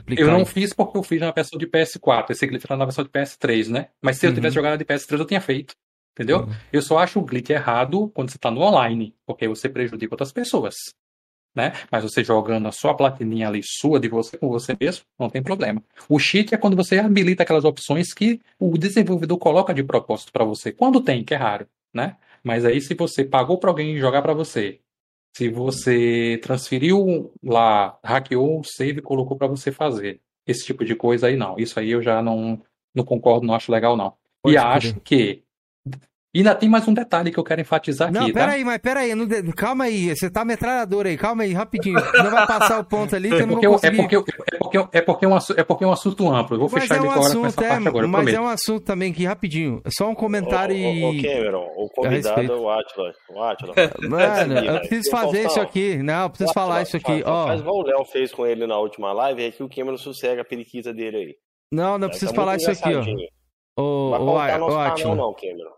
Eu não fiz porque eu fiz na versão de PS4. Esse glitch era na versão de PS3, né? Mas se eu Uhum. tivesse jogado de PS3, eu tinha feito. Entendeu? Uhum. Eu só acho o glitch errado quando você tá no online, porque aí você prejudica outras pessoas. Né? Mas você jogando a sua platininha ali sua, de você com você mesmo, não tem problema. O cheat é quando você habilita aquelas opções que o desenvolvedor coloca de propósito para você. Quando tem, que é raro, né? Mas aí se você pagou para alguém jogar para você, se você transferiu lá, hackeou o save e colocou para você fazer, esse tipo de coisa aí não. Isso aí eu já não, não concordo, não acho legal não. Pode e crer. acho que e ainda tem mais um detalhe que eu quero enfatizar Não, aqui, tá? peraí, mas peraí, não calma aí, você tá metralhador aí, calma aí, rapidinho. Não vai passar o ponto ali que eu É não vou eu- é, conseguir. porque, é, porque, é, porque é, um, é porque é um assunto amplo. Eu vou Mas fechar é ele um agora com assunto, essa é, parte agora, mas prometo. é um assunto também que rapidinho, só um comentário ô, ô, e... Cameron, o convidado é o Atila. O Atila. Mano, Sim, eu vai. preciso fazer isso aqui, não, eu preciso Atila, falar isso aqui, faz, ó. Faz igual o Léo fez com ele na última live, é que o Cameron sossega a periquita dele aí. Não, não Tá preciso muito falar isso aqui, ó. Ô, ô, pautar ô,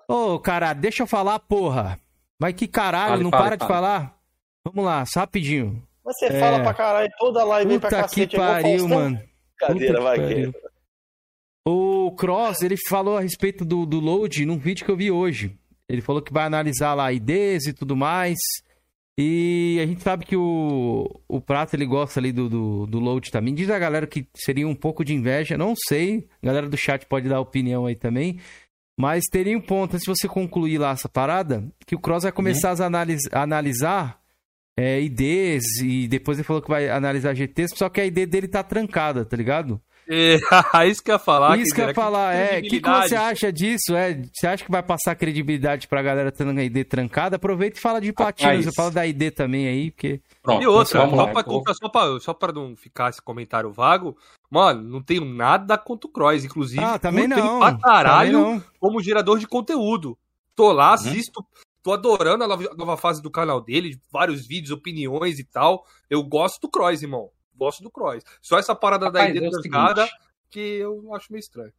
não, cara, deixa eu falar, porra. Vai que caralho, Fale, não fale, para de falar. Vamos lá, só rapidinho. Mas você É. fala pra caralho, toda live vem pra Puta que cacete. é igual pariu, mano. Brincadeira, Puta vai, que. O Cross, ele falou a respeito do, do load num vídeo que eu vi hoje. Ele falou que vai analisar lá IDs e tudo mais. E a gente sabe que o, o Prato ele gosta ali do, do, do load também. Diz a galera que seria um pouco de inveja, não sei. A galera do chat pode dar opinião aí também. Mas teria um ponto, se você concluir lá essa parada, que o Cross vai começar a, analis- a analisar é, IDs e depois ele falou que vai analisar GTs, só que a ID dele tá trancada, tá ligado? É, isso que eu ia falar. Isso que eu ia falar, é. O que, que você acha disso? É, você acha que vai passar credibilidade pra galera tendo a ID trancada? Aproveita e fala de. Rapaz. Você fala da ID também aí, porque. Pronto, E outra, só lá. pra, só, pra, só pra não ficar esse comentário vago, mano, não tenho nada contra o Cross. Inclusive, Ah, também não. pra caralho Também não. como gerador de conteúdo. Tô lá, Uhum. assisto, tô adorando a nova, a nova fase do canal dele, vários vídeos, opiniões e tal. Eu gosto do Cross, irmão. Gosto do Cross. Só essa parada da Rapaz, ID é o trancada que eu acho meio estranho.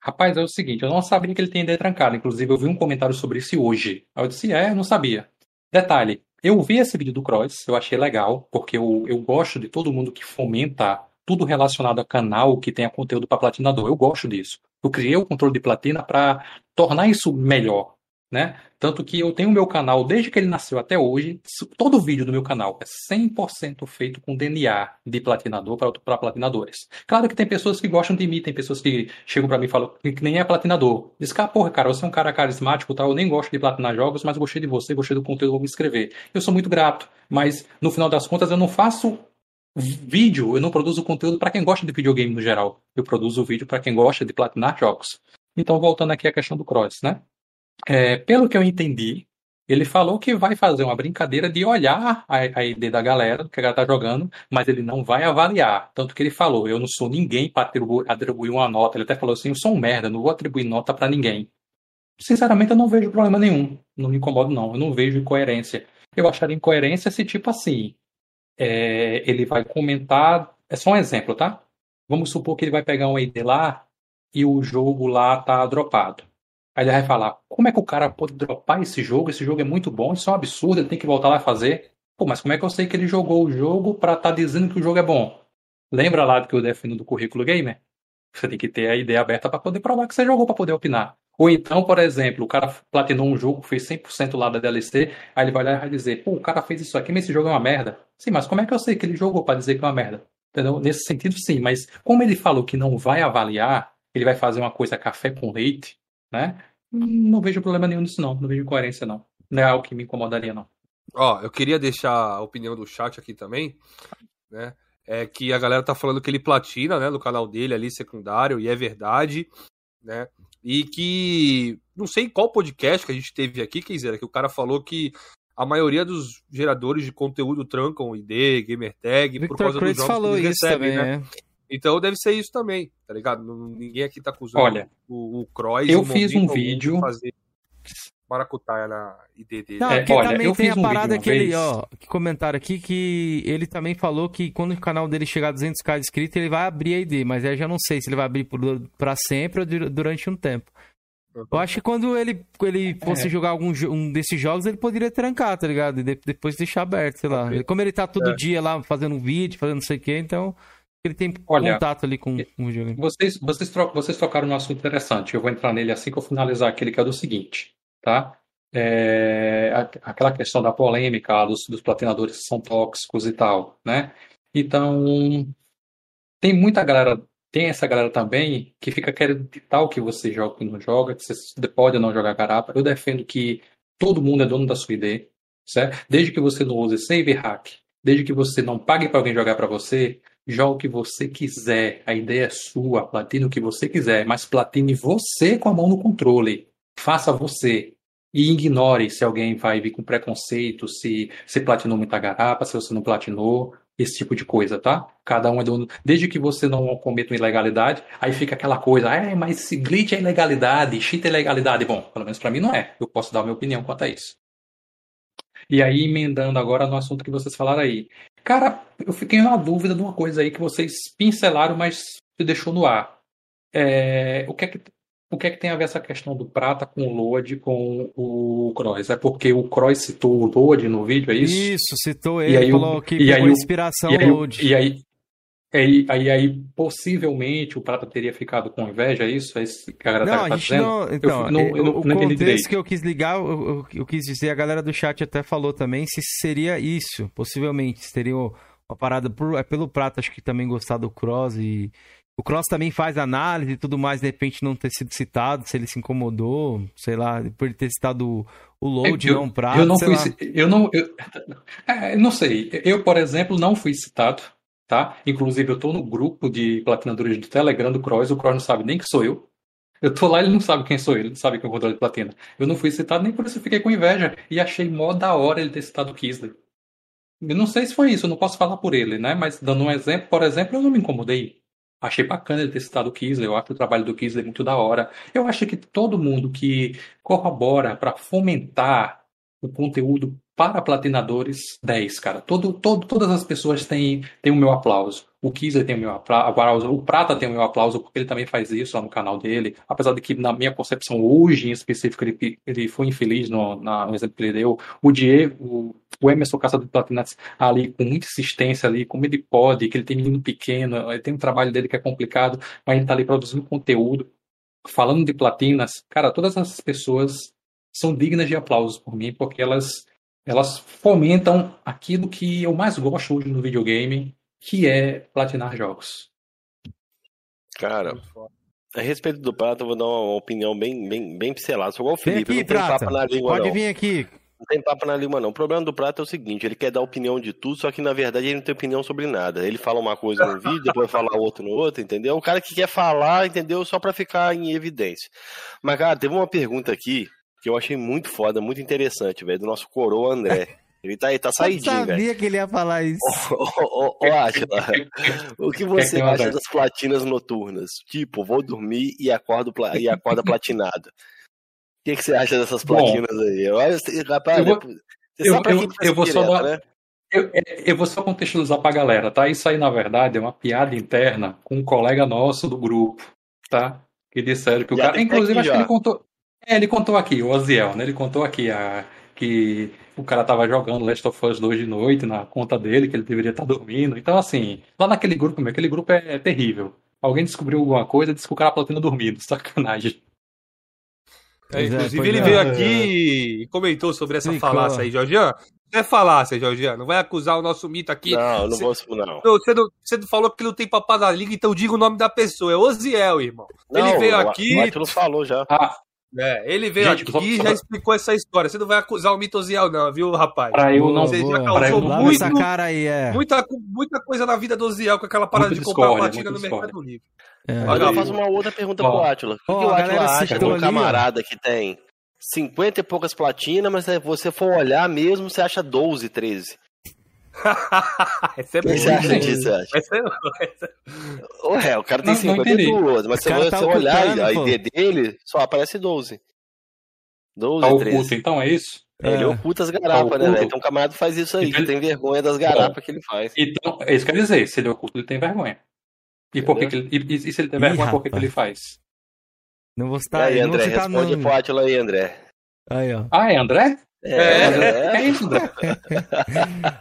Rapaz, é o seguinte, eu não sabia que ele tem ideia trancada. Inclusive, eu vi um comentário sobre isso hoje. Aí eu disse, é, não sabia. Detalhe, eu vi esse vídeo do Cross, eu achei legal, porque eu, eu gosto de todo mundo que fomenta tudo relacionado a canal que tenha conteúdo para platinador. Eu gosto disso. Eu criei o controle de platina para tornar isso melhor, né? Tanto que eu tenho o meu canal, desde que ele nasceu até hoje, todo vídeo do meu canal é 100% feito com DNA de platinador para platinadores. Claro que tem pessoas que gostam de mim, tem pessoas que chegam para mim e falam que nem é platinador. Diz ah, porra, cara, você é um cara carismático, tal, eu nem gosto de platinar jogos, mas gostei de você, gostei do conteúdo, vou me inscrever. Eu sou muito grato, mas no final das contas eu não faço vídeo, eu não produzo conteúdo para quem gosta de videogame no geral. Eu produzo vídeo para quem gosta de platinar jogos. Então, voltando aqui à questão do Cross, né? É, pelo que eu entendi, ele falou que vai fazer uma brincadeira de olhar a, a ID da galera, que a galera tá jogando, mas ele não vai avaliar. Tanto que ele falou, eu não sou ninguém para atribuir, atribuir uma nota. Ele até falou assim, eu sou um merda, não vou atribuir nota para ninguém. Sinceramente, eu não vejo problema nenhum. Não me incomodo, não. Eu não vejo incoerência. Eu acharia incoerência se, tipo assim, é, ele vai comentar. É só um exemplo, tá? Vamos supor que ele vai pegar um ID lá e o jogo lá tá dropado. Aí ele vai falar: como é que o cara pode dropar esse jogo? Esse jogo é muito bom, isso é um absurdo, ele tem que voltar lá fazer. Pô, mas como é que eu sei que ele jogou o jogo pra estar tá dizendo que o jogo é bom? Lembra lá do que eu defino do currículo gamer? Você tem que ter a ideia aberta para poder provar que você jogou para poder opinar. Ou então, por exemplo, o cara platinou um jogo, fez 100% lá da DLC, aí ele vai lá e vai dizer, pô, o cara fez isso aqui, mas esse jogo é uma merda. Sim, mas como é que eu sei que ele jogou para dizer que é uma merda? Entendeu? Nesse sentido, sim, mas como ele falou que não vai avaliar, ele vai fazer uma coisa café com leite, né? Não vejo problema nenhum nisso, não. Não vejo coerência, não. Não é algo que me incomodaria, não. Ó, eu queria deixar a opinião do chat aqui também, né? É que a galera tá falando que ele platina, né, no canal dele ali, secundário, e é verdade, né? E que não sei qual podcast que a gente teve aqui, quiser, que o cara falou que a maioria dos geradores de conteúdo trancam ID, gamertag, Victor por causa Cruz dos jogos falou que eles isso recebem, também, né? é. Então deve ser isso também, tá ligado? Ninguém aqui tá acusando Olha, o, o Croix eu fiz um vídeo- fazer maracutaia na ID dele. Não, É, olha, também eu tem fiz a um parada que ele, vez. ó, que comentaram aqui que ele também falou que quando o canal dele chegar a 200k de inscritos, ele vai abrir a ID, mas aí eu já não sei se ele vai abrir por, pra sempre ou dur- durante um tempo. Eu acho que quando ele, ele fosse É. jogar algum um desses jogos, ele poderia trancar, tá ligado? E de- depois deixar aberto, sei lá. Como ele tá todo É. dia lá fazendo um vídeo, fazendo não sei o que, então ele tem Olha, contato ali com, com o jogo. Vocês, vocês, vocês tocaram num assunto interessante. Eu vou entrar nele assim que eu finalizar aquele que é do seguinte, tá? É, aquela questão da polêmica dos, dos platinadores que são tóxicos e tal, né? Então, tem muita galera, tem essa galera também que fica querendo ditar o que você joga e não joga, que você pode ou não jogar garapa. Eu defendo que todo mundo é dono da sua ID, certo? Desde que você não use save hack, desde que você não pague para alguém jogar para você, joga o que você quiser. A ideia é sua, platine o que você quiser, mas platine você com a mão no controle. Faça você. E ignore se alguém vai vir com preconceito, se você platinou muita garapa, se você não platinou, esse tipo de coisa, tá? Cada um é dono. Desde que você não cometa uma ilegalidade, aí fica aquela coisa, é, mas se glitch é ilegalidade, cheat é ilegalidade. Bom, pelo menos pra mim não é. Eu posso dar a minha opinião quanto a isso. E aí, emendando agora no assunto que vocês falaram aí. Cara, eu fiquei na dúvida de uma coisa aí que vocês pincelaram, mas se deixou no ar. É, o que é que, o que é que tem a ver essa questão do prata com o Load com o Cross? É porque o Cross citou o Load no vídeo, é isso? Isso, citou E ele, aí o- falou que e aí inspiração E aí, o- load. e aí, aí, aí, aí, possivelmente o Prata teria ficado com inveja, é isso? É isso que a galera Não, tá, a gente dizendo? não. Então, Eu não- eu o- não- o não entendi contexto direito. que eu quis ligar, eu, eu- eu quis dizer, a galera do chat até falou também, se seria isso, possivelmente. Se teria uma parada por, é pelo Prato, acho que também gostar do Cross e. O Cross também faz análise e tudo mais, de repente não ter sido citado, se ele se incomodou, sei lá, por ter citado o- o load, eu, não o Prato, eu não fui, eu não, eu, é, não sei. Eu, por exemplo, não fui citado, tá? Inclusive, eu tô no grupo de platinadores do Telegram do Cross, o Cross não sabe nem que sou eu. Eu tô lá, ele não sabe quem sou eu, ele não sabe quem é o controle de platina. Eu não fui citado, nem por isso fiquei com inveja. E achei mó da hora ele ter citado o Kisley. Eu não sei se foi isso, eu não posso falar por ele, né? Mas dando um exemplo, por exemplo, eu não me incomodei. Achei bacana ele ter citado o Kisley, eu acho o trabalho do Kisley muito da hora. Eu acho que todo mundo que corrobora para fomentar o conteúdo para platinadores, 10, cara. Todo, todo, todas as pessoas têm, têm o meu aplauso. O Kisley tem o meu apla- aplauso, o Prata tem o meu aplauso, porque ele também faz isso lá no canal dele. Apesar de que, na minha concepção, hoje em específico, ele, ele foi infeliz no, na- no exemplo que ele deu. O Diego, o, o Emerson Caçador de Platinas ali com muita insistência ali, como ele pode, que ele tem menino pequeno, ele tem um trabalho dele que é complicado, mas ele tá ali produzindo conteúdo, falando de platinas. Cara, todas essas pessoas são dignas de aplausos por mim, porque elas elas fomentam aquilo que eu mais gosto hoje no videogame, que é platinar jogos. Cara, a respeito do Prata, eu vou dar uma opinião bem, bem, bem pincelada. Sou igual o Felipe, aqui, não tem Prata. papo na língua, Pode não. vir aqui. Não tem papo na língua, não. O problema do Prata é o seguinte: ele quer dar opinião de tudo, só que na verdade ele não tem opinião sobre nada. Ele fala uma coisa no vídeo, depois fala outra no outro, entendeu? Um cara que quer falar, entendeu? Só pra ficar em evidência. Mas, cara, teve uma pergunta aqui que eu achei muito foda, muito interessante, velho, do nosso coroa André. Ele tá, ele tá Eu saidinho, velho. sabia que ele ia falar isso. Ô, o que você que eu acha das platinas noturnas? Tipo, vou dormir e acordo e acorda platinado. O que, que você acha dessas Bom, platinas aí? Eu, acho- rapaz, eu vou- você eu- eu- eu vou só dar- né? Eu, eu vou só contextualizar pra galera, tá? Isso aí, na verdade, é uma piada interna com um colega nosso do grupo, tá? Que disseram que o cara. Inclusive, acho que já. ele contou. É, ele contou aqui, o Oziel, né? Ele contou aqui a, que o cara tava jogando Last of Us 2 de noite na conta dele, que ele deveria estar dormindo. Então, assim, lá naquele grupo, meu, aquele grupo é, é terrível. Alguém descobriu alguma coisa, disse que o cara platina dormindo. Sacanagem. É, é, inclusive, pois ele é. veio aqui e comentou sobre essa Explicou. falácia aí, Jorgian. Não é falácia, Jorgian. Não vai acusar o nosso mito aqui. Não, eu não Cê- vou. Não. Você não, não falou que não tem papá na liga, então diga o nome da pessoa. É Oziel, irmão. ele Não, veio o- aqui. O Atlas falou já. Ah, É, ele veio Gente, aqui só- e só- já explicou essa história. Você não vai acusar o mito Oziel, não, viu, rapaz? pra eu não. Você já causou eu muito, essa cara aí, é. muita, muita coisa na vida do Oziel com aquela parada Muita de comprar discórdia, platina no muita Mercado Livre. É. Agora Olha eu faço uma outra pergunta Ó. pro Atila. O que, o a Atila galera acha de um camarada que tem 50 e poucas platinas, mas se você for olhar mesmo, você acha 12, 13. Essa é boa. você acha disso, acha? Essa é boa. Essa- Ué, o cara tem Não- não 50 e entendi. duas, mas Os se cara tá você olhar a. ID dele, só aparece 12. 12, Tá 13. oculto, então é isso? Ele É. oculta as garapas, Tá né, oculto. velho? Então o camarada faz isso aí, Então que tem vergonha das garapas que ele faz. Então, é isso que eu quero dizer. Se ele é oculto, ele tem vergonha. E, por que que ele, e, e se ele tem Ih, vergonha, por que, que ele faz? Não vou E citar, aí, não vou André, citar responde nome. pro aí, André. Aí, ó. Ah, é André? É, É, é. isso, André.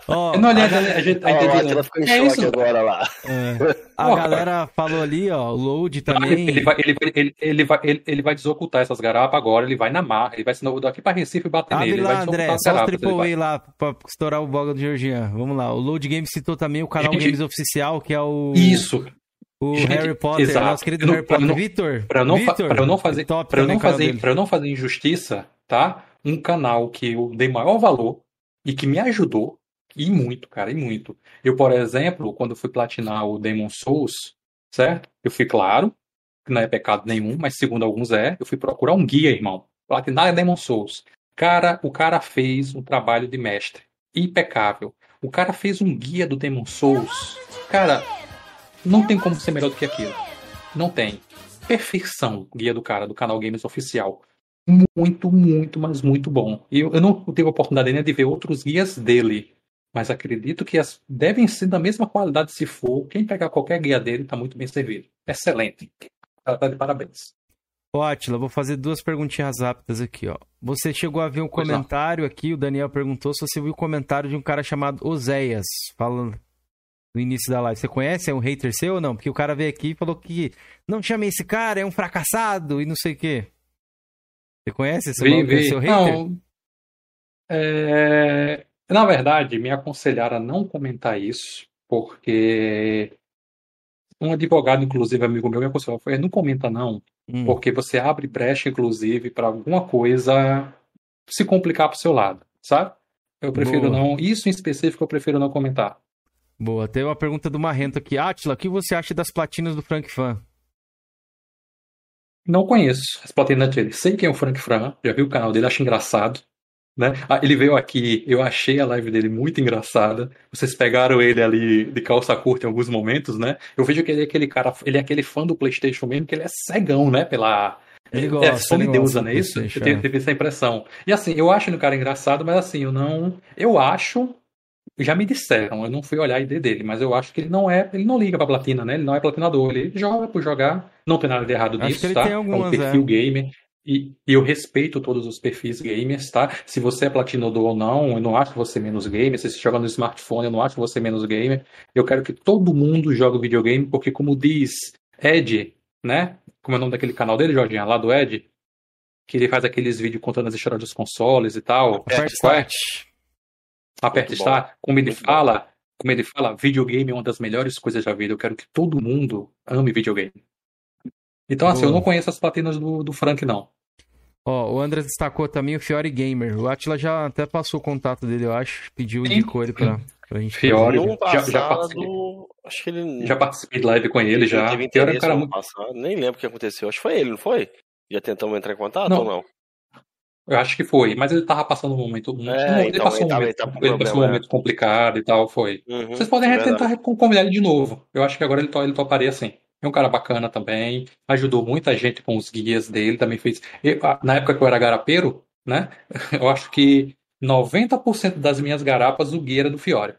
Ó, Não a, adianta ga- a gente tá entendendo. Atila ficou em É choque isso, agora lá. é, a galera falou ali, ó, o load também. Ele vai, ele, vai, ele, ele, vai, ele, ele vai desocultar essas garapas agora, ele vai na marra, ele vai se daqui pra Recife e bater Abre nele. ele lá, vai André, só os garapas, ele vai. AAA lá pra estourar o boga do Georgian. Vamos lá. O Load Games citou também o canal Gente, Games Oficial, que é o, Isso, o gente, Harry Potter, exato. nosso querido não- Harry Potter. não- Vitor, Pra não, pra não fazer, top pra não fazer, pra eu não fazer injustiça, tá? Um canal que eu dei maior valor e que me ajudou e muito, cara, e muito. Eu, por exemplo, quando fui platinar o Demon Souls, certo? Eu fui claro que não é pecado nenhum, mas segundo alguns é, eu fui procurar um guia, irmão. Platinar Demon Souls. Cara, o cara fez um trabalho de mestre impecável. O cara fez um guia do Demon Souls. Cara, não tem como ser melhor do que aquilo. Não tem. Perfeição, guia do cara, do canal Games Oficial. Muito, muito, mas muito bom. E eu, eu não tive a oportunidade ainda de ver outros guias dele. Mas acredito que as devem ser da mesma qualidade se for. Quem pegar qualquer guia dele tá muito bem servido. Excelente. Tá tá de parabéns. Ó, Atila, vou fazer duas perguntinhas rápidas aqui, ó. Você chegou a ver um Pois não. comentário aqui, o Daniel perguntou se você viu o comentário de um cara chamado Oséias, falando no início da live. Você conhece? É um hater seu ou não? Porque o cara veio aqui e falou que não chamei esse cara, é um fracassado e não sei o quê. Você conhece esse Vi? É vi. seu hater? Não, é, na verdade, me aconselharam a não comentar isso, porque um advogado, inclusive, amigo meu, me aconselhou, foi, não comenta não, Hum, porque você abre brecha, inclusive, para alguma coisa se complicar pro seu lado, sabe? Eu prefiro Boa. não, isso em específico eu prefiro não comentar. Boa. Tem uma pergunta do Marrento aqui. Atila, o que você acha das platinas do Frank Fan? Não conheço as platinas dele. Sei quem é o Frank Fran, já vi o canal dele, acho engraçado. Né? Ah, ele veio aqui, eu achei a live dele muito engraçada. Vocês pegaram ele ali de calça curta em alguns momentos, né? Eu vejo que ele é aquele cara, ele é aquele fã do PlayStation mesmo, que ele é cegão, né? Pela. Ele é, gosta, é fã ele de deusa, não é isso? Eu tive, é. tive essa impressão. E assim, eu acho ele um cara engraçado, mas assim, eu não. Eu acho. Já me disseram, eu não fui olhar a ID dele, mas eu acho que ele não é. Ele não liga pra platina, né? Ele não é platinador, ele joga por jogar. Não tem nada de errado Acho ele tá? tem é algumas, um perfil gamer. E, e eu respeito todos os perfis gamers, tá? Se você é platinador ou não, eu não acho você menos gamer. Se você joga no smartphone, eu não acho você menos gamer. Eu quero que todo mundo jogue videogame, porque como diz Ed, né? Como é o nome daquele canal dele, Jorginho? Lá do Ed? Que ele faz aqueles vídeos contando as histórias dos consoles e tal. É? start. Aperta Muito Start. Como ele Muito bom. fala, como ele fala, videogame é uma das melhores coisas da vida. Eu quero que todo mundo ame videogame. Então, assim, Boa. eu não conheço as platinas do, do Frank, não. Ó, o André destacou também o Fiore Gamer. O Atila já até passou o contato dele, eu acho. Pediu, indicou ele pra, pra gente. Fiore. Já- já participei. acho que ele. Já participei de live com ele, já. teve Fiore é um cara muito. passado. Nem lembro o que aconteceu. Acho que foi ele, não foi? Já tentamos entrar em contato Não. ou não? Eu acho que foi, mas ele tava passando um momento. um- É, ele então, passou ele um tava- momento, ele com ele passou um momento complicado e tal, foi. Uhum, Vocês podem é tentar convidar ele de novo. Eu acho que agora ele, to- ele toparia sim. É um cara bacana também. Ajudou muita gente com os guias dele. Também fez. eu- na época que eu era garapeiro, né? Eu acho que 90% das minhas garapas o guia era do Fiore.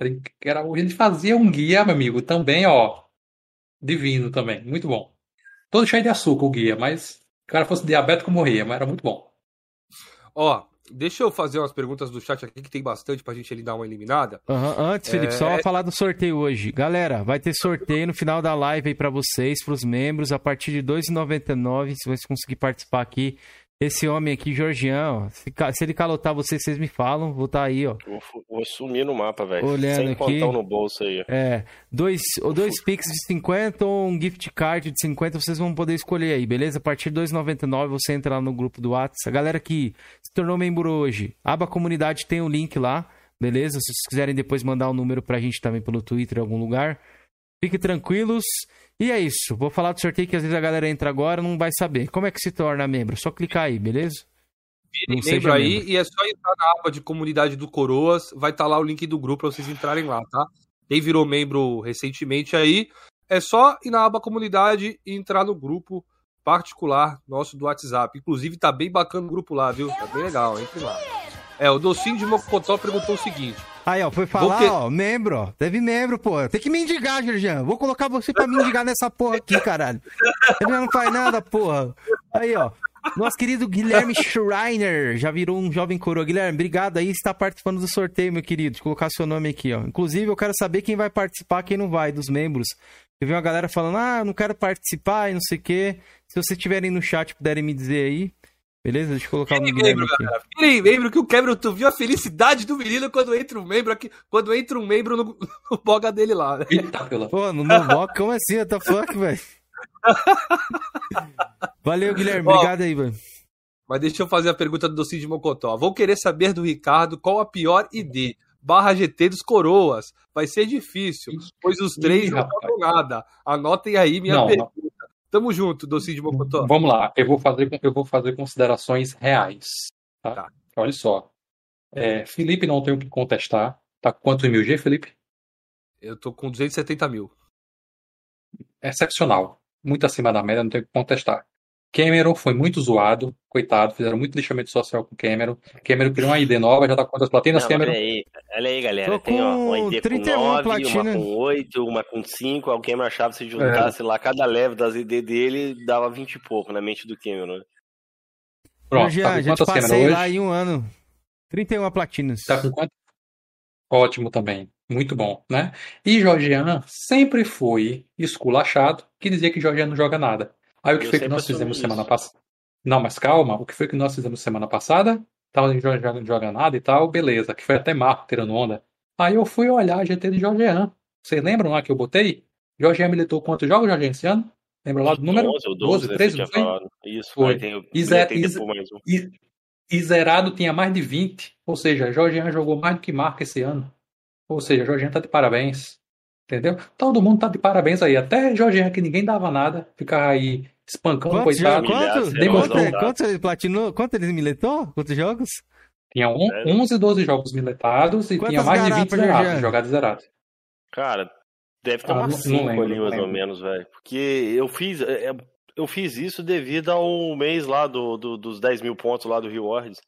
Ele, era, ele fazia um guia, meu amigo, também, ó. Divino também. Muito bom. Todo cheio de açúcar o guia, mas se o cara fosse diabético morria, mas era muito bom. Ó, deixa eu fazer umas perguntas do chat aqui, que tem bastante pra gente ali dar uma eliminada. Aham, Antes, Felipe, É- só falar do sorteio hoje. Galera, vai ter sorteio no final da live aí pra vocês, pros membros, a partir de R$ 2,99. Se você conseguir participar aqui, Esse homem aqui, Georgian, ó, se, se ele calotar vocês, vocês me falam. Vou estar aí, ó. Vou, vou sumir no mapa, velho. Olhando Sem aqui. no bolso aí. É, dois, ou dois Pix de 50 ou um gift card de 50, vocês vão poder escolher aí, beleza? A partir de 2,99 você entra lá no grupo do WhatsApp. A galera que se tornou membro hoje, aba comunidade tem o link lá, beleza? Se vocês quiserem depois mandar o número pra gente também pelo Twitter em algum lugar. Fiquem tranquilos. E é isso. Vou falar do sorteio que às vezes a galera entra agora e não vai saber. Como é que se torna membro? Só clicar aí, beleza? Virem membro aí membro. e é só entrar na aba de comunidade do Coroas, vai estar lá o link do grupo pra vocês entrarem lá, tá? Quem virou membro recentemente aí, é só ir na aba comunidade e entrar no grupo particular nosso do WhatsApp. Inclusive tá bem bacana o grupo lá, viu? Tá bem legal, entre lá. É, o Docinho de Mocotó perguntou o seguinte: Aí, ó, foi falar, ó, membro, ó. Teve membro, pô. Tem que me indigar. Vou colocar você pra me indigar nessa porra aqui, caralho. Ele não faz nada, porra. Aí, ó. Nosso querido Guilherme Schreiner já virou um jovem coroa. Guilherme, obrigado aí. Está participando do sorteio, meu querido. Eu colocar seu nome aqui, ó. Inclusive, eu quero saber quem vai participar, quem não vai, dos membros. Eu vi uma galera falando, ah, eu não quero participar e não sei o quê. Se vocês estiverem no chat, puderem me dizer aí. Beleza? Deixa eu colocar o Guilherme membro, aqui. membro que o Cameron, tu viu a felicidade do menino quando entra um membro aqui, quando entra um membro no, no boga dele lá. né? Eita, pela. Pô, no meu bloco, como assim? What the fuck, velho? Valeu, Guilherme. Ó. Obrigado aí, velho. Mas deixa eu fazer a pergunta do Docinho de Mocotó. Vou querer saber do Ricardo qual a pior ID barra GT dos Coroas. Vai ser difícil, pois os três Ih, não jogam nada. Anotem aí minha Não, pergunta. Tamo junto, Docinho de Mocotó. Vamos lá, eu vou fazer, eu vou fazer considerações reais. Tá? Tá. Olha só. É, Felipe não tem o que contestar. Tá com quantos mil G, Felipe? Eu tô com 270 mil. Excepcional. Muito acima da média, não tem o que contestar. Cameron foi muito zoado, coitado, fizeram muito lixamento social com Cameron. Cameron criou uma ID nova, já tá com quantas platinas, Não, Cameron? olha aí, olha aí, galera. Tô Tem ó, com uma ID 31 com 9, platina. uma com 8, uma com 5. Alguém me achava se juntasse lá cada leve das ID dele, dava 20 e pouco na mente do Cameron. Pronto, Jean, tá com quantas Cameron passei hoje? lá em um ano. 31 platinas. Tá com quanto? Ótimo também. Muito bom, né? E Jorgian sempre foi esculachado que dizia que Jorgian não joga nada. Aí o que Eu foi que nós fizemos semana passada? Não, mas calma, o que foi que nós fizemos semana passada? Tava em não joga nada e tal, beleza, que foi até Marco tirando onda. Aí eu fui olhar a GT de Jorgian. Vocês lembram lá que eu botei? Jorgian militou quantos jogos, Jorgian, esse ano? Lembra lá do número? 11 ou 12, 12, 13, né, não você foi? Isso, Foi. aí tem, eu E Zé- tem e um. E, zerado tinha mais de 20. Ou seja, Jorgian jogou mais do que Marco esse ano. Ou seja, Jorgian tá de parabéns. Entendeu? Todo mundo tá de parabéns aí. Até Jorgian, que ninguém dava nada, ficava aí espancando, Quantos, já, coitado. serão quantos, quantos ele platinou? Quantos ele miletou? Quantos jogos? Tinha Sério? 11, 12 jogos miletados e Quantas tinha mais de 20 garapas, zerados, jogados zerados. Cara, deve ter Ah, umas não- não 5 lembro, ali, mais ou menos, velho. Porque eu fiz. é, é, Eu fiz isso devido ao mês lá do, do- dos 10 mil pontos lá do Rewards.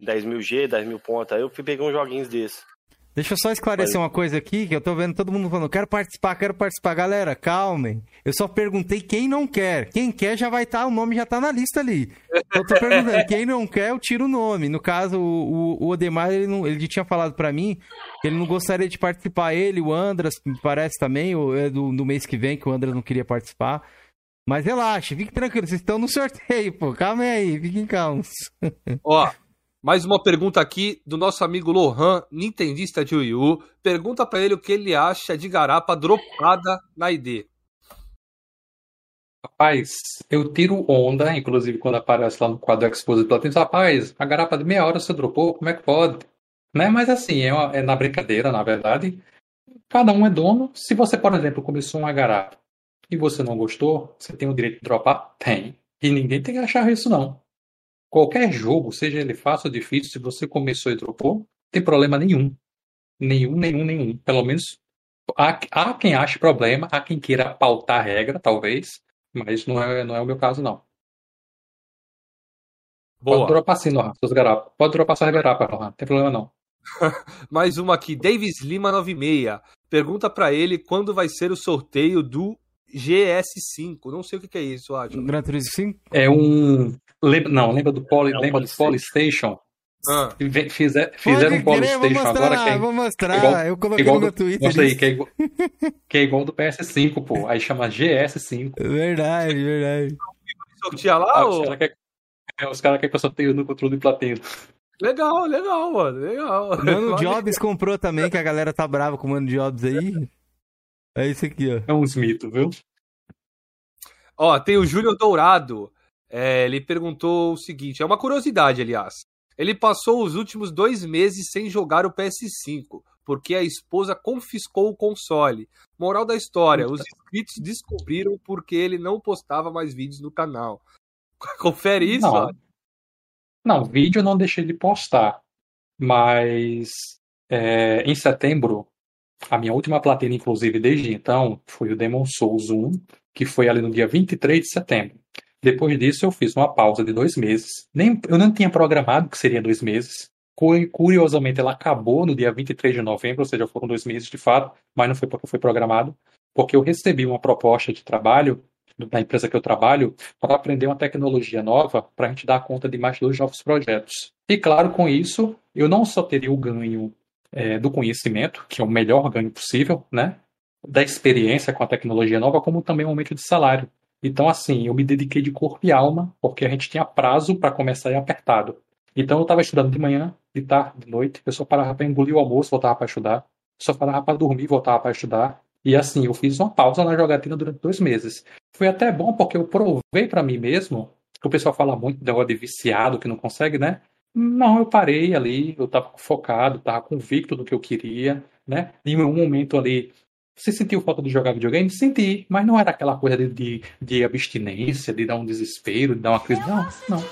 10 mil G, 10 mil pontos. Aí eu fui pegar uns joguinhos desses. Deixa eu só esclarecer uma coisa aqui, que eu tô vendo todo mundo falando, quero participar, quero participar. Galera, calmem. Eu só perguntei quem não quer. Quem quer já vai estar, o nome já tá na lista ali. Eu tô perguntando, quem não quer, eu tiro o nome. No caso, o, o Odemar, ele, não, ele tinha falado pra mim que ele não gostaria de participar. Ele, o Andras, me parece também, o, é do, do mês que vem, que o Andras não queria participar. Mas relaxa, fique tranquilo, vocês estão no sorteio, pô. Calma aí, fiquem calmos. Ó, mais uma pergunta aqui do nosso amigo Lohan, nintendista de Wii U. Pergunta pra ele o que ele acha de garapa dropada na ID. Rapaz, eu tiro onda, inclusive quando aparece lá no quadro Exposed Platins, rapaz, a garapa de meia hora você dropou, como é que pode? Né? Mas assim, é, uma- é na brincadeira, na verdade. Cada um é dono. Se você, por exemplo, começou uma garapa e você não gostou, você tem o direito de dropar? Tem. E ninguém tem que achar isso, não. Qualquer jogo, seja ele fácil ou difícil, se você começou e dropou, tem problema nenhum. Nenhum, nenhum, nenhum. Pelo menos há, há quem ache problema, há quem queira pautar a regra, talvez. Mas não é, não é o meu caso, não. Pode Boa. dropar sim, Nohan, suas garapas. Pode dropar suas garapas, Nohan. Não tem problema, não. Mais uma aqui, Davis Lima 96. Pergunta pra ele quando vai ser o sorteio do GS5. Não sei o que que é isso, Adson. Gran Turismo 5? É um. Lembra, não, lembra do Poly, É um lembra do Polystation. Ah, Fizer, fizeram um Polystation agora que é, vou mostrar. igual- eu coloquei igual no meu do, Twitter. mostra aí, que é, igual, que é igual do PS5, pô. Aí chama GS5. Verdade, verdade. sorteia lá Ah, ou... os caras querem É, os caras querem que eu só tenha no controle de platino. Legal, legal, mano. Legal. Mano Jobs comprou também, que a galera tá brava com o Mano Jobs aí. É isso aqui, ó. É uns mitos, viu? Ó, tem o Júlio Dourado. É, ele perguntou o seguinte: é uma curiosidade, aliás. Ele passou os últimos dois meses sem jogar o PS5, porque a esposa confiscou o console. Moral da história: os inscritos descobriram porque ele não postava mais vídeos no canal. Confere isso, Não. ó. Não, vídeo eu não deixei de postar. Mas é, em setembro, a minha última platina, inclusive, desde então, foi o Demon Souls 1, que foi ali no dia 23 de setembro. Depois disso, eu fiz uma pausa de dois meses. Nem, eu não tinha programado que seria dois meses. Cu- Curiosamente, ela acabou no dia 23 de novembro, ou seja, foram dois meses de fato, mas não foi porque foi programado, porque eu recebi uma proposta de trabalho da empresa que eu trabalho para aprender uma tecnologia nova para a gente dar conta de mais dois novos projetos. E claro, com isso, eu não só teria o ganho eh, do conhecimento, que é o melhor ganho possível, né? Da experiência com a tecnologia nova, como também um aumento de salário. Então, assim, eu me dediquei de corpo e alma, porque a gente tinha prazo para começar e apertado. Então, eu estava estudando de manhã, de tarde, de noite, eu só parava para engolir o almoço, voltava para estudar, só parava para dormir, voltava para estudar. E assim, eu fiz uma pausa na jogatina durante dois meses. Foi até bom porque eu provei para mim mesmo, que o pessoal fala muito do negócio de viciado que não consegue, né? Não, eu parei ali, eu estava focado, estava convicto do que eu queria, né? Em um momento ali, você sentiu falta de jogar videogame? Senti, mas não era aquela coisa de, de, de abstinência, de dar um desespero, de dar uma crise. Não, não.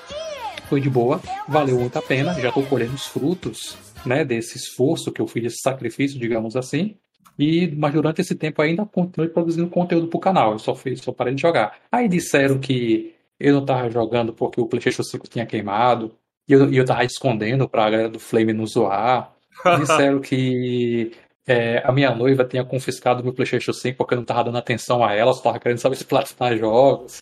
Foi de boa, valeu muito a pena, já estou colhendo os frutos, né, desse esforço que eu fiz, esse sacrifício, digamos assim. E, mas durante esse tempo ainda continuei produzindo conteúdo pro canal. Eu só fiz, só parei de jogar. Aí disseram que eu não tava jogando porque o PlayStation 5 tinha queimado. E eu, e eu tava escondendo pra galera do Flame não zoar. Disseram que é, a minha noiva tinha confiscado meu PlayStation 5 porque eu não tava dando atenção a ela, só tava querendo saber se platinar jogos.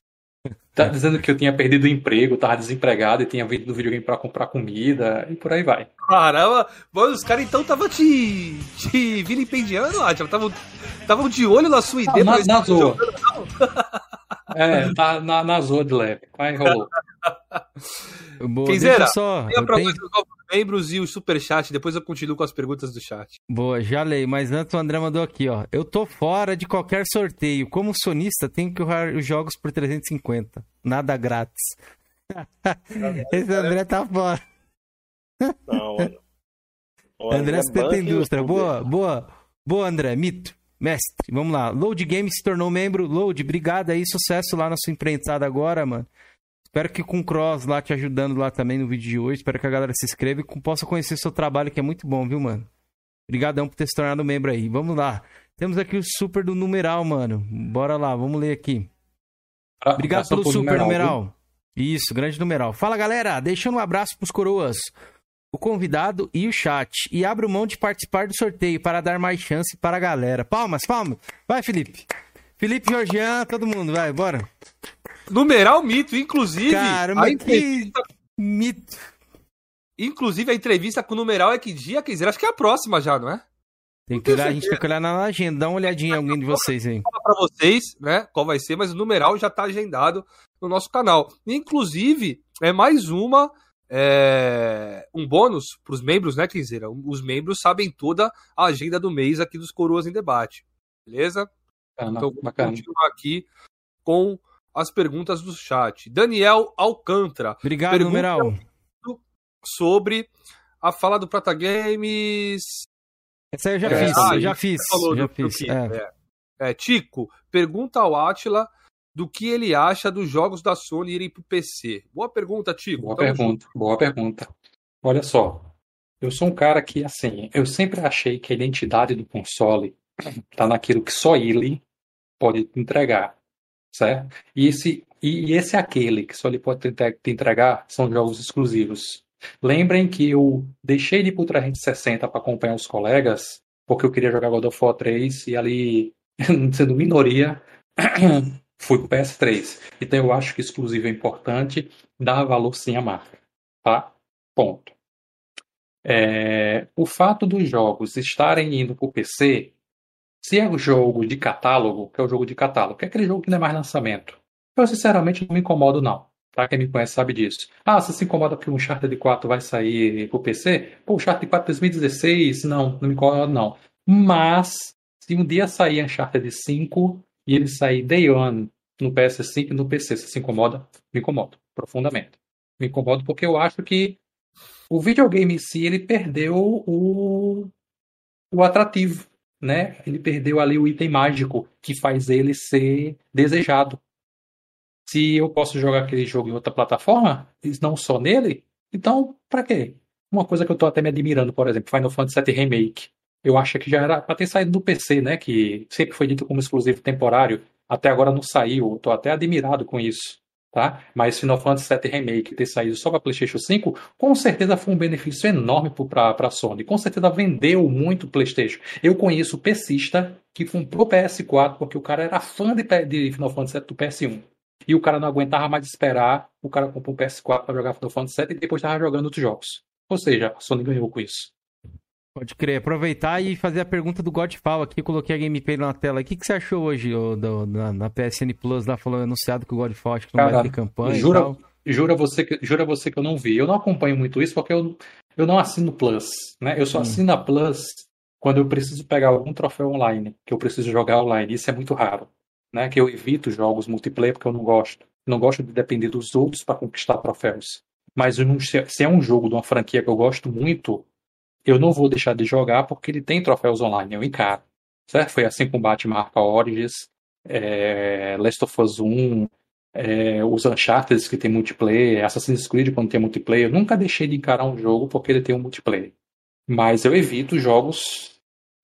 Tá dizendo que eu tinha perdido o emprego, tava desempregado e tinha vindo do videogame pra comprar comida e por aí vai. Caramba, mano, os caras então estavam te, te vilipendiando, Atila. Estavam tavam de olho na sua Não, ideia. na, mas na não zoa. É, na, na, na zoa de leve. Mas rolou. Boa, deixa eu só. Eu pra tenho- nós os novos membros e o superchat, depois eu continuo com as perguntas do chat. Boa, já leio, mas antes o André mandou aqui, ó. Eu tô fora de qualquer sorteio. Como sonista, tenho que jogar os jogos por 350. Nada grátis. Esse André tá fora. Não, mano. O André banca e Indústria. Boa, boa. Boa, André. Mito. Mestre. Vamos lá. Load Games se tornou membro. Load, obrigado aí. Sucesso lá na sua empreitada agora, mano. Espero que com o Cross lá te ajudando lá também no vídeo de hoje. Espero que a galera se inscreva e possa conhecer seu trabalho, que é muito bom, viu, mano? Obrigadão por ter se tornado membro aí. Vamos lá. Temos aqui o super do numeral, mano. Bora lá, vamos ler aqui. Obrigado Abração pelo super numeral, numeral. Isso, grande numeral. Fala, galera. Deixando um abraço pros coroas, o convidado e o chat. E abro mão de participar do sorteio para dar mais chance para a galera. Palmas, palmas. Vai, Felipe. Felipe Georgian, todo mundo, vai, bora. Numeral mito, inclusive. Cara, mas que mito. Inclusive, a entrevista com o numeral é que dia, quer dizer, acho que é a próxima já, não é? Tem que olhar, a gente tem que olhar na agenda. Dá uma olhadinha em alguém de vocês aí. falar pra vocês, né, qual vai ser, mas o numeral já tá agendado no nosso canal. Inclusive, é mais uma é, um bônus pros membros, né, Quinzeira? Os membros sabem toda a agenda do mês aqui dos Coroas em Debate. Beleza? Bacana, Então, vamos bacana. continuar aqui com as perguntas do chat. Daniel Alcântara Obrigado, Pergunta- numeral. sobre a fala do Prata Games. Essa aí eu já É, fiz, ah, já fiz. falou já do- do fiz. que- é. é. É, Tico, pergunta ao Atila do que ele acha dos jogos da Sony irem pro PC. Boa pergunta, Tico. Boa Tamo pergunta, boa pergunta. Olha só, eu sou um cara que, assim, eu sempre achei que a identidade do console tá naquilo que só ele pode te entregar, certo? E esse, e esse aquele que só ele pode te entregar são jogos exclusivos. Lembrem que eu deixei de ir pro 360 para acompanhar os colegas, porque eu queria jogar God of War 3 e ali, sendo minoria, fui pro PS3. Então eu acho que exclusivo é importante, dá valor sim à marca, tá? Ponto. É, o fato dos jogos estarem indo para o PC, se é o jogo de catálogo, que é o jogo de catálogo, que é aquele jogo que não é mais lançamento, eu sinceramente não me incomodo, não. Tá? Quem me conhece sabe disso. Ah, você se incomoda porque um Uncharted 4 vai sair pro PC? Pô, o Uncharted 4 2016, não, não me incomoda não. Mas, se um dia sair Uncharted 5 e ele sair Day One no PS5 e no PC, você se incomoda? Me incomodo, profundamente. Me incomodo porque eu acho que o videogame em si, ele perdeu o, o atrativo, né? Ele perdeu ali o item mágico que faz ele ser desejado. Se eu posso jogar aquele jogo em outra plataforma, não só nele, então para quê? Uma coisa que eu tô até me admirando, por exemplo, Final Fantasy VII Remake. Eu acho que já era para ter saído do PC, né? Que sempre foi dito como exclusivo temporário. Até agora não saiu. Eu tô até admirado com isso tá? Mas Final Fantasy VII Remake ter saído só para PlayStation 5, com certeza foi um benefício enorme para a Sony. Com certeza vendeu muito PlayStation. Eu conheço PCista que comprou PS4 porque o cara era fã de, de Final Fantasy VII do PS1. E o cara não aguentava mais esperar, o cara comprou um PS4 para jogar Final Fantasy VII e depois estava jogando outros jogos. Ou seja, a Sony ganhou com isso. Pode crer. Aproveitar e fazer a pergunta do Godfall aqui. Coloquei a gameplay na tela. O que, que você achou hoje ô, do, na, na, PSN Plus lá falando anunciado que o Godfall acho que não Cara, vai ter campanha jura. Jura você, que, jura você que eu não vi. Eu não acompanho muito isso porque eu, eu não assino Plus. Né? Eu só hum. assino a Plus quando eu preciso pegar algum troféu online, que eu preciso jogar online. Isso é muito raro. Né? Que eu evito jogos multiplayer porque eu não gosto. não gosto de depender dos outros para conquistar troféus. Mas não, se é um jogo de uma franquia que eu gosto muito, eu não vou deixar de jogar porque ele tem troféus online, eu encaro. Certo? Foi assim com Batman Origins, é, Last of Us 1, é, os Uncharted que tem multiplayer, Assassin's Creed quando tem multiplayer. Eu nunca deixei de encarar um jogo porque ele tem um multiplayer. Mas eu evito jogos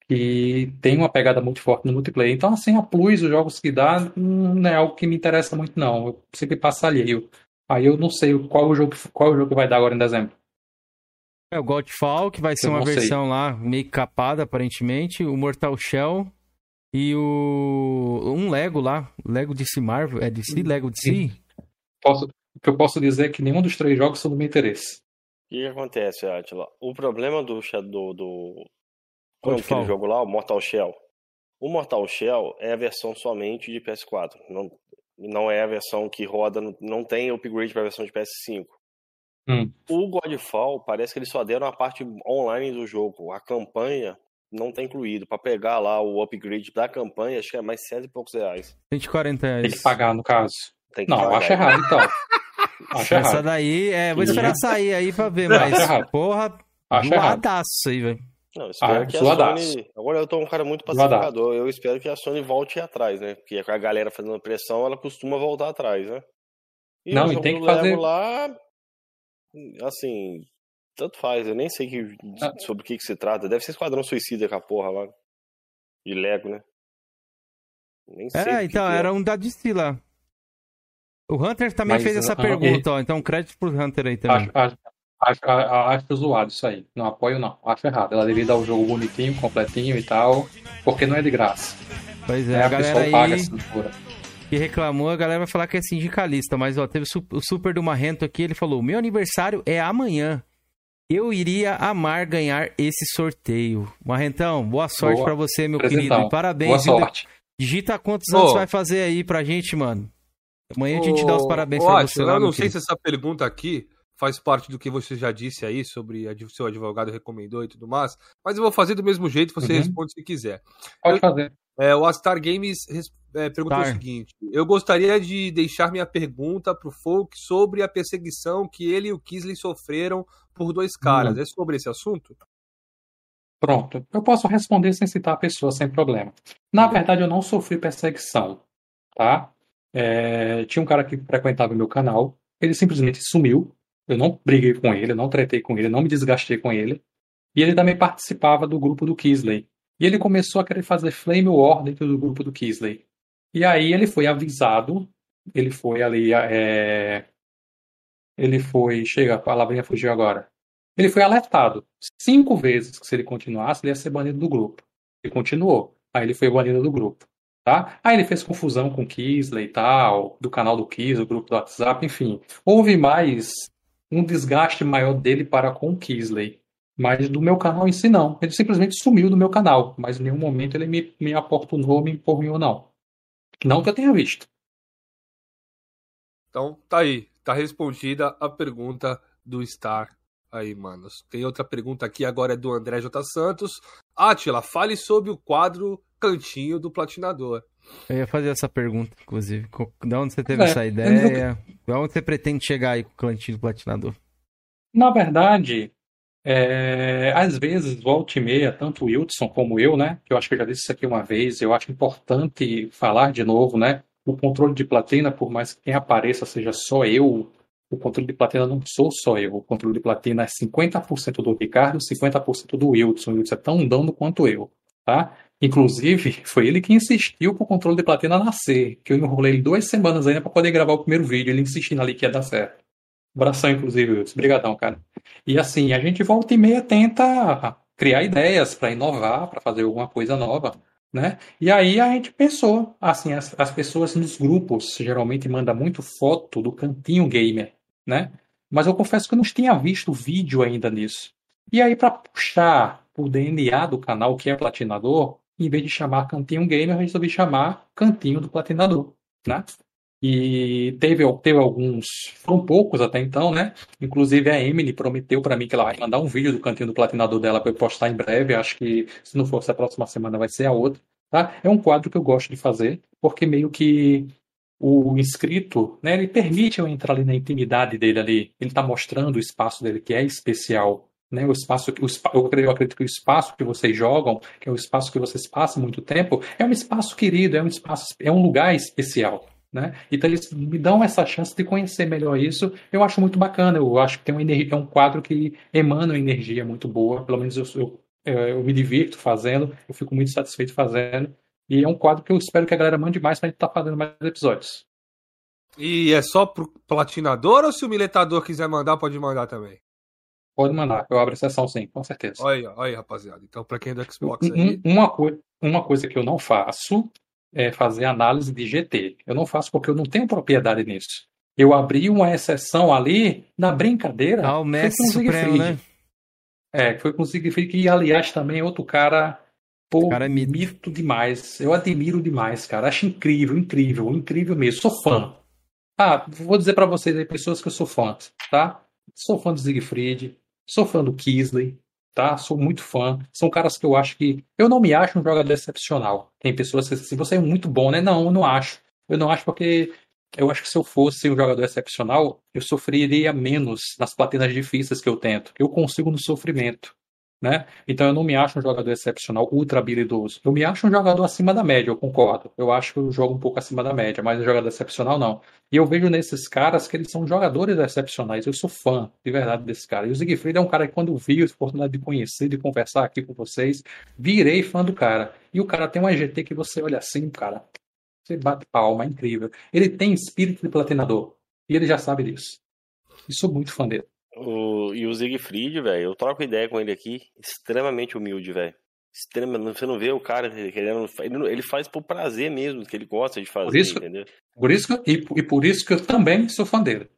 que tem uma pegada muito forte no multiplayer. Então, assim, a Plus, os jogos que dá, não é algo que me interessa muito, não. Eu sempre passo alheio. Aí eu não sei qual o jogo, qual o jogo que vai dar agora em dezembro. É o Godfall, que vai ser uma versão lá meio capada, aparentemente. O Mortal Shell. E o. Um Lego lá. Lego de si Marvel. É de si? Lego de si? Posso... O que eu posso dizer é que nenhum dos três jogos são do meu interesse. O que acontece, Atila? O problema do. do, do... Qual é aquele jogo lá? O Mortal Shell. O Mortal Shell é a versão somente de PS4. Não, não é a versão que roda. Não tem upgrade para a versão de PS5. Hum. O Godfall parece que eles só deram a parte online do jogo. A campanha não tá incluído. Para pegar lá o upgrade da campanha, acho que é mais cento e poucos reais. 140 reais. Tem que pagar, no caso. não, pagar. acho errado, então. acho Essa errado. daí, é, vou esperar sair aí pra ver, mas, porra, acho zoadaço aí, velho. Não, espero ah, que a Sony. Agora eu tô um cara muito pacificador. Eu espero que a Sony volte atrás, né? Porque a galera fazendo pressão, ela costuma voltar atrás, né? E não, e tem que fazer. lá, assim, tanto faz, eu nem sei que, ah. sobre o que, que se trata. Deve ser Esquadrão Suicida com a porra lá. De Lego, né? Nem sei. É, então, que era é. um da DC lá. O Hunter também Mas, fez essa não, pergunta, e... ó. Então, crédito pro Hunter aí também. Acho, acho, acho, acho zoado isso aí. Não apoio, não. Acho errado. Ela deveria dar o jogo bonitinho, completinho e tal. Porque não é de graça. Pois é, é a, a galera aí... paga que reclamou, a galera vai falar que é sindicalista, mas ó, teve o super do Marrento aqui, ele falou: "Meu aniversário é amanhã. Eu iria amar ganhar esse sorteio." Marrentão, boa sorte para você, meu querido. E parabéns. Boa sorte. Digita quantos anos você vai fazer aí pra gente, mano. Amanhã a gente dá os parabéns pra você lá, Eu não sei se essa pergunta aqui faz parte do que você já disse aí sobre o seu advogado recomendou e tudo mais, mas eu vou fazer do mesmo jeito, você uhum. responde se quiser. Pode eu, fazer. É, o Astar Games é, perguntou o seguinte: Eu gostaria de deixar minha pergunta para o Folk sobre a perseguição que ele e o Kisley sofreram por dois caras. Hum. É sobre esse assunto? Pronto. Eu posso responder sem citar a pessoa, sem problema. Na verdade, eu não sofri perseguição, tá? É, tinha um cara que frequentava o meu canal, ele simplesmente sumiu. Eu não briguei com ele, não tretei com ele, não me desgastei com ele. E ele também participava do grupo do Kisley. E ele começou a querer fazer flame war dentro do grupo do Kisley. E aí ele foi avisado, ele foi ali, é... ele foi, chega, a palavrinha fugiu agora. Ele foi alertado cinco vezes que se ele continuasse, ele ia ser banido do grupo. Ele continuou. Aí ele foi banido do grupo. Tá? Aí ele fez confusão com o Kisley e tal, do canal do Kisley, do grupo do WhatsApp, enfim. Houve mais um desgaste maior dele para com o Kisley. Mas do meu canal em si, não. Ele simplesmente sumiu do meu canal. Mas em nenhum momento ele me, me aportunou, me empurrou, não. Não que eu tenha visto. Então, tá aí. tá respondida a pergunta do Star aí, manos. Tem outra pergunta aqui agora é do André J. Santos. Atila, fale sobre o quadro Cantinho do Platinador. Eu ia fazer essa pergunta, inclusive. Da onde você teve é, essa ideia? Da onde você pretende chegar aí com o Cantinho do Platinador? Na verdade, é, às vezes, volta e meia, tanto o Wilson como eu, né? Que eu acho que eu já disse isso aqui uma vez, eu acho importante falar de novo, né? O controle de platina, por mais que quem apareça seja só eu, o controle de platina não sou só eu. O controle de platina é 50% do Ricardo, 50% do Wilson. O Wilson é tão dano quanto eu, tá? Inclusive, foi ele que insistiu para o controle de platina nascer, que eu enrolei ele duas semanas ainda para poder gravar o primeiro vídeo, ele insistindo ali que ia dar certo. Abração, inclusive, Wilson. Obrigadão, cara. E assim, a gente volta e meia tenta criar ideias para inovar, para fazer alguma coisa nova, né? E aí a gente pensou, assim, as, as pessoas nos grupos geralmente mandam muito foto do cantinho gamer, né? Mas eu confesso que eu não tinha visto vídeo ainda nisso. E aí, para puxar o DNA do canal, que é Platinador, em vez de chamar Cantinho Gamer, eu resolvi chamar Cantinho do Platinador, né? E teve, teve alguns, foram poucos até então, né? Inclusive a Emily prometeu para mim que ela vai mandar um vídeo do cantinho do platinador dela para eu postar em breve. Acho que se não fosse a próxima semana vai ser a outra, tá? É um quadro que eu gosto de fazer, porque meio que o inscrito, né, ele permite eu entrar ali na intimidade dele ali. Ele está mostrando o espaço dele que é especial, né, o espaço, o, eu acredito que o espaço que vocês jogam, que é o espaço que vocês passam muito tempo, é um espaço querido, é um espaço, é um lugar especial. Né? Então eles me dão essa chance de conhecer melhor isso. Eu acho muito bacana. Eu acho que tem uma energia, é um quadro que emana uma energia muito boa. Pelo menos eu, eu, é, eu, me divirto fazendo. Eu fico muito satisfeito fazendo. E é um quadro que eu espero que a galera mande mais para a gente estar tá fazendo mais episódios. E é só pro platinador ou se o miletador quiser mandar, pode mandar também? Pode mandar, eu abro exceção sim, com certeza. Olha aí, olha aí rapaziada. Então, para quem é do Xbox aí... Uma, uma coisa que eu não faço é, fazer análise de GT. Eu não faço porque eu não tenho propriedade nisso. Eu abri uma exceção ali na brincadeira. Ah, o Messi Supremo, né? É, foi com o Siegfried, que aliás também é outro cara, pô, cara é mito. mito demais. Eu admiro demais, cara. Acho incrível, incrível, incrível mesmo. Sou fã. Ah, vou dizer para vocês aí, pessoas que eu sou fã, tá? Sou fã do Siegfried, sou fã do Kisley, tá? Sou muito fã. São caras que eu acho que. Eu não me acho um jogador excepcional. Tem pessoas que assim, você é muito bom, né? Não, eu não acho. Eu não acho porque eu acho que se eu fosse um jogador excepcional, eu sofreria menos nas platinas difíceis que eu tento. Eu consigo no sofrimento né? Então eu não me acho um jogador excepcional, ultra habilidoso. Eu me acho um jogador acima da média, eu concordo. Eu acho que eu jogo um pouco acima da média, mas um jogador excepcional não. E eu vejo nesses caras que eles são jogadores excepcionais. Eu sou fã, de verdade, desse cara. E o Siegfried é um cara que quando vi a oportunidade de conhecer, de conversar aqui com vocês, virei fã do cara. E o cara tem um EGT que você olha assim, cara, você bate palma, é incrível. Ele tem espírito de platinador. E ele já sabe disso. E sou muito fã dele. O, e o Siegfried, velho, eu troco ideia com ele aqui, extremamente humilde, velho. Você não vê o cara querendo. Ele faz por prazer mesmo, que ele gosta de fazer, por isso, entendeu? Por isso que, e, e por isso que eu também sou fã dele.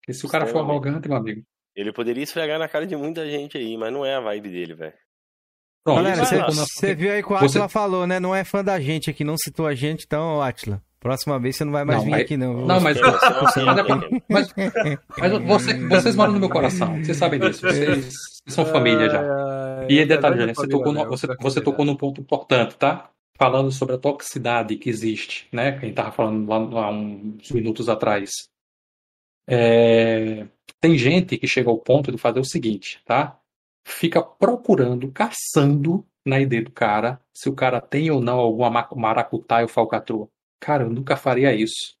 Porque se o cara for arrogante, meu amigo. Ele poderia esfregar na cara de muita gente aí, mas não é a vibe dele, velho. Galera, você viu aí que o Atila você... falou, né? Não é fã da gente aqui, não citou a gente, então, Atila. Próxima vez você não vai mais não, vir mas... aqui, não. Não, mas, mas, mas você, vocês moram no meu coração. Vocês sabem disso. Vocês são família já. E detalhe, Jânio, você, tocou no, você, você tocou num ponto importante, tá? Falando sobre a toxicidade que existe, né? Quem estava falando lá, lá, uns minutos atrás. É... Tem gente que chega ao ponto de fazer o seguinte, tá? Fica procurando, caçando na ideia do cara, se o cara tem ou não alguma maracutaia ou falcatrua. Cara, eu nunca faria isso.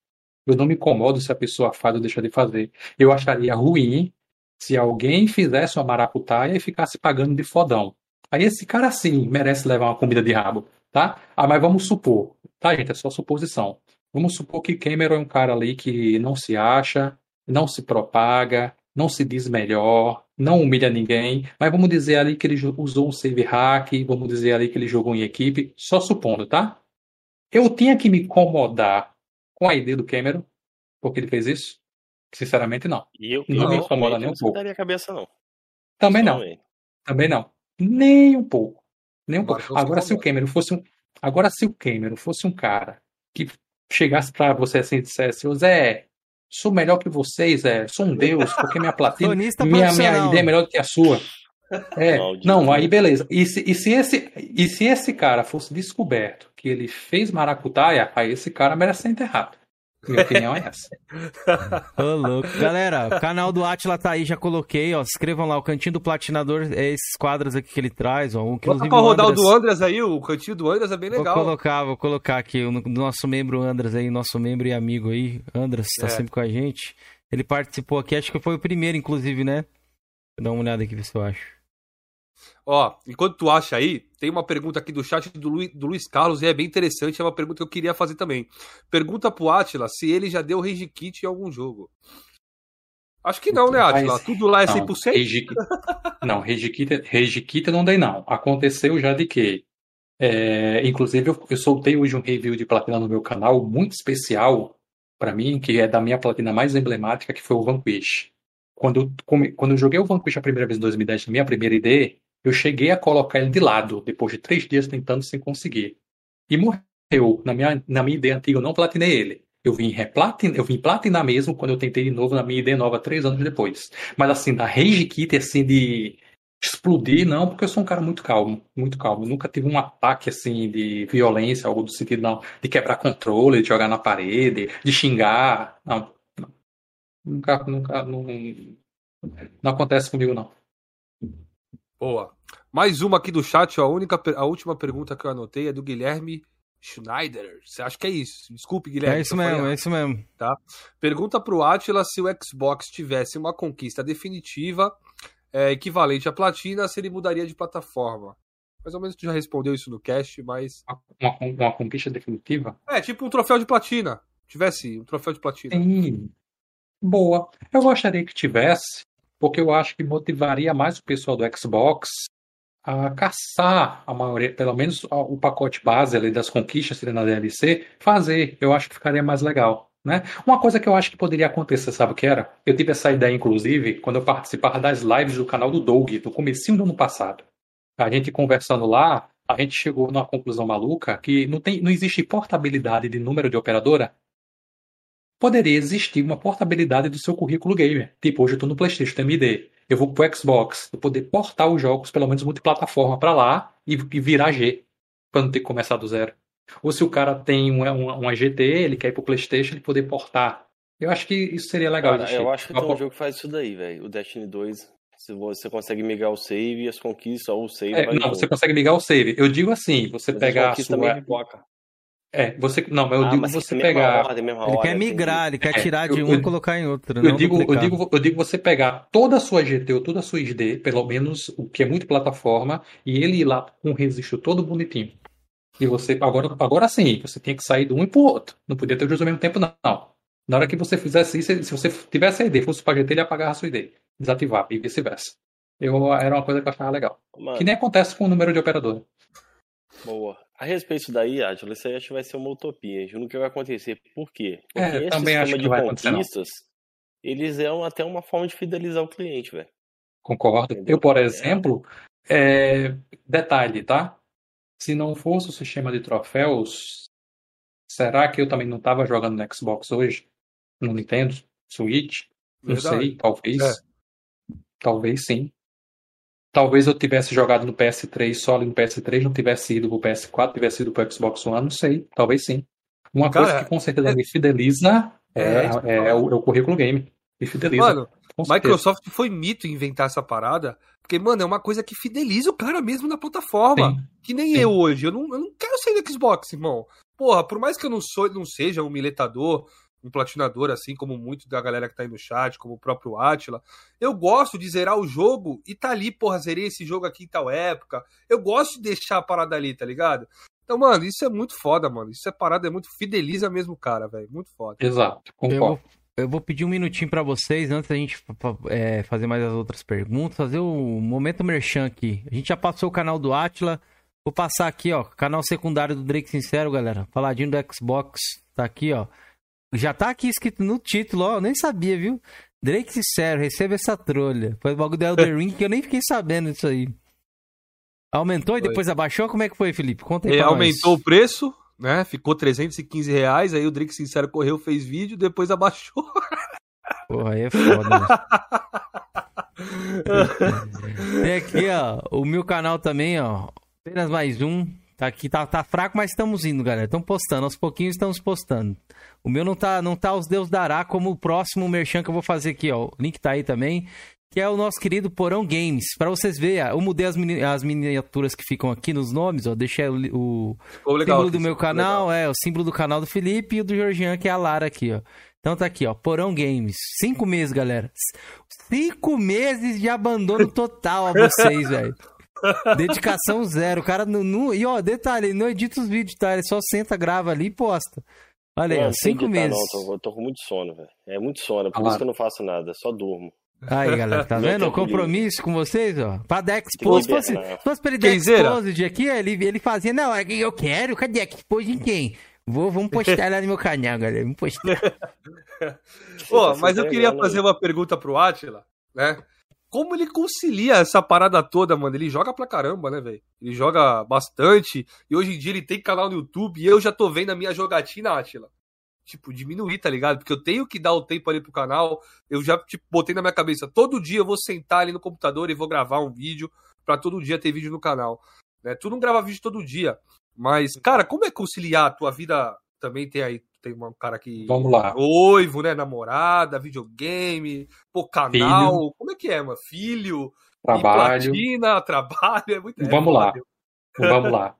Eu não me incomodo se a pessoa faz ou deixa de fazer. Eu acharia ruim se alguém fizesse uma maracutaia e ficasse pagando de fodão. Aí esse cara sim merece levar uma comida de rabo, tá? Ah, mas vamos supor, tá, gente? É só suposição. Vamos supor que Cameron é um cara ali que não se acha, não se propaga, não se diz melhor, não humilha ninguém, mas vamos dizer ali que ele usou um save hack, vamos dizer ali que ele jogou em equipe, só supondo, tá? Eu tinha que me incomodar com a ideia do Cameron, porque ele fez isso? Sinceramente, não. Eu, não eu me incomoda nem um pouco. Não a cabeça, não. Também não. Também não. Nem um pouco. Nem um pouco. Agora, se o Cameron fosse um. Agora, se o Cameron fosse um cara que chegasse para você assim e dissesse, ô Zé, Sou melhor que vocês, é. Sou um deus, porque minha platina, minha, minha ideia é melhor do que a sua. É, não, aí beleza. E se, e, se esse, e se esse cara fosse descoberto que ele fez maracutaia, aí esse cara merece ser enterrado. Minha opinião é essa. Ô, louco. Galera, o canal do Atila tá aí, já coloquei, ó. Se inscrevam lá, o Cantinho do Platinador é esses quadros aqui que ele traz, ó. Um, rodar o Andras- do Andras aí, o cantinho do Andras é bem Vou legal. colocar, vou colocar aqui o nosso membro Andras aí, nosso membro e amigo aí. Andras, tá É. sempre com a gente. Ele participou aqui, acho que foi o primeiro, inclusive, né? Eu dar uma olhada aqui, ver se eu acho. Ó, enquanto tu acha aí, tem uma pergunta aqui do chat do, Lu, do Luiz Carlos e é bem interessante, é uma pergunta que eu queria fazer também. Pergunta pro Atila se ele já deu Rage Kit em algum jogo. Acho que não, né, Atila? Tudo lá é Não, 100%? Rage Kit- Não, Rage Kit, Rage Kit não dei não. Aconteceu já de que, é, inclusive eu, eu soltei hoje um review de platina no meu canal muito especial pra mim, que é da minha platina mais emblemática, que foi o Vanquish. Quando eu, quando eu joguei o Vanquish a primeira vez em 2010, na minha primeira ID, eu cheguei a colocar ele de lado, depois de três dias tentando sem conseguir. E morreu. Na minha, na minha ID antiga eu não platinei ele. Eu vim, replatin, eu vim platinar mesmo quando eu tentei de novo na minha ID nova três anos depois. Mas assim, da Rage Kit, assim, de explodir, não, porque eu sou um cara muito calmo, muito calmo. Nunca tive um ataque, assim, de violência, algo do sentido, não, de quebrar controle, de jogar na parede, de xingar, não. Nunca, nunca, não, não acontece comigo, não. Boa. Mais uma aqui do chat, ó. A, única, a última pergunta que eu anotei é do Guilherme Schneider. Você acha que é isso? Desculpe, Guilherme. É isso falei mesmo, é isso mesmo. Pergunta pro Atila se o Xbox tivesse uma conquista definitiva é, equivalente à platina, se ele mudaria de plataforma. Mais ou menos tu já respondeu isso no cast, mas. Uma, uma conquista definitiva? É, tipo um troféu de platina. Tivesse um troféu de platina. Sim. Boa. Eu gostaria que tivesse, porque eu acho que motivaria mais o pessoal do Xbox a caçar a maioria, pelo menos o pacote base ali das conquistas na DLC, fazer. Eu acho que ficaria mais legal. Né? Uma coisa que eu acho que poderia acontecer, sabe o que era? Eu tive essa ideia, inclusive, quando eu participava das lives do canal do Doug, no comecinho do ano passado. A gente conversando lá, a gente chegou numa conclusão maluca que não, tem, não existe portabilidade de número de operadora poderia existir uma portabilidade do seu currículo gamer. Tipo, hoje eu estou no PlayStation, tenho MD. Eu vou pro Xbox, eu poder portar os jogos, pelo menos multiplataforma, para lá e, e virar G, para não ter que começar do zero. Ou se o cara tem uma, uma, uma GT, ele quer ir pro PlayStation, ele poder portar. Eu acho que isso seria legal. Cara, eu acho que tem um por- jogo que faz isso daí, velho. O Destiny 2. Se você consegue migrar o save e as conquistas, ou o save É, vai não, você consegue ligar o save. Eu digo assim, você Mas pegar a sua. também. É, você. Não, mas eu ah, digo mas você pegar. ordem, Ele ordem, quer migrar, ele quer É, tirar de eu- um e colocar em outro. Eu não digo, eu, digo, eu digo você pegar toda a sua GT ou toda a sua SD, pelo menos o que é muito plataforma, e ele ir lá com o registro todo bonitinho. E você, agora, agora sim, você tinha que sair de um e pro outro. Não podia ter os dois ao mesmo tempo, não. Na hora que você fizesse isso, se você tivesse a ID, fosse para GT, ele apagava a sua ID. Desativava, e vice-versa. Eu, era uma coisa que eu achava legal. Mano, Que nem acontece com o número de operador. boa. A respeito disso daí, Átila, isso aí acho que vai ser uma utopia. Não quer vai acontecer. Por quê? Porque É, esse também acho sistema que de vai conquistas, eles é até uma forma de fidelizar o cliente, velho. Concordo. Entendeu? Eu, por exemplo, é, detalhe, tá? Se não fosse o sistema de troféus, será que eu também não estava jogando no Xbox hoje? No Nintendo Switch? Não Verdade. sei, talvez. É. Talvez sim. Talvez eu tivesse jogado no PS3 só ali no PS3, não tivesse ido pro PS4, tivesse ido pro Xbox One, não sei. Talvez sim. Uma Cara, coisa que com certeza é- me fideliza é, É, é o, é o currículo game. Me fideliza. Mano. Microsoft foi mito inventar essa parada, porque, mano, é uma coisa que fideliza o cara mesmo na plataforma. Sim. Que nem Sim. eu hoje. Eu não, eu não quero sair do Xbox, irmão. Porra, por mais que eu não, sou, não seja um miletador, platinador, assim como muito da galera que tá aí no chat, como o próprio Atila, eu gosto de zerar o jogo e tá ali, porra, zerei esse jogo aqui em tal época. Eu gosto de deixar a parada ali, tá ligado? Então, mano, isso é muito foda, mano. Isso é parada, é muito fideliza mesmo o cara, velho. Muito foda. Exato, Eu concordo. vou, eu vou pedir um minutinho pra vocês, antes da gente é, fazer mais as outras perguntas, fazer o momento merchan aqui. A gente já passou o canal do Atila. Vou passar aqui, ó, canal secundário do Drake Sincero, galera. Faladinho do Xbox, tá aqui, ó. Já tá aqui escrito no título, ó, eu nem sabia, viu? Drake Sincero, receba essa trolha. Foi o bagulho do Elder Ring que eu nem fiquei sabendo disso aí. Aumentou e Foi. depois abaixou? Como é que foi, Felipe? Conta aí É, nós. aumentou o preço, né? Ficou 315 reais, aí o Drink Sincero correu, fez vídeo, depois abaixou. Porra, aí é foda. Né? Tem aqui, ó, o meu canal também, ó. Apenas mais um. Tá aqui, tá, tá fraco, mas estamos indo, galera. Estamos postando, aos pouquinhos estamos postando. O meu não tá, não tá os Deus dará como o próximo merchan que eu vou fazer aqui, ó. O link tá aí também. Que é o nosso querido Porão Games. Para vocês verem, eu mudei as, mini, as miniaturas que ficam aqui nos nomes, ó. Deixei o, o legal, símbolo do meu canal, legal. é, o símbolo do canal do Felipe e o do Georgian, que é a Lara aqui, ó. Então tá aqui, ó. Porão Games. Cinco meses, galera. Cinco meses de abandono total a vocês, velho. Dedicação zero. O cara não, não. E ó, detalhe, ele não edita os vídeos, tá? Ele só senta, grava ali e posta. Olha aí, ó, cinco meses. Não, tô, tô, com muito sono, velho. É muito sono, por ah, isso que eu não faço nada, só durmo. Aí, galera, tá vendo? O compromisso com vocês, ó. Pra dar expose. Se fosse, se fosse pra ele dar expose aqui, ele, ele fazia, não, é eu quero, cadê expose em quem? Vou, vamos postar lá no meu canal, galera. Vamos postar. Pô, mas eu queria fazer uma pergunta pro Atila, né? Como ele concilia essa parada toda, mano? Ele joga pra caramba, né, velho? Ele joga bastante. E hoje em dia ele tem canal no YouTube. E eu já tô vendo a minha jogatina, Atila. Tipo, diminuir, tá ligado? Porque eu tenho que dar o tempo ali pro canal. Eu já, tipo, botei na minha cabeça. Todo dia eu vou sentar ali no computador e vou gravar um vídeo. Pra todo dia ter vídeo no canal. Né? Tu não grava vídeo todo dia. Mas, cara, como é conciliar a tua vida? Também tem aí, tem um cara que. Vamos lá. Noivo, né? Namorada, videogame, pô, canal. Filho. Como é que é, mano? Filho. Trabalho. Platina, trabalho. É muito. Vamos é, lá. Vamos lá.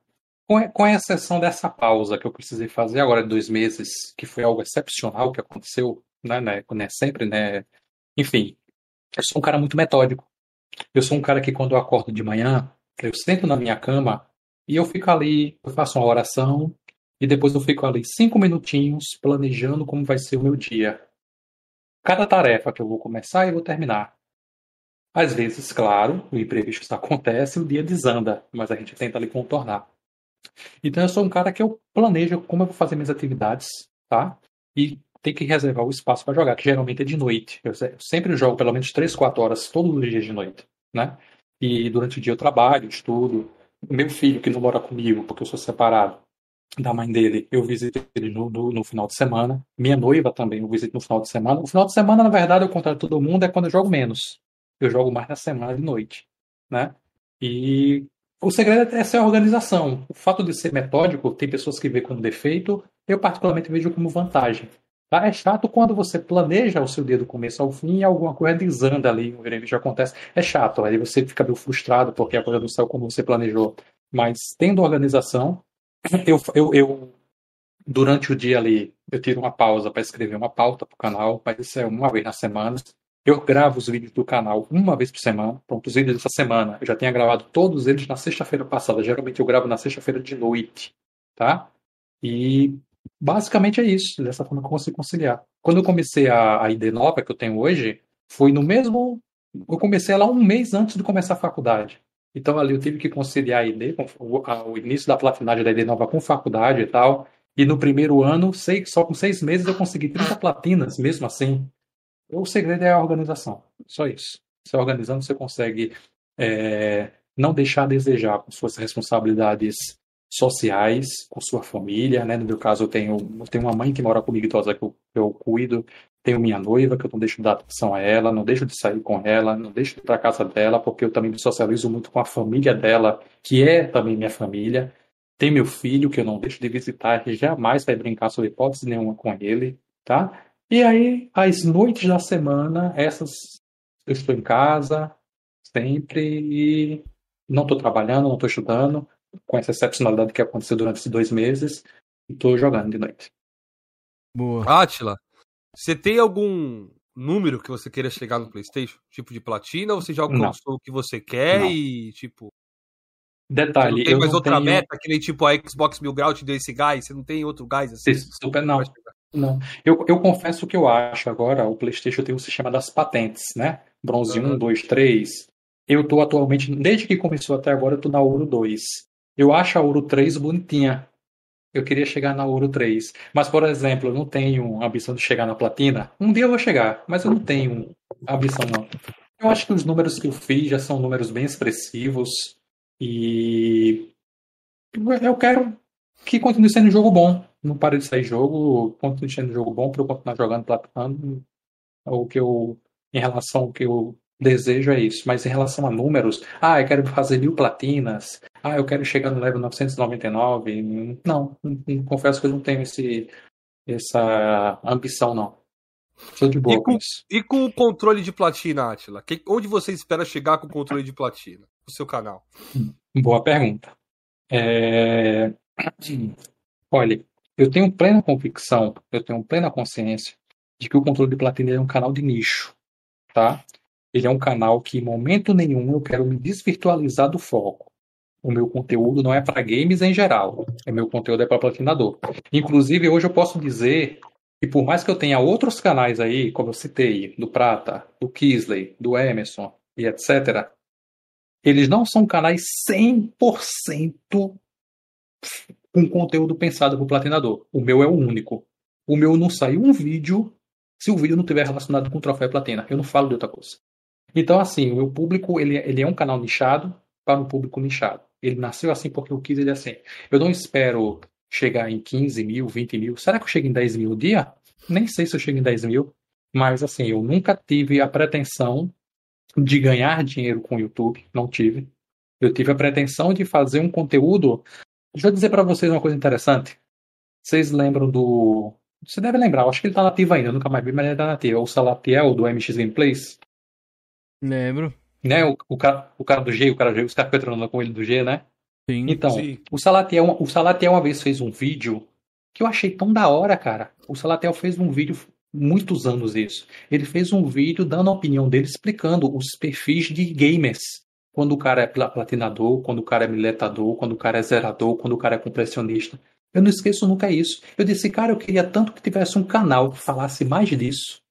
Com, com exceção dessa pausa que eu precisei fazer agora de dois meses, que foi algo excepcional que aconteceu, né, né, né sempre, né? Enfim, eu sou um cara muito metódico. Eu sou um cara que quando eu acordo de manhã, eu sento na minha cama e eu fico ali, eu faço uma oração e depois eu fico ali cinco minutinhos planejando como vai ser o meu dia. Cada tarefa que eu vou começar e vou terminar. Às vezes, claro, o imprevisto acontece e o dia desanda, mas a gente tenta ali contornar. Então eu sou um cara que eu planejo como eu vou fazer minhas atividades, tá? E tem que reservar o espaço para jogar, que geralmente é de noite. Eu sempre jogo pelo menos 3, 4 horas todos os dias de noite, né? E durante o dia eu trabalho, estudo, meu filho, que não mora comigo, porque eu sou separado da mãe dele, eu visito ele no, no, no, final de semana. Minha noiva também eu visito no final de semana. O final de semana, na verdade, ao contrário de todo mundo, é quando eu jogo menos. Eu jogo mais na semana de noite, né? E o segredo é ser a organização. O fato de ser metódico, tem pessoas que vê como defeito, eu particularmente vejo como vantagem. Tá? É chato quando você planeja o seu dia do começo ao fim e alguma coisa desanda ali, o imprevisto acontece. É chato, aí você fica meio frustrado porque a coisa não saiu como você planejou. Mas tendo organização, eu, eu, eu durante o dia ali, eu tiro uma pausa para escrever uma pauta para o canal, mas isso é uma vez na semana. Eu gravo os vídeos do canal uma vez por semana. Pronto, os vídeos dessa semana eu já tinha gravado todos eles na sexta-feira passada. Geralmente eu gravo na sexta-feira de noite, tá? E Basicamente é isso, dessa forma que eu consigo conciliar. Quando eu comecei a, a ID nova que eu tenho hoje, foi no mesmo. Eu comecei lá um mês antes de começar a faculdade. Então ali eu tive que conciliar a a, o início da platinagem da ID nova com faculdade e tal. E no primeiro ano, sei, só com seis meses, eu consegui 30 platinas, mesmo assim. O segredo é a organização. Só isso. Se organizando, você consegue é, não deixar a desejar com suas responsabilidades sociais com sua família, né? No meu caso, eu tenho, eu tenho uma mãe que mora comigo idosa que eu, eu cuido, tenho minha noiva que eu não deixo de dar atenção a ela, não deixo de sair com ela, não deixo de ir para casa dela, porque eu também me socializo muito com a família dela, que é também minha família. Tem meu filho que eu não deixo de visitar, jamais vai brincar sobre hipótese nenhuma com ele, tá? E aí, as noites da semana, essas eu estou em casa sempre e não estou trabalhando, não estou estudando, com essa excepcionalidade que aconteceu durante esses dois meses, estou jogando de noite. Boa. Atila, você tem algum número que você queira chegar no PlayStation? Tipo de platina? Ou você joga o que você quer não. e, tipo. Detalhe. Você não tem mais outra tenho... meta, que nem tipo a Xbox Mil Grau te deu esse gás? Você não tem outro gás assim? Super, não. Não. Eu, eu confesso que eu acho agora, o PlayStation tem o sistema das patentes, né? Bronze uhum. 1, 2, 3. Eu tô atualmente, desde que começou até agora, eu tô na Ouro 2. Eu acho a Ouro 3 bonitinha. Eu queria chegar na Ouro 3. Mas, por exemplo, eu não tenho a ambição de chegar na Platina. Um dia eu vou chegar, mas eu não tenho ambição, não. Eu acho que os números que eu fiz já são números bem expressivos. E eu quero que continue sendo um jogo bom. Não pare de sair jogo, continue sendo um jogo bom para eu continuar jogando, platinando. O que eu, em relação ao que eu desejo é isso. Mas em relação a números, ah, eu quero fazer mil platinas, ah, eu quero chegar no level 999. Não, confesso que eu não tenho esse, essa ambição, não. Sou de boa e com, e com o controle de platina, Atila? Que, onde você espera chegar com o controle de platina? O seu canal? Boa pergunta. É... Olha, eu tenho plena convicção, eu tenho plena consciência de que o controle de platina é um canal de nicho, tá? Ele é um canal que, em momento nenhum, eu quero me desvirtualizar do foco. O meu conteúdo não é para games em geral. O meu conteúdo é para platinador. Inclusive, hoje eu posso dizer que por mais que eu tenha outros canais aí, como eu citei, do Prata, do Kisley, do Emerson e etc., eles não são canais 100% com conteúdo pensado para o platinador. O meu é o único. O meu não sai um vídeo se o vídeo não tiver relacionado com o troféu platina. Eu não falo de outra coisa. Então, assim, o meu público ele, ele é um canal nichado para um público nichado. Ele nasceu assim porque eu quis ele assim. Eu não espero chegar em 15 mil, 20 mil. Será que eu chego em 10 mil no dia? Nem sei se eu chego em 10 mil. Mas, assim, eu nunca tive a pretensão de ganhar dinheiro com o YouTube. Não tive. Eu tive a pretensão de fazer um conteúdo. Deixa eu dizer para vocês uma coisa interessante. Vocês lembram do. Você deve lembrar, acho que ele tá nativo ainda, eu nunca mais vi, mas ele tá nativo. O Salatiel do MX Gameplays. Lembro. Né? O, o, cara, o cara do G, o cara do G, os caras ficam treinando com ele do G, né? Sim. Então, Sim. o Salatiel, o Salatiel uma vez fez um vídeo que eu achei tão da hora, cara. O Salatiel fez um vídeo muitos anos isso. Ele fez um vídeo dando a opinião dele explicando os perfis de gamers. Quando o cara é platinador, quando o cara é miletador, quando o cara é zerador, quando o cara é compressionista. Eu não esqueço nunca isso. Eu disse, cara, eu queria tanto que tivesse um canal que falasse mais disso.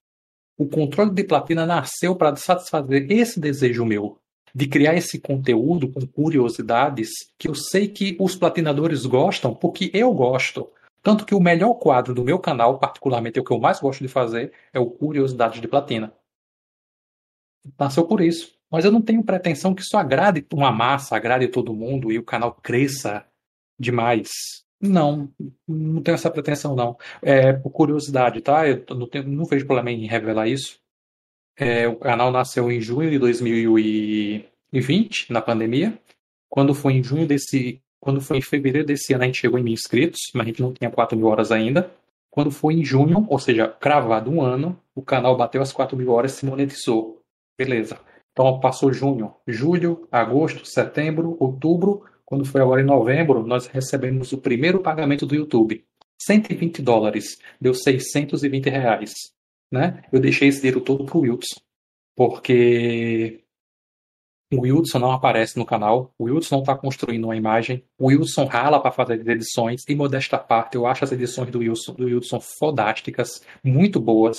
O controle de platina nasceu para satisfazer esse desejo meu de criar esse conteúdo com curiosidades que eu sei que os platinadores gostam, porque eu gosto. Tanto que o melhor quadro do meu canal, particularmente o que eu mais gosto de fazer, é o Curiosidades de Platina. Nasceu por isso. Mas eu não tenho pretensão que isso agrade uma massa, agrade todo mundo e o canal cresça demais. Não, não tenho essa pretensão, não. É por curiosidade, tá? Eu não, tenho, não vejo problema em revelar isso. É, o canal nasceu em junho de 2020, na pandemia. Quando foi em junho desse. Quando foi em fevereiro desse ano, a gente chegou em mil inscritos, mas a gente não tinha 4 mil horas ainda. Quando foi em junho, ou seja, cravado um ano, o canal bateu as 4 mil horas e se monetizou. Beleza. Então passou junho, julho, agosto, setembro, outubro. Quando foi agora em novembro, nós recebemos o primeiro pagamento do YouTube. 120 dólares. Deu 620 reais né? Eu deixei esse dinheiro todo pro Wilson, porque o Wilson não aparece no canal, o Wilson não está construindo uma imagem, o Wilson rala para fazer as edições, e modesta parte, eu acho as edições do Wilson, do Wilson fodásticas, muito boas.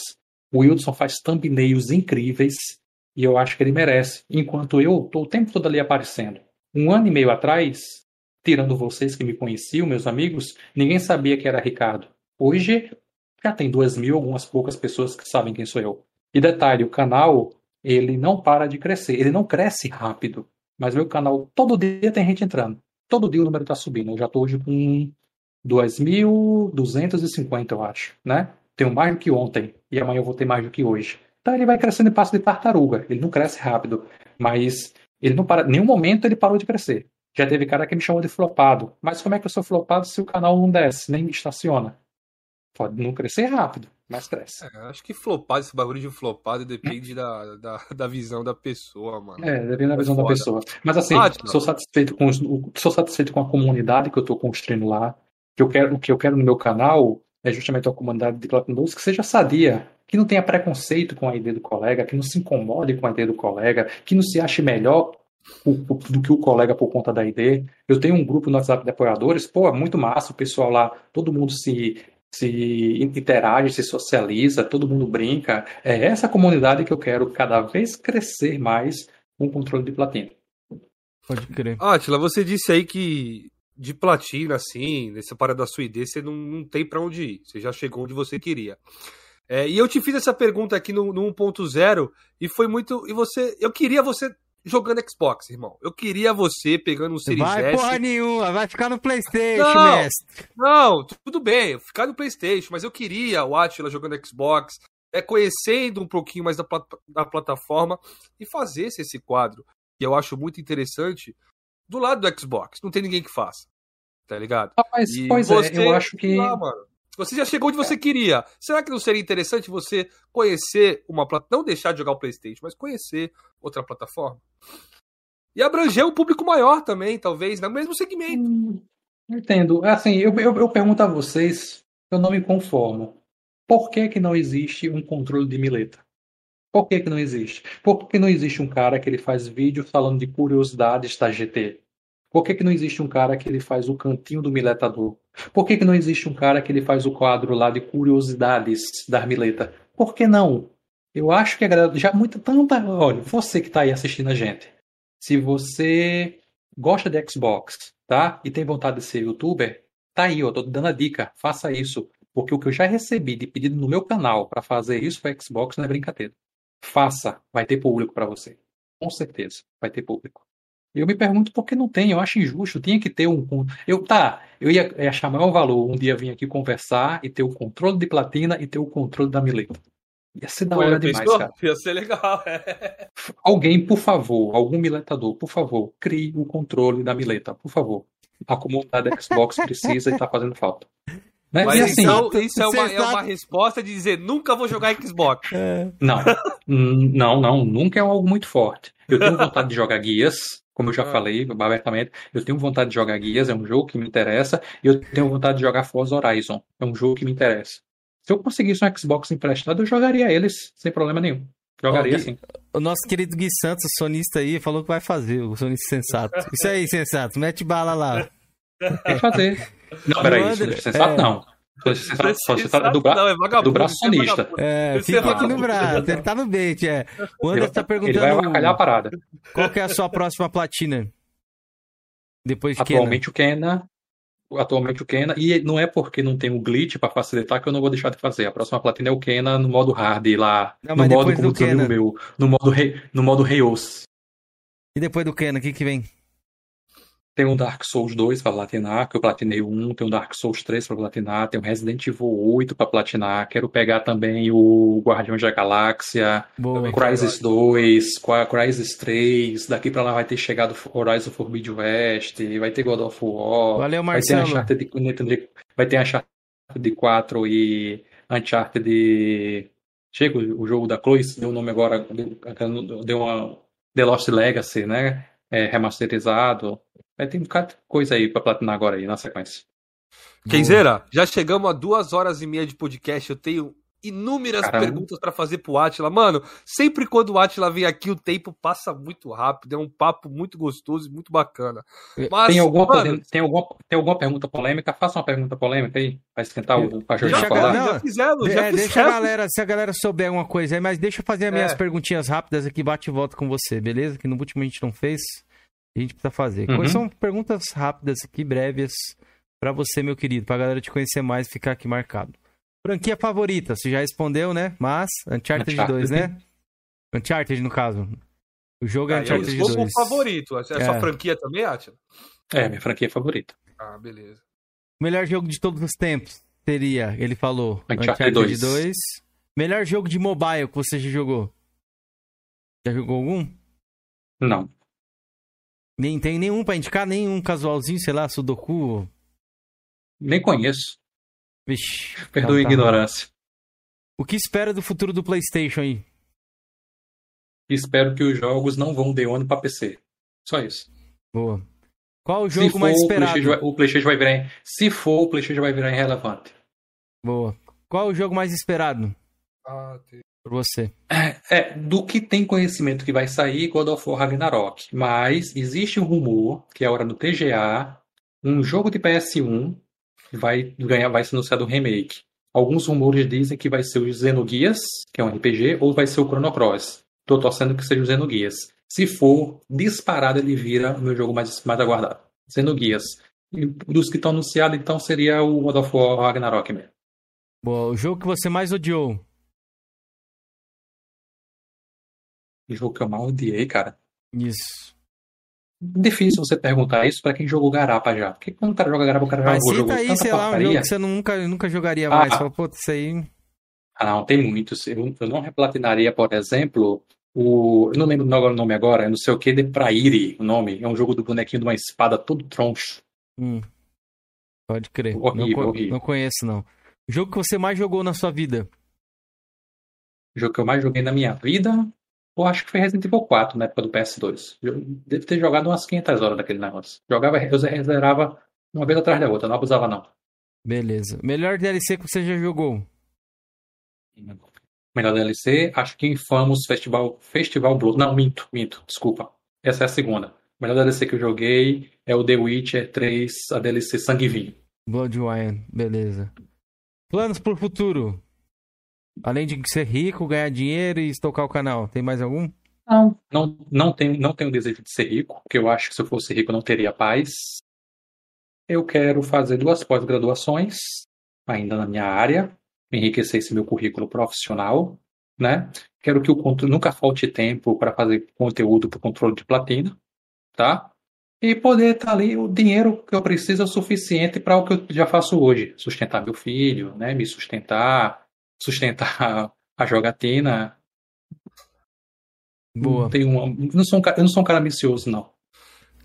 O Wilson faz thumbnails incríveis, e eu acho que ele merece, enquanto eu estou o tempo todo ali aparecendo. Um ano e meio atrás, tirando vocês que me conheciam, meus amigos, ninguém sabia que era Ricardo. Hoje, já tem duas mil, algumas poucas pessoas que sabem quem sou eu. E detalhe, o canal, ele não para de crescer. Ele não cresce rápido. Mas meu canal, todo dia tem gente entrando. Todo dia o número está subindo. Eu já estou hoje com 2.250, eu acho, né? Tenho mais do que ontem. E amanhã eu vou ter mais do que hoje. Então ele vai crescendo em passo de tartaruga. Ele não cresce rápido. Mas ele não para. Em nenhum momento ele parou de crescer. Já teve cara que me chamou de flopado. Mas como é que eu sou flopado se o canal não desce, nem me estaciona? Pode não crescer rápido, mas cresce. É, acho que flopado, esse bagulho de flopado depende da, da, da visão da pessoa, mano. É, depende da visão é da pessoa. Mas assim, ah, sou satisfeito com sou satisfeito com a comunidade que eu estou construindo lá. Que eu quero, o que eu quero no meu canal é justamente uma comunidade de Platinum que seja sadia, que não tenha preconceito com a ideia do colega, que não se incomode com a ideia do colega, que não se ache melhor do que o colega por conta da ID. Eu tenho um grupo no WhatsApp de apoiadores, pô, é muito massa, o pessoal lá, todo mundo se se interage, se socializa, todo mundo brinca. É essa comunidade que eu quero cada vez crescer mais com o controle de platina. Pode crer. Atila, você disse aí que de platina, assim, nessa parada da sua ideia, você não, não tem para onde ir. Você já chegou onde você queria. É, e eu te fiz essa pergunta aqui no, no 1.0 e foi muito. E você. Eu queria você jogando Xbox, irmão. Eu queria você pegando um Series vai, S. porra nenhuma, vai ficar no Playstation, Não. mestre. Não, tudo bem, ficar no PlayStation, mas eu queria o Atila jogando Xbox, é, conhecendo um pouquinho mais da, da plataforma e fazer esse, esse quadro, que eu acho muito interessante, do lado do Xbox. Não tem ninguém que faça, tá ligado? Rapaz, E pois você, é, eu acho que. lá, mano, você já chegou onde você queria. Será que não seria interessante você conhecer uma plataforma, não deixar de jogar o PlayStation, mas conhecer outra plataforma? E abranger um público maior também, talvez, no mesmo segmento. Hum, Entendo. Assim, eu, eu, eu pergunto a vocês, eu não me conformo. Por que que não existe um controle de mileta? Por que que não existe? Por que não existe um cara que ele faz vídeo falando de curiosidades da GT? Por que que não existe um cara que ele faz o cantinho do miletador? Por que que não existe um cara que ele faz o quadro lá de curiosidades da mileta? Por que não? Eu acho que a galera já muita tanta, olha, você que está aí assistindo a gente, se você gosta de Xbox, tá? E tem vontade de ser youtuber, tá aí, ó, tô dando a dica, faça isso, porque o que eu já recebi de pedido no meu canal para fazer isso para Xbox não é brincadeira. Faça, vai ter público para você. Com certeza, vai ter público. Eu me pergunto por que não tem, eu acho injusto, tinha que ter um. um- Eu tá, eu ia, ia achar maior valor um dia vir aqui conversar e ter o controle de platina e ter o controle da mileta. Ia ser da Pô, hora demais, pensou? cara. Ia ser legal. é. Alguém, por favor, algum miletador, por favor, crie o controle da mileta, por favor. A comunidade Xbox precisa e tá fazendo falta. Né? Mas assim, então, isso é uma, é uma resposta de dizer nunca vou jogar Xbox. É. não, não, não, nunca é algo muito forte. Eu tenho vontade de jogar guias, como eu já Ah. falei abertamente, eu tenho vontade de jogar guias, é um jogo que me interessa, e eu tenho vontade de jogar Forza Horizon, é um jogo que me interessa. Se eu conseguisse um Xbox emprestado, eu jogaria eles sem problema nenhum. Jogaria sim. O nosso querido Gui Santos, sonista aí, falou que vai fazer, o sonista sensato. Isso aí, sensato, mete bala lá. Tem que fazer. Não, peraí, André, isso sensato é. não. Só se trata- só se trata do, bra Não, é vagabundo, do braço é sonista. É, fica é aqui no braço, ele tá no bait, é. O André Ele- tá Ele vai perguntando avacalhar a parada. qual que é a sua próxima platina. Depois de. Atualmente o Kena. Atualmente o Kena. E não é porque não tem um glitch pra facilitar que eu não vou deixar de fazer. A próxima platina é o Kena no modo hard lá. Não, no modo como do Kena. meu. No modo rei, no modo Reios. E depois do Kenan, o que que vem? Tem um Dark Souls 2 pra platinar, que eu platinei o 1, tem um Dark Souls 3 pra platinar, tem um Resident Evil 8 pra platinar, quero pegar também o Guardião da Galáxia, Boa. Crysis 2, Qua- Crysis 3, daqui pra lá vai ter chegado Horizon Forbidden West, vai ter God of War, Valeu, vai ter Marcelo. Uncharted, de- vai ter Uncharted 4 e Uncharted... Chega o o jogo da Chloe, deu o nome agora, deu uma The Lost Legacy, né? É, remasterizado. Vai ter um bocado de coisa aí pra platinar agora aí, na sequência. Kenzeira, já chegamos a duas horas e meia de podcast. Eu tenho inúmeras Caramba. perguntas pra fazer pro Atila. Mano, sempre quando o Atila vem aqui, o tempo passa muito rápido. É um papo muito gostoso e muito bacana. Mas, Tem alguma, mano, tem, alguma, tem alguma pergunta polêmica? Faça uma pergunta polêmica aí, pra esquentar o já, a falar. galera- já fizemos, já É, deixa a fizemos. galera, se a galera souber alguma coisa aí, mas deixa eu fazer as minhas É. perguntinhas rápidas aqui, bate e volta com você, beleza? Que no último a gente não fez, a gente precisa fazer. Uhum. Quais são perguntas rápidas aqui, breves, pra você, meu querido, pra galera te conhecer mais e ficar aqui marcado. Franquia favorita, você já respondeu, né? Mas, Uncharted, Uncharted. 2, né? Uncharted, no caso. O jogo é Ah, Uncharted escolho 2. o favorito. É a sua É. franquia também, Atila? É, minha franquia favorita. Ah, beleza. O melhor jogo de todos os tempos seria, ele falou, Uncharted 2. 2. Melhor jogo de mobile que você já jogou? Já jogou algum? Não. Nem tem nenhum pra indicar, nenhum casualzinho, sei lá, Sudoku. Nem conheço. Vixe. Perdoe a então tá. ignorância. O que espera do futuro do PlayStation aí? Espero que os jogos não vão de ano pra PC. Só isso. Boa. Qual o jogo for, mais o esperado? PlayStation, vai, o PlayStation vai virar. Se for, o PlayStation vai virar irrelevante. Boa. Qual o jogo mais esperado Ah, tem. por você? É, do que tem conhecimento que vai sair God of War Ragnarok. Mas existe um rumor que é hora no TGA, um jogo de PS1 vai ganhar, vai ser anunciado um remake. Alguns rumores dizem que vai ser o Xenogears, que é um RPG, ou vai ser o Chrono Cross. Tô torcendo que seja o Xenogears. Se for, disparado ele vira o meu jogo mais, mais aguardado. Xenogears. E dos que estão anunciados, então, seria o God of War Ragnarok mesmo. Boa. O jogo que você mais odiou? O jogo que eu mal odiei, cara. Isso. Difícil você perguntar isso pra quem jogou Garapa já. Porque quando o cara joga Garapa, o cara já Mas jogou, jogou aí, tanta sei lá, um porcaria. jogo que você nunca, nunca jogaria Ah, mais. ah. Fala, pô, isso aí. Ah, não, tem muitos. Eu, eu não replatinaria, por exemplo, o. Eu não lembro o nome agora, é não sei o que, de Prairi, o nome. É um jogo do bonequinho de uma espada todo troncho. Hum. Pode crer. Horrível, não, horrível. não conheço, não. O jogo que você mais jogou na sua vida? O jogo que eu mais joguei na minha vida, eu acho que foi Resident Evil 4, na época do PS2. Eu devo ter jogado umas 500 horas daquele negócio. Jogava, eu zerava uma vez atrás da outra, não abusava não. Beleza. Melhor DLC que você já jogou? Melhor DLC, acho que Infamous Festival, Festival Blood. Não, minto, minto, desculpa. Essa é a segunda. Melhor DLC que eu joguei é o The Witcher 3, a DLC Sangue Vinho. Bloodwine, beleza. Planos pro futuro? Além de ser rico, ganhar dinheiro e estocar o canal, tem mais algum? Não, não, não tenho, não tenho desejo de ser rico, porque eu acho que se eu fosse rico eu não teria paz. Eu quero fazer duas pós-graduações, ainda na minha área, enriquecer esse meu currículo profissional, né? Quero que o nunca falte tempo para fazer conteúdo para o controle de platina, tá? E poder estar ali, o dinheiro que eu preciso é o suficiente para o que eu já faço hoje, sustentar meu filho, né? Me sustentar, sustentar a jogatina, Boa. tenho uma- não sou um cara, eu não sou um cara ambicioso, não.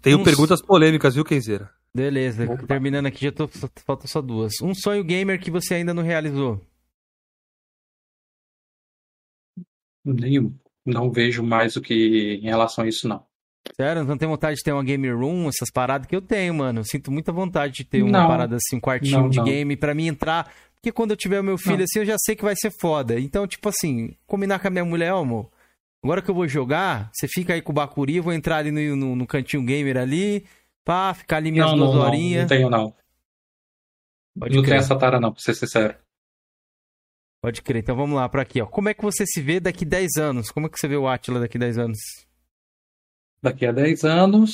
Tenho Uns- perguntas polêmicas, viu, Kenzeira? Beleza, Opa. terminando aqui, já tô, só- faltam só duas. Um sonho gamer que você ainda não realizou? Nem, não vejo mais o que em relação a isso, não. Sério, não tem vontade de ter uma game room, essas paradas que eu tenho, mano. Eu sinto muita vontade de ter uma Não. parada assim, um quartinho Não, de não. game pra mim entrar. Porque quando eu tiver o meu filho Não. assim, eu já sei que vai ser foda. Então, tipo assim, combinar com a minha mulher, ó, amor. Agora que eu vou jogar, você fica aí com o Bakuri, eu vou entrar ali no, no, no cantinho gamer ali, pá, ficar ali minhas Não, duas não, não, horinhas. não tenho, não. Pode não crer. tenho essa tara, não, pra ser sincero. Pode crer. Então vamos lá pra aqui, ó. Como é que você se vê daqui 10 anos? Como é que você vê o Atila daqui 10 anos? Daqui a 10 anos,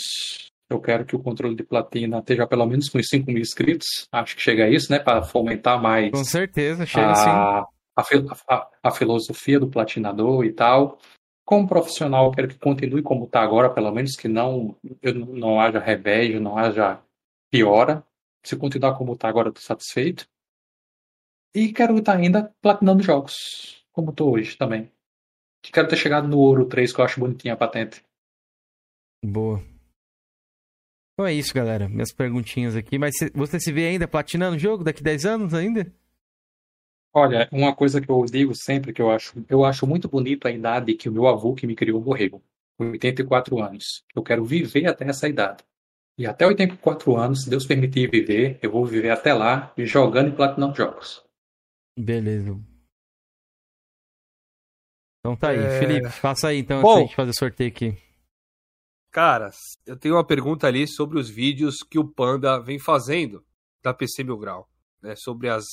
eu quero que o controle de platina esteja pelo menos com os 5 mil inscritos. Acho que chega a isso, né? Para fomentar mais Com certeza, chega a, a, fi- a- a filosofia do platinador e tal. Como profissional, eu quero que continue como está agora, pelo menos que não, eu não não haja revés, não haja piora. Se continuar como está agora, estou satisfeito. E quero estar ainda platinando jogos, como estou hoje também. Quero ter chegado no Ouro 3, que eu acho bonitinha a patente. Boa. Então é isso, galera. Minhas perguntinhas aqui. Mas cê- você se vê ainda platinando o jogo daqui 10 anos ainda? Olha, uma coisa que eu digo sempre que eu acho, eu acho muito bonito a idade que o meu avô que me criou morreu, com 84 anos. Eu quero viver até essa idade. E até 84 anos, se Deus permitir viver, eu vou viver até lá, jogando e platinando jogos. Beleza. Então tá aí. É. Felipe, faça aí então, Bom. antes gente fazer o sorteio aqui. Cara, eu tenho uma pergunta ali sobre os vídeos que o Panda vem fazendo da PC Mil Grau. Né, sobre as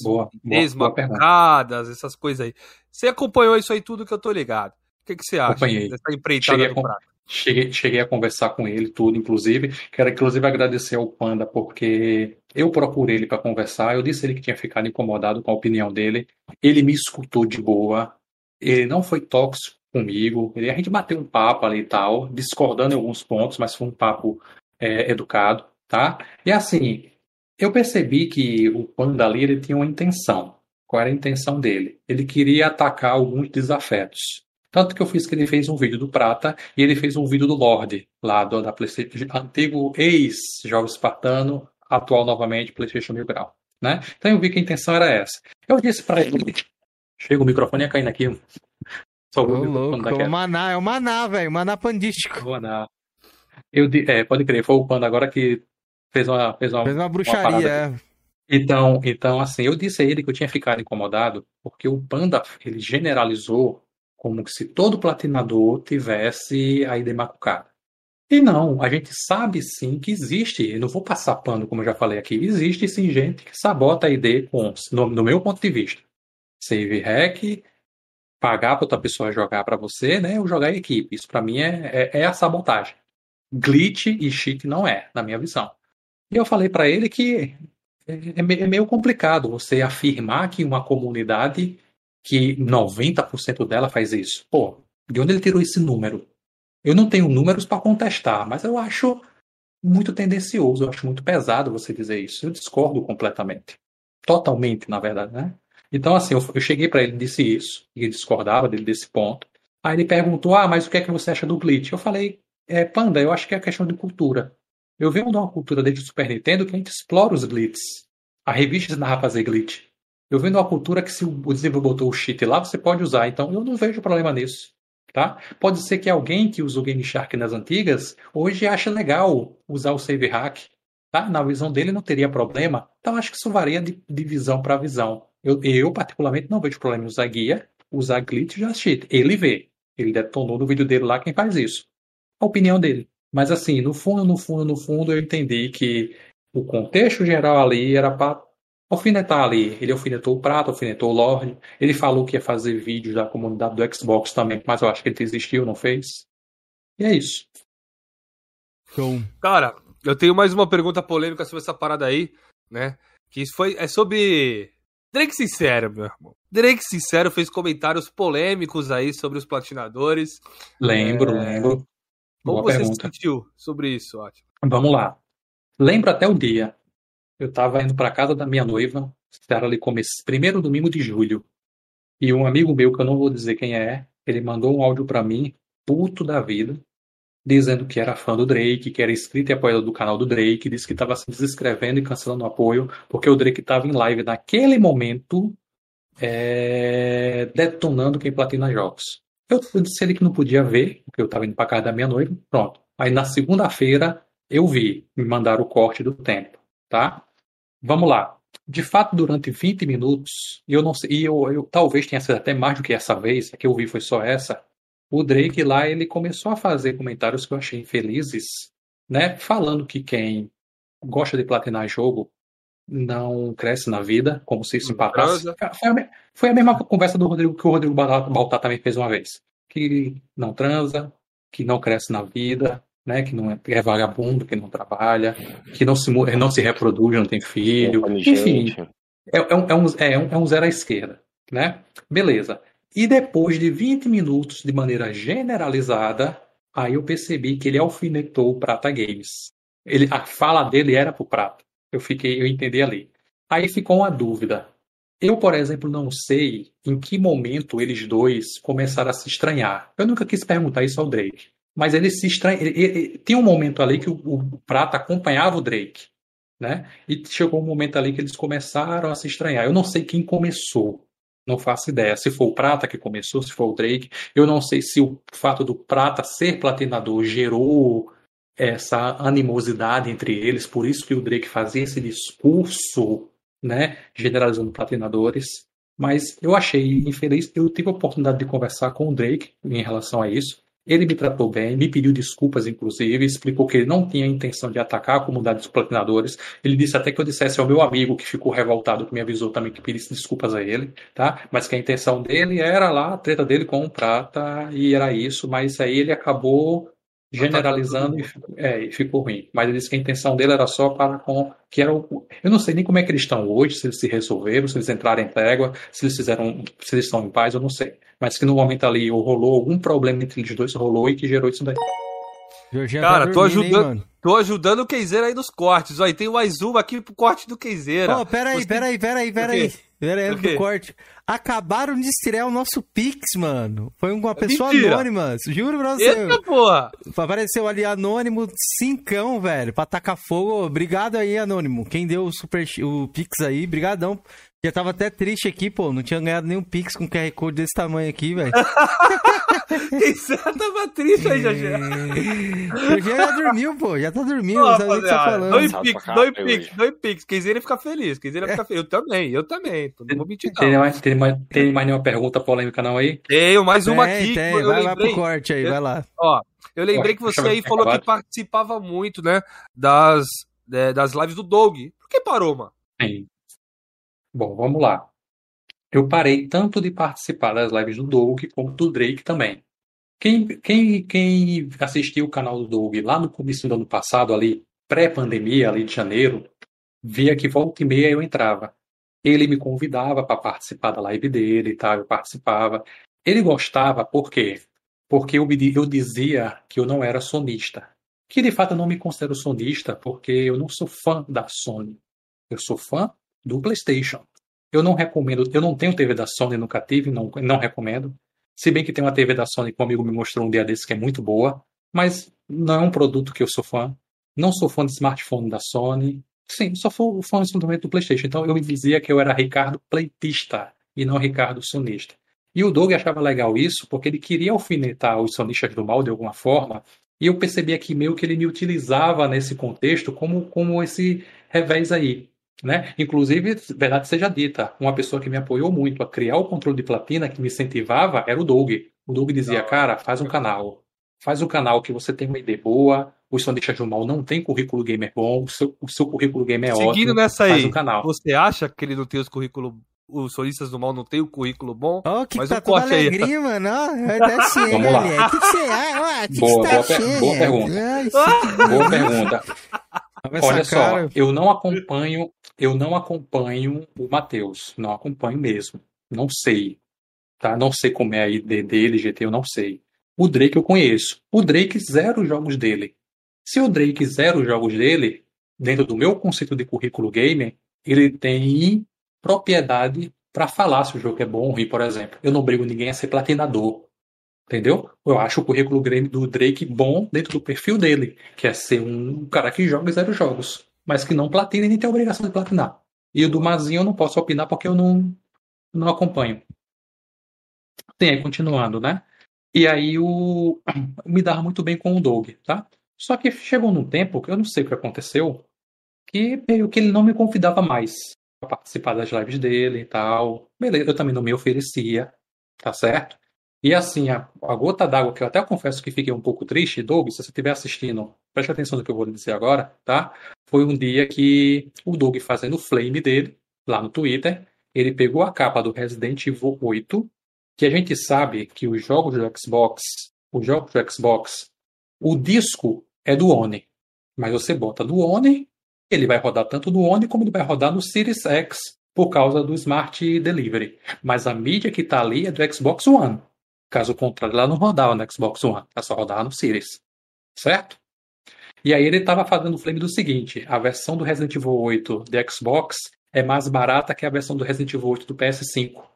desmacadas, essas coisas aí. Você acompanhou isso aí tudo que eu tô ligado. O que, que você acha Acompanhei. dessa empreitada Cheguei a do prato? Cheguei, cheguei a conversar com ele tudo, inclusive. Quero inclusive agradecer ao Panda, porque eu procurei ele para conversar. Eu disse ele que tinha ficado incomodado com a opinião dele. Ele me escutou de boa. Ele não foi tóxico comigo. Ele, a gente bateu um papo ali e tal, discordando em alguns pontos, mas foi um papo é, educado, tá? E assim, eu percebi que o Panda ali ele tinha uma intenção. Qual era a intenção dele? Ele queria atacar alguns desafetos. Tanto que eu fiz que ele fez um vídeo do Prata e ele fez um vídeo do Lorde, lá do, da PlayStation, antigo ex-Jogos Espartano, atual novamente PlayStation Mil Grau. Né? Então eu vi que a intenção era essa. Eu disse pra ele. Chega o microfone ia caindo aqui. Só Ô, o microfone louco, é o maná, é o maná, velho. Maná pandístico. Vou andar. Eu, é, pode crer, foi o Panda agora que fez uma, fez uma, Fez uma bruxaria. é. então, então, assim, eu disse a ele que eu tinha ficado incomodado porque o Panda, ele generalizou como se todo platinador tivesse a ID macucada. E não, a gente sabe sim que existe, eu não vou passar pano, como eu já falei aqui, existe sim gente que sabota a ID com, no, no meu ponto de vista. Save hack, pagar para outra pessoa jogar para você, né, ou jogar em equipe. Isso para mim é, é, é a sabotagem. Glitch e cheat não é, na minha visão. E eu falei para ele que é, é é meio complicado você afirmar que uma comunidade que 90% dela faz isso. Pô, de onde ele tirou esse número? Eu não tenho números para contestar, mas eu acho muito tendencioso, eu acho muito pesado você dizer isso. Eu discordo completamente. Totalmente, na verdade, né? Então, assim, eu, eu cheguei para ele e disse isso, e ele discordava dele desse ponto. Aí ele perguntou: Ah, mas o que é que você acha do glitch? Eu falei: é, Panda, eu acho que é questão de cultura. Eu venho de uma cultura desde o Super Nintendo que a gente explora os glitches. A revista ensinava a fazer glitch. Eu venho de uma cultura que se o desenvolvedor botou o cheat lá, você pode usar. Então eu não vejo problema nisso. Tá? Pode ser que alguém que usou Game Shark nas antigas hoje ache legal usar o Save Hack. Tá? Na visão dele não teria problema. Então acho que isso varia de, de visão para visão. Eu, eu, particularmente, não vejo problema em usar guia, usar glitch e já cheat. Ele vê. Ele detonou no vídeo dele lá quem faz isso. A opinião dele. Mas assim, no fundo, no fundo, no fundo, eu entendi que o contexto geral ali era para alfinetar ali. Ele alfinetou o Prato, alfinetou o Lorde. Ele falou que ia fazer vídeos da comunidade do Xbox também, mas eu acho que ele desistiu, não fez. E é isso. Então... Cara, eu tenho mais uma pergunta polêmica sobre essa parada aí, né? Que isso foi, é sobre Drake Sincero, meu irmão. Drake Sincero fez comentários polêmicos aí sobre os platinadores. Lembro, é... lembro. Como Boa você pergunta. sentiu sobre isso, ótimo? Vamos lá. Lembro até o dia. Eu estava indo para casa da minha noiva, era ali começo, primeiro domingo de julho. E um amigo meu, que eu não vou dizer quem é, ele mandou um áudio para mim, puto da vida, dizendo que era fã do Drake, que era inscrito e apoiador do canal do Drake, disse que estava se desescrevendo e cancelando o apoio, porque o Drake estava em live naquele momento, é, detonando quem platina jogos. Eu, disse ele que não podia ver, porque eu estava indo para casa da minha noiva, pronto. Aí na segunda-feira eu vi, me mandaram o corte do tempo, tá? Vamos lá. De fato, durante 20 minutos, eu não sei, e eu, eu talvez tenha sido até mais do que essa vez, a que eu vi foi só essa, o Drake lá ele começou a fazer comentários que eu achei infelizes, né? Falando que quem gosta de platinar jogo não cresce na vida, como se isso empatasse. Foi a, foi a mesma conversa do Rodrigo que o Rodrigo Baltar também fez uma vez. Que não transa, que não cresce na vida, né? Que não é, é vagabundo, que não trabalha, que não se, não se reproduz, não tem filho. É enfim, é, é, um, é, um, é, um, é um zero à esquerda, né? Beleza. E depois de 20 minutos, de maneira generalizada, aí eu percebi que ele alfinetou o Prata Games. Ele, a fala dele era pro Prata. Eu fiquei, eu entendi ali. Aí ficou uma dúvida. Eu, por exemplo, não sei em que momento eles dois começaram a se estranhar. Eu nunca quis perguntar isso ao Drake. Mas ele se estranha. Ele, ele, tem um momento ali que o, o, Prata acompanhava o Drake. Né? E chegou um momento ali que eles começaram a se estranhar. Eu não sei quem começou. Não faço ideia. Se foi o Prata que começou, se foi o Drake. Eu não sei se o fato do Prata ser platinador gerou essa animosidade entre eles, por isso que o Drake fazia esse discurso, né, generalizando platinadores. Mas eu achei infeliz. Eu tive a oportunidade de conversar com o Drake em relação a isso. Ele me tratou bem, me pediu desculpas, inclusive, explicou que ele não tinha intenção de atacar a comunidade dos platinadores. Ele disse até que eu dissesse ao meu amigo que ficou revoltado, que me avisou também que pedisse desculpas a ele, tá? Mas que a intenção dele era lá a treta dele com o Prata e era isso, mas aí ele acabou generalizando e, é, e ficou ruim. Mas ele disse que a intenção dele era só para com. que era o, Eu não sei nem como é que eles estão hoje, se eles se resolveram, se eles entraram em trégua, se eles fizeram. se eles estão em paz, eu não sei. Mas que no momento ali rolou algum problema entre eles dois, rolou e que gerou isso daí. Cara, tá tô ajudando. Hein, tô ajudando o Keizeira aí nos cortes. Aí tem mais uma aqui pro corte do Keizeira. Pô, pera aí, pera aí, pera aí, pera aí. Pera aí, do corte. Acabaram de estrear o nosso Pix, mano. Foi uma pessoa Mentira. anônima. Juro pra você. Eita, porra. Apareceu ali anônimo, cincão, velho, pra tacar fogo. Obrigado aí, anônimo. Quem deu o super o Pix aí, brigadão. Já tava até triste aqui, pô. Não tinha ganhado nenhum Pix com QR Code desse tamanho aqui, velho. Quem tava triste aí, Jajé. O Jajé já dormiu, pô. Já tá dormindo, não sabe o que você tá falando. Dois Pix, dois Pix, dois Pix. Quem quiser ficar feliz. Quem quiser ficar feliz. Eu também, eu também. Não vou mentir, não. Tem mais, tem, mais, tem mais nenhuma pergunta polêmica não aí? Tenho, mais uma tem, aqui. Tem. Vai lembrei, lá pro corte aí, vai lá. Ó, eu lembrei que você aí falou que participava muito, né, das, é, das lives do Doug. Por que parou, mano? Sim. Bom, vamos lá. Eu parei tanto de participar das lives do Doug como do Drake também. Quem, quem, quem assistiu o canal do Doug lá no começo do ano passado, ali, pré-pandemia, ali de janeiro, via que volta e meia eu entrava. Ele me convidava para participar da live dele e tal, eu participava. Ele gostava, por quê? porque eu, eu dizia que eu não era sonista. Que de fato eu não me considero sonista, porque eu não sou fã da Sony. Eu sou fã do PlayStation. Eu não recomendo, eu não tenho TV da Sony, nunca tive, não, não recomendo. Se bem que tem uma TV da Sony que um amigo me mostrou um dia desses que é muito boa, mas não é um produto que eu sou fã. Não sou fã de smartphone da Sony. Sim, só sou fã simplesmente do PlayStation. Então eu me dizia que eu era Ricardo Playtista e não Ricardo Sonista. E o Doug achava legal isso porque ele queria alfinetar os sonistas do mal de alguma forma. E eu percebia que meio que ele me utilizava nesse contexto como, como esse revés aí. Né? Inclusive, verdade seja dita, uma pessoa que me apoiou muito a criar o controle de platina, que me incentivava, era o Doug. O Doug dizia, cara, faz um canal. Faz um canal que você tem uma ideia boa, os sonistas do mal não tem currículo gamer bom, o seu, o seu currículo gamer é Seguindo ótimo. Seguindo nessa aí, um canal. você acha que ele não tem os currículos os solistas do mal não tem o currículo bom. Oh, que mas tá o corte aí. alegria, mano. Cheio, Vamos lá. O que, que você acha? Que boa, que tá boa, per boa pergunta. Ai, boa pergunta. Olha essa só, cara. eu não acompanho, eu não acompanho o Matheus, não acompanho mesmo. Não sei. Tá? Não sei como é a ID dele, GT, eu não sei. O Drake eu conheço. O Drake zero os jogos dele. Se o Drake zero os jogos dele, dentro do meu conceito de currículo gamer, ele tem propriedade para falar se o jogo é bom ou ruim, por exemplo. Eu não brigo ninguém a ser platinador. Entendeu? Eu acho o currículo do Drake bom dentro do perfil dele, que é ser um cara que joga zero jogos, mas que não platina e nem tem a obrigação de platinar. E o do Mazinho eu não posso opinar porque eu não, não acompanho. Sim, aí continuando, né? E aí o me dava muito bem com o Doug, tá? Só que chegou num tempo que eu não sei o que aconteceu, que meio que ele não me convidava mais para participar das lives dele e tal. Beleza, eu também não me oferecia, tá certo? E assim, a, a gota d'água, que eu até confesso que fiquei um pouco triste, Doug, se você estiver assistindo, preste atenção no que eu vou dizer agora, tá? Foi um dia que o Doug fazendo o flame dele, lá no Twitter, ele pegou a capa do Resident Evil 8, que a gente sabe que os jogos do Xbox, os jogos do Xbox, o disco é do One. Mas você bota do One, ele vai rodar tanto no One como ele vai rodar no Series X por causa do Smart Delivery. Mas a mídia que está ali é do Xbox One. Caso contrário, ela não rodava no Xbox One, ela só rodava no Series. Certo? E aí ele estava fazendo o flame do seguinte: a versão do Resident Evil 8 de Xbox é mais barata que a versão do Resident Evil 8 do PS5.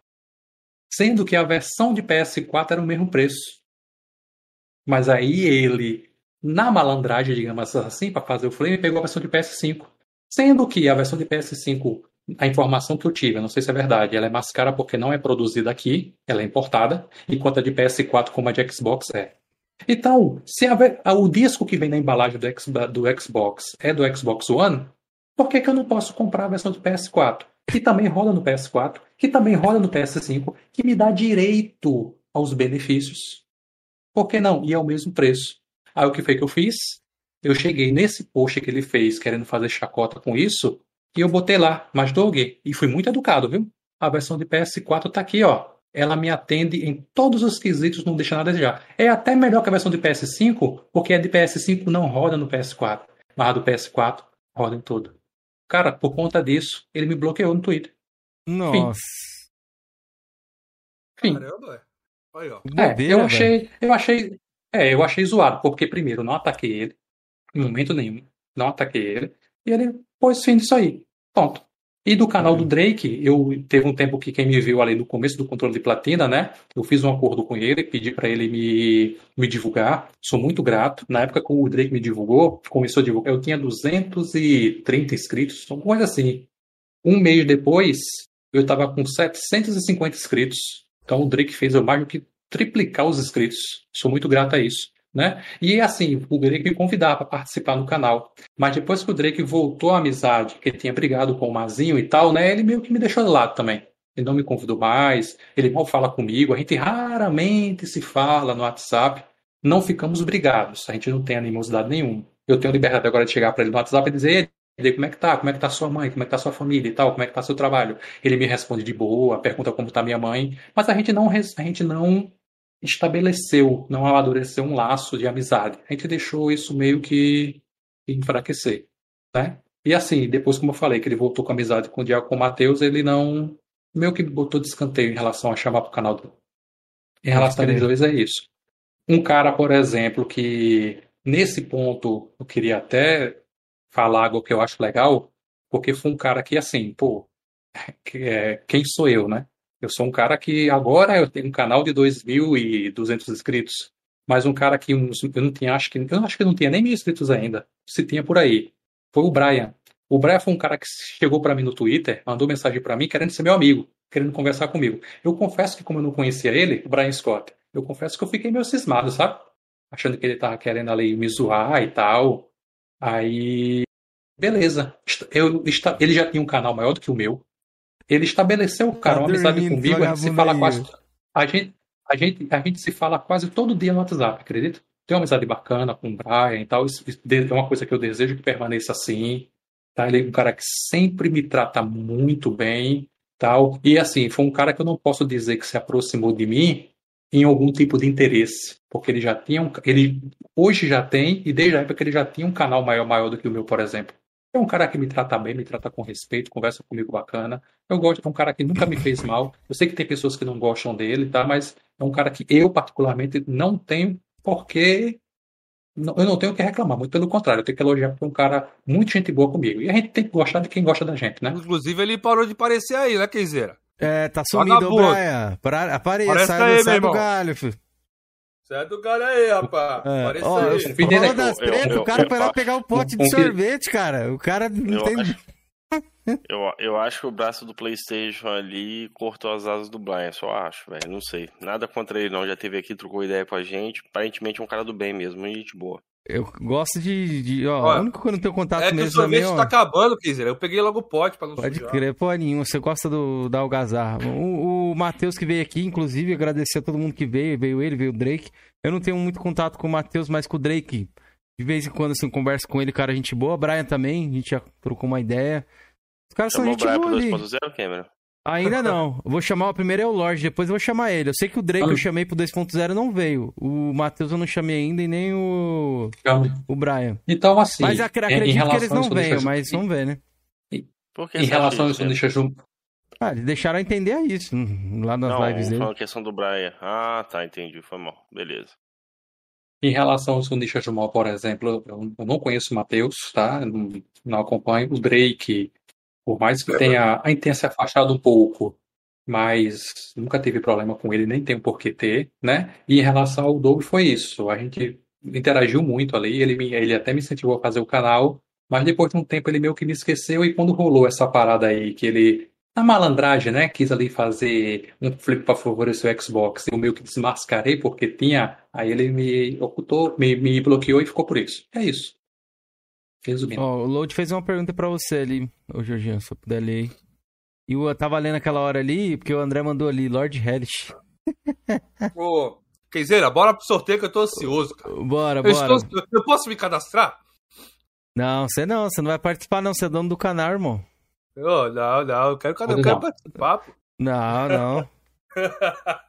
Sendo que a versão de PS4 era o mesmo preço. Mas aí ele, na malandragem, digamos assim, para fazer o flame, pegou a versão de PS5. Sendo que a versão de PS5 a informação que eu tive, eu não sei se é verdade, ela é mais cara porque não é produzida aqui, ela é importada, enquanto a de PS4 como a de Xbox é. Então, se a, o disco que vem na embalagem do, do Xbox é do Xbox One, por que, que eu não posso comprar a versão do PS4? Que também roda no PS4, que também roda no PS5, que me dá direito aos benefícios. Por que não? E é o mesmo preço. Aí o que foi que eu fiz? Eu cheguei nesse post que ele fez, querendo fazer chacota com isso, e eu botei lá, mas Doug, e fui muito educado, viu? A versão de PS4 tá aqui, ó. Ela me atende em todos os quesitos, não deixa nada a desejar. É até melhor que a versão de PS5, porque a de PS5 não roda no PS4, mas a do PS4 roda em tudo. Cara, por conta disso, ele me bloqueou no Twitter. Nossa. Fim. Caramba, Aí, ó. É, Bobeira, eu velho. achei, eu achei, é, eu achei zoado, porque primeiro eu não ataquei ele, em momento nenhum, não ataquei ele, e ele pôs fim disso aí, ponto. E do canal do Drake, eu teve um tempo que quem me viu ali no começo do controle de platina, né? Eu fiz um acordo com ele, pedi para ele me, me divulgar. Sou muito grato. Na época que o Drake me divulgou, começou a divulgar, eu tinha 230 inscritos, uma coisa assim. Um mês depois, eu estava com 750 inscritos. Então o Drake fez eu mais do que triplicar os inscritos. Sou muito grato a isso. Né? E assim, o Drake me convidava para participar no canal. Mas depois que o Drake voltou à amizade, que ele tinha brigado com o Mazinho e tal, né? Ele meio que me deixou de lado também. Ele não me convidou mais, ele mal fala comigo, a gente raramente se fala no WhatsApp. Não ficamos brigados, a gente não tem animosidade nenhuma. Eu tenho liberdade agora de chegar para ele no WhatsApp e dizer, Ei, como é que tá? Como é que tá sua mãe? Como é que tá sua família e tal? Como é que tá seu trabalho? Ele me responde de boa, pergunta como tá minha mãe, mas a gente não, a gente não estabeleceu, não amadureceu um laço de amizade. A gente deixou isso meio que enfraquecer, né? E assim, depois, como eu falei, que ele voltou com amizade com o Diaco com o Matheus, ele não meio que botou de escanteio em relação a chamar pro canal dele. Em relação a eles dois, é isso. Um cara, por exemplo, que nesse ponto eu queria até falar algo que eu acho legal, porque foi um cara que, assim, pô, que, é, quem sou eu, né? Eu sou um cara que agora eu tenho um canal de 2.200 inscritos, mas um cara que eu não tinha, acho que, eu acho que não tinha nem mil inscritos ainda, se tinha por aí, foi o Brian. O Brian foi um cara que chegou para mim no Twitter, mandou mensagem para mim querendo ser meu amigo, querendo conversar comigo. Eu confesso que como eu não conhecia ele, o Brian Scott, eu confesso que eu fiquei meio cismado, sabe? Achando que ele tava querendo ali me zoar e tal. Aí, beleza. Eu, ele já tinha um canal maior do que o meu. Ele estabeleceu, cara, uma amizade comigo. A gente se fala quase. A gente, a, gente, a gente se fala quase todo dia no WhatsApp, acredita? Tem uma amizade bacana com o Brian e tal. Isso é uma coisa que eu desejo que permaneça assim. Tá? Ele é um cara que sempre me trata muito bem. tal E assim, foi um cara que eu não posso dizer que se aproximou de mim em algum tipo de interesse, porque ele já tinha um, ele hoje já tem e desde a época ele já tinha um canal maior maior do que o meu, por exemplo. É um cara que me trata bem, me trata com respeito, conversa comigo bacana. Eu gosto, é um cara que nunca me fez mal. Eu sei que tem pessoas que não gostam dele, tá? Mas é um cara que eu particularmente não tenho porque eu não tenho o que reclamar, muito pelo contrário, eu tenho que elogiar porque é um cara muito gente boa comigo. E a gente tem que gostar de quem gosta da gente, né? Inclusive ele parou de aparecer aí, né, Keizeira? É, tá sumido, o Brian. Apareça, Aparece sai, aí, sai do galho, filho. Sai do galho aí, rapaz. É. Aparece Ó, aí. das tretas, o cara foi lá pegar um pote de sorvete, cara. O cara não eu tem... Acho, eu, eu acho que o braço do Playstation ali cortou as asas do Brian, só acho, velho. Não sei. Nada contra ele, não. Já teve aqui, trocou ideia com a gente. Aparentemente é um cara do bem mesmo, gente boa. Eu gosto de. de ó, Olha, o único que eu não tenho contato é mesmo que o sorvete tá acabando, quiser. Eu peguei logo o pote pra não Pode sujar. crer, pô, nenhum. Você gosta do, da algazarra. O, o Matheus que veio aqui, inclusive, agradecer a todo mundo que veio. Veio ele, veio o Drake. Eu não tenho muito contato com o Matheus, mas com o Drake. De vez em quando, assim, converso com ele, cara, gente boa. Brian também, a gente já trocou uma ideia. Os caras Chamou são gente boa ali. 2.0, Cameron? Ainda não. Vou chamar o primeiro é o Lorde, depois eu vou chamar ele. Eu sei que o Drake ah. eu chamei pro 2.0 não veio. O Matheus eu não chamei ainda e nem o. O Brian. Então, assim. Mas acredito que eles não venham, mas vamos ver, né? em relação a isso, deixa. Ah, eles deixaram entender isso lá nas não, lives dele. Não, a questão do Brian. Ah, tá, entendi. Foi mal. Beleza. Em relação ao Sunisha Jumal, por exemplo, eu não conheço o Matheus, tá? Não, não acompanho. O Drake, por mais que tenha, a tenha se afastado um pouco, mas nunca teve problema com ele, nem tem por que ter, né? E em relação ao Doug foi isso. A gente interagiu muito ali, ele, me, ele até me incentivou a fazer o canal, mas depois de um tempo ele meio que me esqueceu e quando rolou essa parada aí, que ele, na malandragem, né, quis ali fazer um flip para favorecer o Xbox, eu meio que desmascarei porque tinha, aí ele me ocultou, me, me bloqueou e ficou por isso. É isso. Resumindo. Ó, o Load fez uma pergunta para você ali, ô Jorginho, se eu puder ler aí. E eu tava lendo aquela hora ali, porque o André mandou ali, Lord Hellish. Ô, Queizeira, bora pro sorteio que eu tô ansioso, cara. Bora, eu bora. Estou... Eu posso me cadastrar? Não, você não, você não vai participar não, você é dono do canal, irmão. Oh, não, não, eu quero, eu quero participar, pô. Não, não.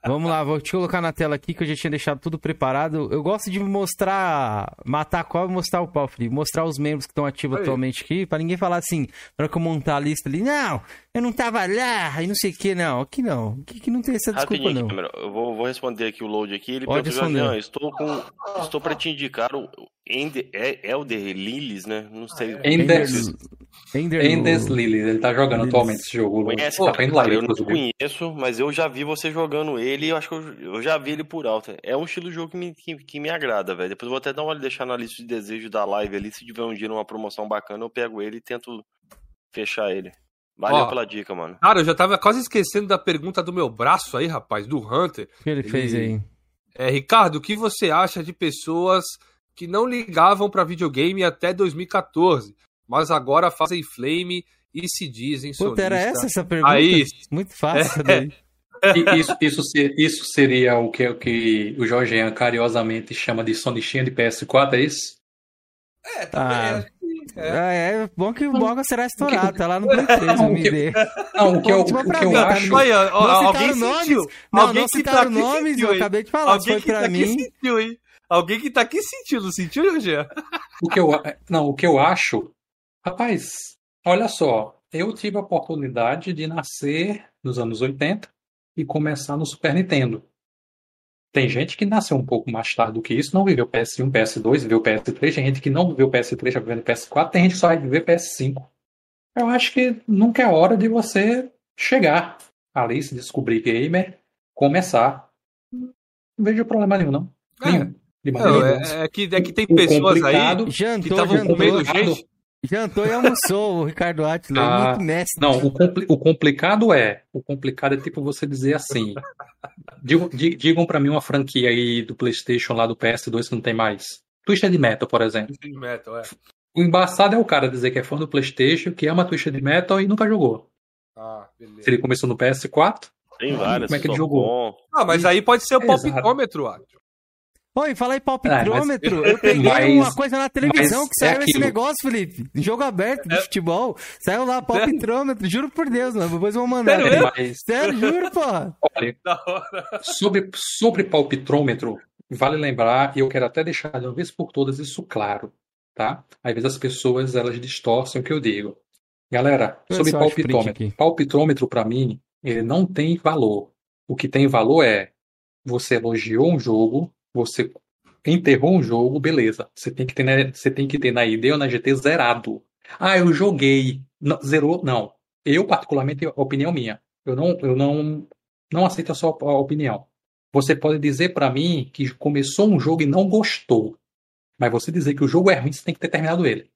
Vamos lá, vou te colocar na tela aqui que eu já tinha deixado tudo preparado. Eu gosto de mostrar, matar a cobra e mostrar o pau, Felipe. Mostrar os membros que estão ativos Aí. atualmente aqui, para ninguém falar assim, para que eu montar a lista ali. Não, eu não tava lá, e não sei o que, não. Aqui não. Aqui, aqui não tem essa desculpa, não. eu vou, vou, responder aqui o load aqui. Ele Pode responder. estou com. Estou para te indicar o Ender, é Elder Lilies, né? Não sei. Ender, Ender, Endes Lilies, ele tá jogando Lilies. atualmente esse jogo. Conhece, tá cara, live, eu não conheço, mas eu já vi você jogando ele e eu acho que eu, eu, já vi ele por alto. É um estilo de jogo que me, que, que me agrada, velho. Depois eu vou até dar uma olhada, deixar na lista de desejo da live ali. Se tiver um dia numa promoção bacana, eu pego ele e tento fechar ele. Valeu Ó, pela dica, mano. Cara, eu já tava quase esquecendo da pergunta do meu braço aí, rapaz, do Hunter. O que ele, ele fez aí? É, Ricardo, o que você acha de pessoas que não ligavam para videogame até 2014, mas agora fazem flame e se dizem Puta, solista. era essa essa pergunta? Aí, Muito fácil. É, isso, isso, isso, seria o que, o que o Jorge carinhosamente chama de sonichinha de PS4, é isso? É, também. Ah. É. é. é bom que o Boga será estourado, tá lá no Play 3, não, o que, não, o que eu, o que eu acho... Olha, alguém nomes, sentiu. Não, alguém não citaram tá nomes, eu acabei de falar, alguém foi pra tá mim. Sentiu, hein? Alguém que tá aqui sentindo, sentiu, Rogério? O que eu, não, o que eu acho, rapaz, olha só, eu tive a oportunidade de nascer nos anos 80 e começar no Super Nintendo. Tem gente que nasceu um pouco mais tarde do que isso, não viveu PS1, PS2, viveu PS3. Tem gente que não viveu PS3, já viveu PS4. Tem gente que só vai viver PS5. Eu acho que nunca é hora de você chegar ali, se descobrir gamer, começar. Não vejo problema nenhum, não. É. Nenhum. De Não, maneira é, nenhuma. é que, é que tem O pessoas aí que estavam comendo complicado- gente. Jantou e almoçou o Ricardo Atlas. Ah, muito mestre. Não, o, compli- o complicado é. O complicado é tipo você dizer assim. digam di- digam pra mim uma franquia aí do PlayStation lá do PS2 que não tem mais. Twisted Metal, por exemplo. Twisted Metal, é. O embaçado é o cara dizer que é fã do PlayStation, que ama Twisted Metal e nunca jogou. Ah, Se beleza. ele começou no PS4, Tem várias. Como é que ele jogou? bom. Ah, mas aí pode ser o Exato. palpitômetro, Atlas. Oi, fala aí É, palpitrômetro. Eu peguei mas- uma coisa na televisão mas que saiu é esse negócio, Felipe. Jogo aberto de É. futebol. Saiu lá palpitrômetro. Juro por Deus, mano. Depois eu vou mandar. Sério mas Sério, juro, porra. olha, Da hora. sobre, sobre palpitrômetro, vale lembrar, e eu quero até deixar de uma vez por todas isso claro, tá? Às vezes as pessoas elas distorcem o que eu digo. Galera, sobre eu print palpitômetro. Palpitômetro, para mim, ele não tem valor. O que tem valor é você elogiou um jogo, você enterrou um jogo, beleza. Você tem que ter, na- você tem que ter na ID ou na GT zerado. Ah, eu joguei. Não, zerou? Não. Eu, particularmente, a opinião minha. Eu não, eu não, não aceito a sua opinião. Você pode dizer para mim que começou um jogo e não gostou. Mas você dizer que o jogo é ruim, você tem que ter terminado ele.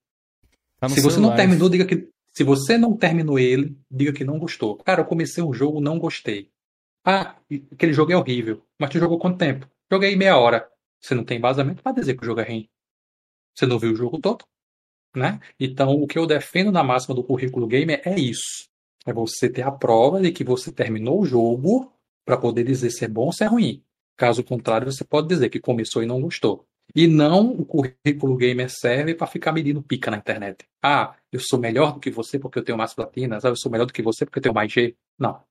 Tá Se você não celular. terminou, diga que. Se você não terminou ele, diga que não gostou. Cara, eu comecei um jogo, não gostei. Ah, aquele jogo é horrível. Mas tu jogou quanto tempo? Joguei meia hora. Você não tem embasamento para dizer que o jogo é ruim. Você não viu o jogo todo, né? Então, o que eu defendo na máxima do currículo gamer é isso. É você ter a prova de que você terminou o jogo para poder dizer se é bom ou se é ruim. Caso contrário, você pode dizer que começou e não gostou. E não o currículo gamer serve para ficar medindo pica na internet. Ah, eu sou melhor do que você porque eu tenho mais platinas. Ah, eu sou melhor do que você porque eu tenho mais G. Não.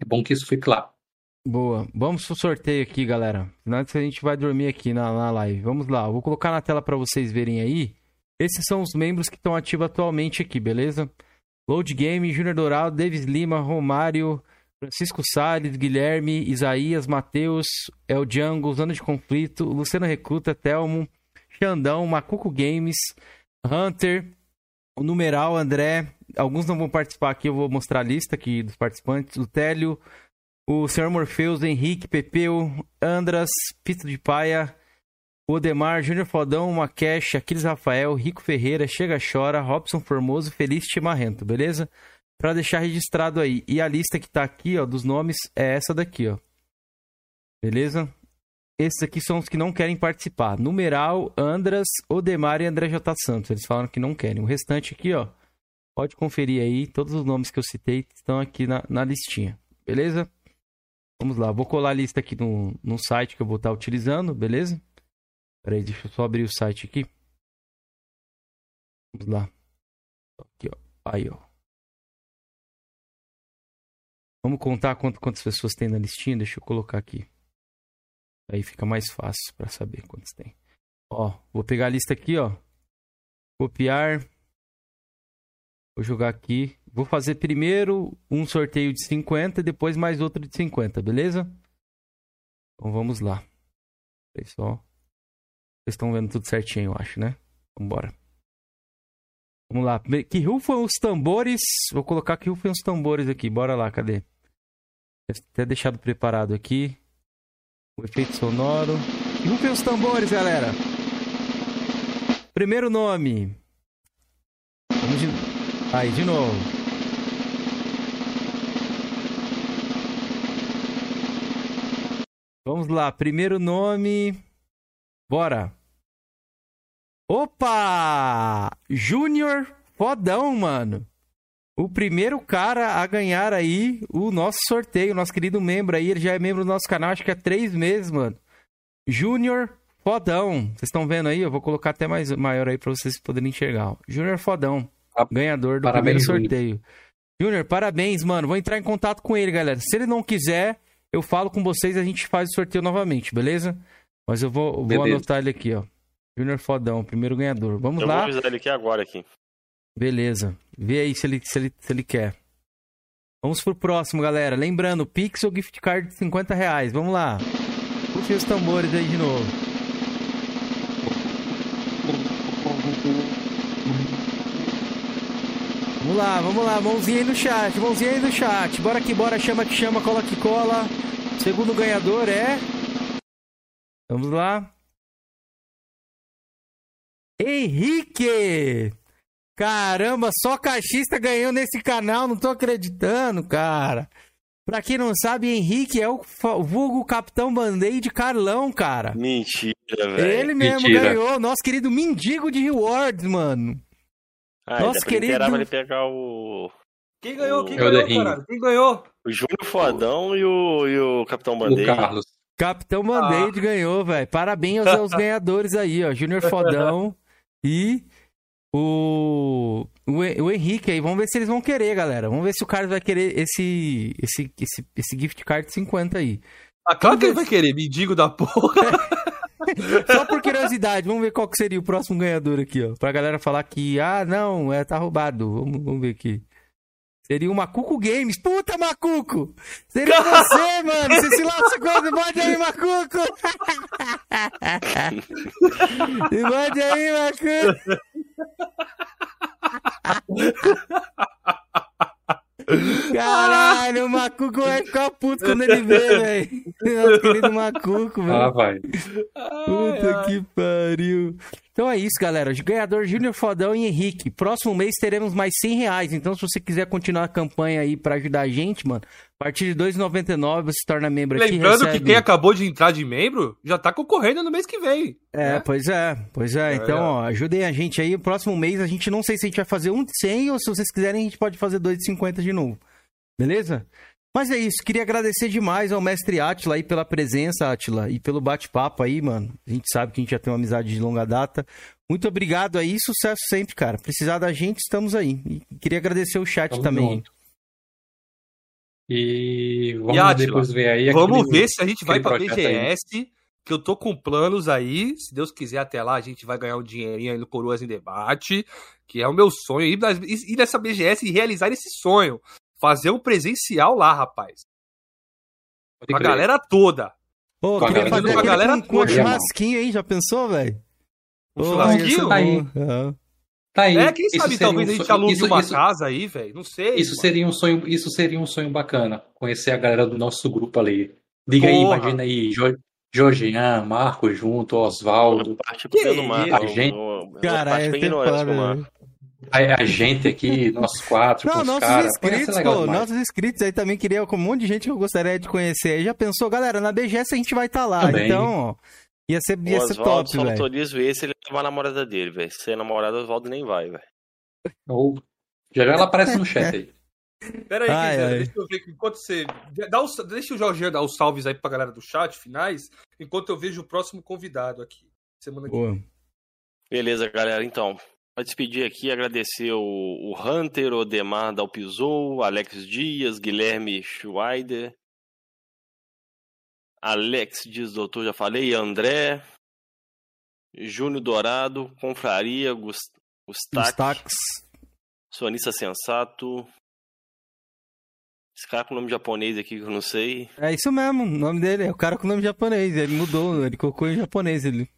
É bom que isso fique claro. Boa. Vamos pro sorteio aqui, galera. Senão a gente vai dormir aqui na, na live. Vamos lá. Eu vou colocar na tela para vocês verem aí. Esses são os membros que estão ativos atualmente aqui, beleza? Load Game, Júnior Dourado, Davis Lima, Romário, Francisco Salles, Guilherme, Isaías, Matheus, El Django, Zona de Conflito, Luciano Recruta, Telmo, Xandão, Macuco Games, Hunter, o Numeral, André. Alguns não vão participar aqui, eu vou mostrar a lista aqui dos participantes. O Télio, o Sr. Morpheus, Henrique, Pepeu, Andras, Pito de Paia, Odemar, Júnior Fodão, Maquesh, Aquiles Rafael, Rico Ferreira, Chega Chora, Robson Formoso, Feliz Timarrento, beleza? Pra deixar registrado aí. E a lista que tá aqui, ó, dos nomes é essa daqui, ó. Beleza? Esses aqui são os que não querem participar. Numeral, Andras, Odemar e André J. Santos. Eles falaram que não querem. O restante aqui, ó. Pode conferir aí. Todos os nomes que eu citei estão aqui na, na listinha. Beleza? Vamos lá. Vou colar a lista aqui no, no site que eu vou estar utilizando. Beleza? Peraí, deixa eu só abrir o site aqui. Vamos lá. Aqui, ó. Aí, ó. Vamos contar quanto, quantas pessoas tem na listinha? Deixa eu colocar aqui. Aí fica mais fácil para saber quantos tem. Ó, vou pegar a lista aqui, ó. Copiar. Vou jogar aqui. Vou fazer primeiro um sorteio de 50 e depois mais outro de 50, beleza? Então vamos lá. Pessoal. Vocês estão vendo tudo certinho, eu acho, né? Vambora. Vamos lá. Que rufam os tambores. Vou colocar que rufem os tambores aqui. Bora lá, cadê? Ter deixado preparado aqui. O efeito sonoro. Que rufem os tambores, galera. Primeiro nome. Vamos de... Aí, de novo. Vamos lá. Primeiro nome. Bora. Opa! Júnior Fodão, mano. O primeiro cara a ganhar aí o nosso sorteio, nosso querido membro aí. Ele já é membro do nosso canal, acho que há três meses, mano. Júnior Fodão. Vocês estão vendo aí? Eu vou colocar até mais maior aí pra vocês poderem enxergar. Júnior Fodão. Ganhador do Parabéns, primeiro sorteio. Júnior, parabéns, mano. Vou entrar em contato com ele, galera. Se ele não quiser, eu falo com vocês e a gente faz o sorteio novamente, beleza? Mas eu vou, vou Beleza. anotar ele aqui, ó. Júnior Fodão, primeiro ganhador. Vamos Eu lá. vou avisar ele aqui agora aqui. Beleza. Vê aí se ele, se ele, se ele quer. Vamos pro próximo, galera. Lembrando, Pix ou gift card de 50 reais. Vamos lá. Puxa os tambores aí de novo. Vamos lá, vamos lá, mãozinha aí no chat, mãozinha aí no chat. Bora que bora, chama que chama, cola que cola. Segundo ganhador é. Vamos lá. Henrique! Caramba, só caixista ganhou nesse canal, não tô acreditando, cara. Pra quem não sabe, Henrique é o vulgo Capitão Band-Aid Carlão, cara. Mentira, velho. Ele mesmo Mentira. ganhou, nosso querido mendigo de rewards, mano. Ah, Nossa, querido. ele pegar o, Quem ganhou? Quem Eu ganhou, caralho? Quem ganhou? o Júnior Fodão e o, e o Capitão O Bandeira. Carlos. Capitão Band-Aid ganhou, velho. Parabéns aos, aos ganhadores aí, ó. Júnior Fodão e o, o, Hen- o Henrique aí. Vamos ver se eles vão querer, galera. Vamos ver se o Carlos vai querer esse, esse, esse, esse gift card 50 aí. Ah, claro que ele vai querer, mendigo da porra. Só por curiosidade, vamos ver qual que seria o próximo ganhador aqui, ó. Pra galera falar que, ah, não, é, tá roubado. Vamos, vamos ver aqui. Seria o Macuco Games. Puta, Macuco! Seria você, mano! Você se lasca quando mande aí, Macuco! Se mande aí, Macuco! Caralho, o Macuco vai ficar puto quando ele vê, velho. Nosso querido Macuco, velho. Ah, vai. Puta que pariu. Então é isso, galera. Ganhador Júnior Fodão e Henrique. Próximo mês teremos mais 100 reais. Então, se você quiser continuar a campanha aí pra ajudar a gente, mano, a partir de R$ 2,99 você se torna membro aqui. Lembrando recebe... que quem acabou de entrar de membro já tá concorrendo no mês que vem. É, né? pois é, pois é. Então, ó, ajudem a gente aí. O próximo mês a gente não sei se a gente vai fazer um de 100 ou se vocês quiserem a gente pode fazer dois de 50 de novo. Beleza? Mas é isso, queria agradecer demais ao mestre Atila aí pela presença, Atila, e pelo bate-papo aí, mano. A gente sabe que a gente já tem uma amizade de longa data. Muito obrigado aí, sucesso sempre, cara. Precisar da gente, estamos aí. E queria agradecer o chat Tamo também. junto. E vamos E, Átila, depois ver aí. Vamos aquele- ver se a gente vai pra projeto aí. BGS, que eu tô com planos aí. Se Deus quiser, até lá a gente vai ganhar um dinheirinho aí no Coroas em Debate, que é o meu sonho, ir, ir nessa BGS e realizar esse sonho. Fazer um presencial lá, rapaz. Pode Com a galera toda. Pô, Com a queria galera fazer toda. aquele galera com, com toda, churrasquinho aí, já pensou, velho? Um Tá aí. Tá aí. É, quem Isso sabe seria talvez um a gente sonho- alugue isso- uma isso- casa aí, velho. Não sei. Isso mano. seria um sonho, isso seria um sonho bacana, conhecer a galera do nosso grupo ali. Diga aí, Porra. imagina aí, Jo- Jorgian, Marco junto, Oswaldo, Parte Que mar. isso, gente? Cara, é a, a gente aqui, nós quatro, Não, nossos caras. Inscritos, pô, demais. nossos inscritos aí também queria com um monte de gente que eu gostaria de conhecer. Aí já pensou, galera, na BGS a gente vai estar lá. Também. Então, ó, ia ser, ia O ser top, só velho. autoriza esse ele leva a namorada dele, velho. Se é namorada, o Oswaldo nem vai, velho. Ou, já já ela aparece no chat aí. Pera aí, Ai, ai. deixa eu ver que enquanto você. Dá os- Deixa o Jorginho dar os salves aí pra galera do chat finais, enquanto eu vejo o próximo convidado aqui. Semana que vem. Beleza, galera. Então, pra despedir aqui, agradecer o, o Hunter, o Demar Dalpizou, Alex Dias, Guilherme Schweider, Alex Dias Doutor, já falei, André, Júnior Dourado, Confraria, Gus, os Gustac, tax. Sonista Sensato. Esse cara com nome japonês aqui que eu não sei. É isso mesmo, o nome dele é o cara com nome japonês. Ele mudou, ele colocou em japonês. Ele...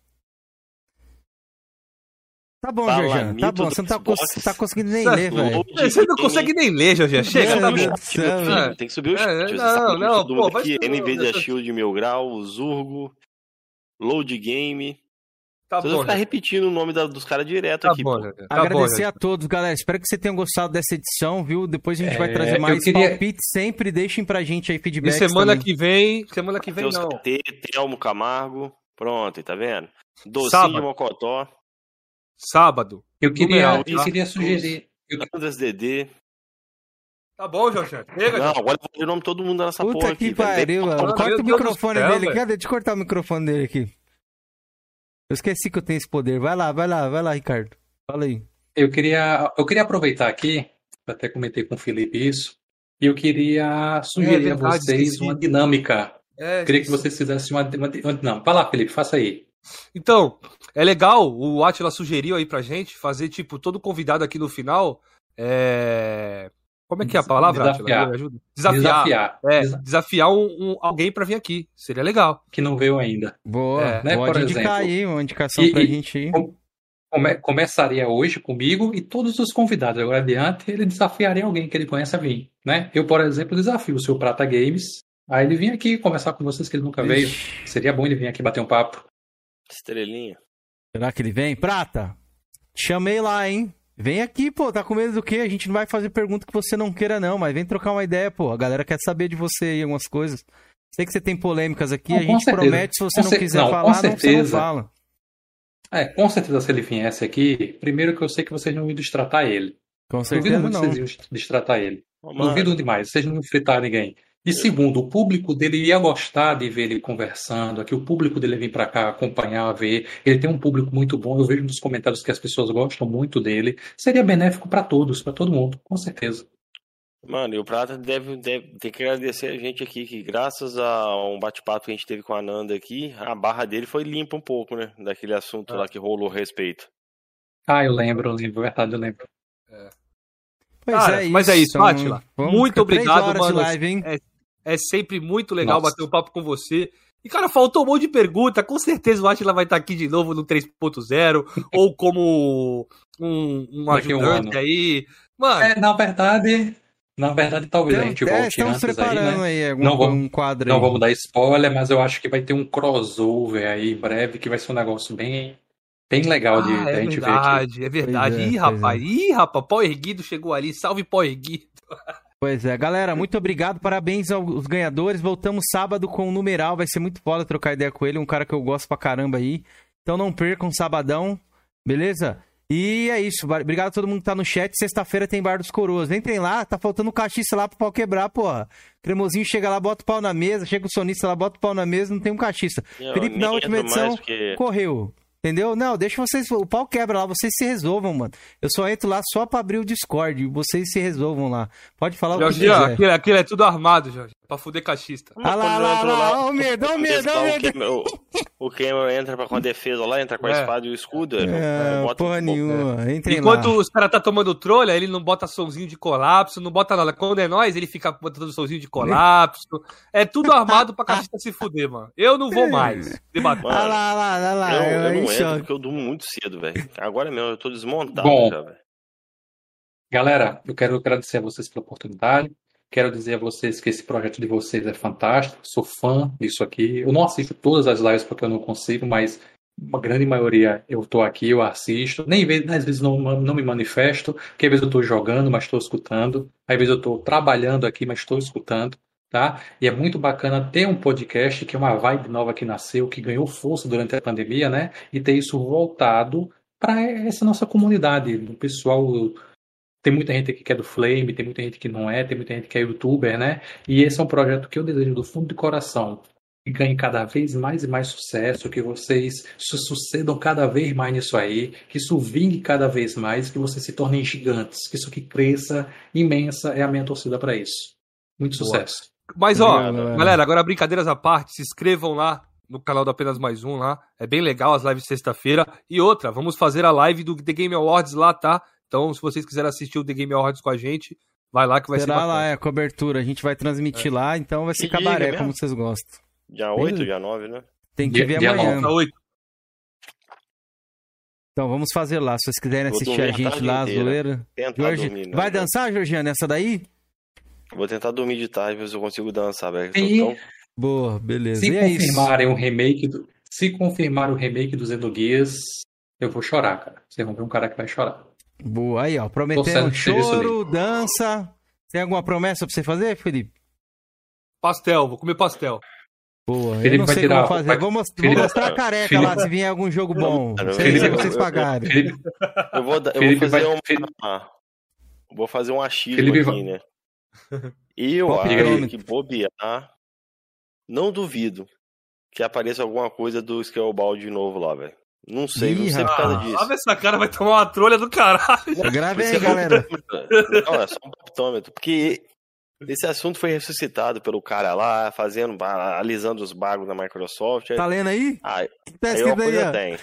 Tá bom, Jorjan, tá bom. Você não tá, cons- tá conseguindo nem Certo. ler, velho. Você não consegue nem ler, Jorginho. Chega, Meu tá bom. Tem que subir o É, chat. Você não, não, pô, vai aqui, NVIDIA Shield Mil Grau, Zurgo, Load Game. Tá Vocês bom, ficar repetindo o nome da- dos caras direto Tá aqui. bom. Tá bom, Agradecer Jorginho. a todos, galera. Espero que vocês tenham gostado dessa edição, viu? Depois a gente vai É, trazer eu mais queria- palpites. Sempre deixem pra gente aí E feedback. semana também. que vem. Semana que vem Matheus não. KT, Telmo Camargo. Pronto, tá vendo? Docinho Sábado. Mocotó, Sábado. Eu queria, Numeral, eu tá? queria sugerir. Eu, Andras DD. Tá bom, Jorginho. Chega, Não, agora eu vou ler o nome de todo mundo nessa Puta porra que aqui, velho. pariu, mano. Corta o Deus do microfone céu, dele velho. aqui. Cadê? Deixa eu cortar o microfone dele aqui. Eu esqueci que eu tenho esse poder. Vai lá, vai lá, vai lá, Ricardo. Fala aí. eu queria, eu queria aproveitar aqui, até comentei com o Felipe isso, e eu queria sugerir É verdade, a vocês esqueci. uma dinâmica. É, Eu queria que vocês fizessem uma, uma, uma dinâmica. Vai lá, Felipe, faça aí. Então, é legal, o Atila sugeriu aí pra gente fazer, tipo, todo convidado aqui no final é, Como é que é a palavra? Desafiar. Ajuda? Desafiar. Desafiar. É, Desa- desafiar um, um- alguém pra vir aqui. Seria legal. Que não veio ainda. Boa, É, né, pode indicar exemplo. aí uma indicação E- pra e- gente. Com- come- começaria hoje comigo e todos os convidados. Agora adiante, ele desafiaria alguém que ele conhece a vir, né? Eu, por exemplo, desafio o seu Prata Games. Aí ele vinha aqui conversar com vocês que ele nunca veio. Ixi, Seria bom ele vir aqui bater um papo. Estrelinha. Será que ele vem? Prata, te chamei lá, hein? Vem aqui, pô, tá com medo do quê? A gente não vai fazer pergunta que você não queira, não, mas vem trocar uma ideia, pô. A galera quer saber de você aí algumas coisas. Sei que você tem polêmicas aqui, Não, a gente certeza. promete, se você Com não cer- quiser não, com falar, não, você não certeza. fala. É, com certeza se ele viesse aqui, primeiro que eu sei que vocês não iam destratar ele. Com Duvido certeza muito que não. vocês iam destratar ele. Ô, Duvido demais, vocês não iam fritar ninguém. E segundo, o público dele ia gostar de ver ele conversando, aqui o público dele vir pra cá acompanhar, ver. Ele tem um público muito bom, eu vejo nos comentários que as pessoas gostam muito dele. Seria benéfico pra todos, pra todo mundo, com certeza. Mano, e o Prata deve, deve ter que agradecer a gente aqui, que graças a um bate-papo que a gente teve com a Nanda aqui, a barra dele foi limpa um pouco, né? Daquele assunto lá que rolou a respeito. Ah, eu lembro, eu lembro, verdade, eu lembro. Pois Cara, mas é isso, Átila. Vamos Muito obrigado, mano. live, hein? É sempre muito legal Nossa. bater um papo com você. E, cara, faltou um monte de pergunta. Com certeza o Atila vai estar aqui de novo no 3.0. ou como um, um a um ajudante ano. aí. Mano, É, na verdade, na verdade, talvez a gente é, volte antes aí, preparando né? aí, algum Não vamos- um quadro Não aí. vamos dar spoiler, mas eu acho que vai ter um crossover aí em breve, que vai ser um negócio bem, bem legal de, ah, da é gente ver aqui. verdade, é verdade. É, Ih, pois rapaz, ih, rapaz, pau erguido chegou ali. Salve pau erguido. Pois é, galera, muito obrigado, parabéns aos ganhadores. Voltamos sábado com o numeral, vai ser muito foda trocar ideia com ele, um cara que eu gosto pra caramba aí. Então não percam sabadão, beleza? E é isso, obrigado a todo mundo que tá no chat. Sexta-feira tem Bar dos Coroas. Entrem lá, tá faltando cachiça lá pro pau quebrar, porra. Cremosinho chega lá, bota o pau na mesa, chega o sonista lá, bota o pau na mesa, não tem um cachiça. Eu Felipe, na última edição, porque- correu. Entendeu? Não, deixa vocês. O pau quebra lá, vocês se resolvam, mano. Eu só entro lá só pra abrir o Discord. Vocês se resolvam lá. Pode falar o que quiser. aquilo, aquilo é tudo armado, Jorge. Pra fuder cachista. Ah lá, lá, lá, ó o medo, o medo, o medo. o Cameron- O Cameron entra pra com a defesa lá, entra com a É. espada e o escudo. eu É, boto porra um nenhuma. Entrem Enquanto lá. os caras tá tomando trolha, ele não bota somzinho de colapso, não bota nada. Quando é nós, ele fica botando somzinho de colapso. É tudo armado pra cachista se fuder, mano. Eu não vou mais debater. Ah lá, lá, lá, lá. Eu, eu não entro porque eu durmo muito cedo, velho. Agora mesmo eu tô desmontado Bom. já, velho. Galera, eu quero agradecer a vocês pela oportunidade. Quero dizer a vocês que esse projeto de vocês é fantástico. Sou fã disso aqui. Eu não assisto todas as lives porque eu não consigo, mas uma grande maioria eu tô aqui, eu assisto. Nem às vezes não, não me manifesto, porque às vezes eu tô jogando, mas estou escutando. Às vezes eu tô trabalhando aqui, mas estou escutando. Tá? E é muito bacana ter um podcast que é uma vibe nova que nasceu, que ganhou força durante a pandemia, né? E ter isso voltado para essa nossa comunidade, do pessoal tem muita gente aqui que é do Flame, tem muita gente que não é, tem muita gente que é youtuber, né? E esse é um projeto que eu desejo do fundo do coração que ganhe cada vez mais e mais sucesso, que vocês se sucedam cada vez mais nisso aí, que isso vingue cada vez mais, que vocês se tornem gigantes, que isso aqui cresça imensa, é a minha torcida para isso. Muito Boa. sucesso. Mas, ó, Obrigado, galera. galera, agora brincadeiras à parte, se inscrevam lá no canal do Apenas Mais Um lá. É bem legal as lives de sexta-feira. E outra, vamos fazer a live do The Game Awards lá, tá? Então, se vocês quiserem assistir o The Game Awards com a gente, vai lá que vai ser Será bacana. lá, é a cobertura. A gente vai transmitir lá, então vai ser dia cabaré, como vocês gostam. Dia 8, dia 9, né? Tem que Dia- ver dia amanhã. Tá oito. Então vamos fazer lá. Se vocês quiserem Vou assistir a gente lá, a zoeira. Jorge, dormir. né? vai dançar, Georgiana, nessa daí? Vou tentar dormir de tarde, ver se eu consigo dançar, velho. E- tão- Boa, beleza. Se e é confirmarem um remake do, se confirmar o remake do Xenogears, eu vou chorar, cara. Vocês vão ver um cara que vai chorar. Boa, aí, ó. Prometendo choro, dança. Tem alguma promessa pra você fazer, Felipe? Pastel, vou comer pastel. Boa, eu Felipe não vai sei tirar- como fazer. vai- Vou, mos- Felipe- vou mostrar a careca Felipe- lá se vier algum jogo bom. Não, Felipe- se vocês pagarem. Felipe, Eu vou, eu Felipe vou fazer vai- uma. Felipe- Vou fazer um achismo Felipe aqui, vai- né? E eu Qual acho que bobear. Não duvido que apareça alguma coisa do Scaleball de novo lá, velho. Não sei, não Ih, sei por causa disso. lá essa cara vai tomar uma trolha do caralho. Grave Isso aí, é galera. Não, é só um palpitômetro. Porque esse assunto foi ressuscitado pelo cara lá, fazendo, alisando os bagos da Microsoft. Tá lendo aí? Aí, O que tá aí uma escrito aí, coisa ó? tem.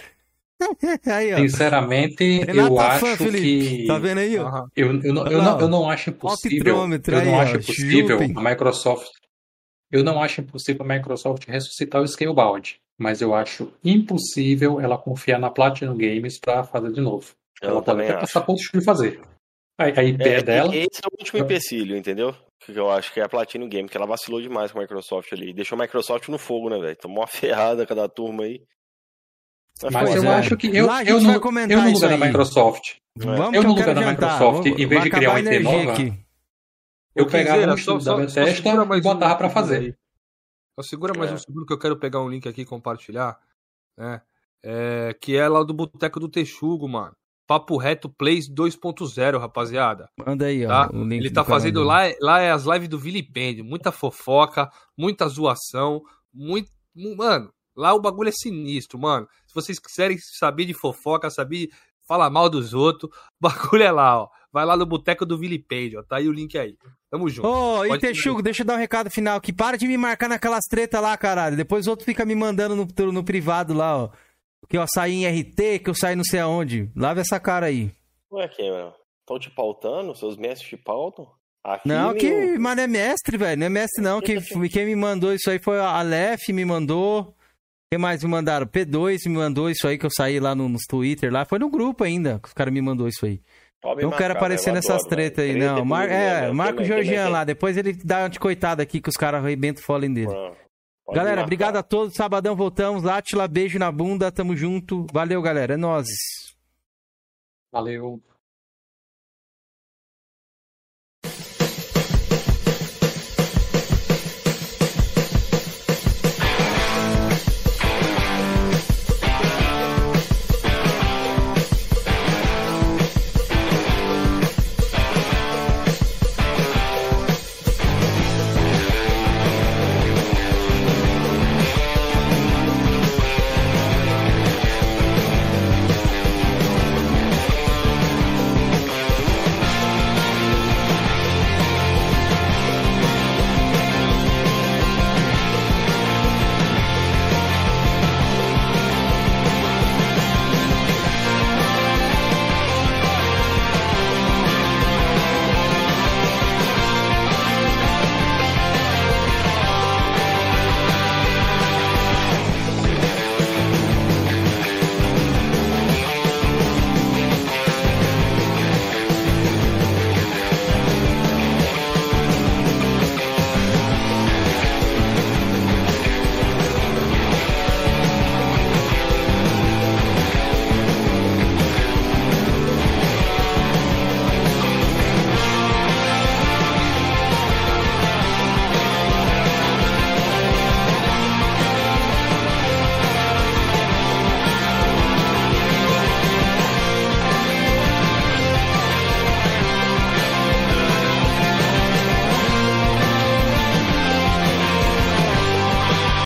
aí, ó. Sinceramente, Renata eu fã, acho Felipe. que. Tá vendo aí, ó? Eu, eu, não, eu, não, eu não acho impossível. Eu não acho impossível a Microsoft. Eu não acho impossível a Microsoft ressuscitar o Scalebound. Mas eu acho impossível ela confiar na Platinum Games pra fazer de novo. Eu ela pode também até acho. passar pontos de fazer. A, a IP É, é dela. Esse é o último empecilho, entendeu? Que eu acho que é a Platinum Game, que ela vacilou demais com a Microsoft ali. Deixou a Microsoft no fogo, né, velho? Tomou uma ferrada cada turma aí. Mas eu é. acho que eu, Lá eu, comentar eu no lugar da. Microsoft, Vamos Eu no quero lugar da jantar. Microsoft, Vamos- em vez de criar uma IP nova, aqui. eu pegava um estudo da Bethesda e um botava pra fazer. Só segura mais É. um segundo que eu quero pegar um link aqui e compartilhar. Né? É, que é lá do Boteco do Texugo, mano. Papo Reto Plays 2.0, rapaziada. Manda aí, ó. Tá? o link Ele tá fazendo lá, lá é as lives do Vilipêndio, muita fofoca, muita zoação, muito. Mano, lá o bagulho é sinistro, mano. Se vocês quiserem saber de fofoca, saber falar mal dos outros, o bagulho é lá, ó. Vai lá no Boteco do Vilipêndio, ó. Tá aí o link aí. Tamo junto. Ô, e Pode Texugo, deixa eu dar um recado final aqui. Para de me marcar naquelas tretas lá, caralho. Depois o outro fica me mandando no, no privado lá, ó. Que eu saí em RT, que eu saí não sei aonde. Lava essa cara aí. Ué, Cameron? Estão te pautando? Seus mestres te pautam? Aqui Não, que, mas não é mestre, velho. Não é mestre, não. Quem, quem me mandou isso aí foi a Aleph, me mandou. Quem mais me mandaram? P2 me mandou isso aí que eu saí lá no, nos Twitter lá. Foi no grupo ainda que os caras me mandou isso aí. Pode Não quero aparecer nessas tretas aí. Treta não. Mar é, né? marca o Também, Georgian lá. Depois ele dá uma de coitado aqui que os caras arrebentam o fôlego dele. Galera, obrigado a todos. Sabadão voltamos. Látila, beijo na bunda. Tamo junto. Valeu, galera. É nozes. Valeu.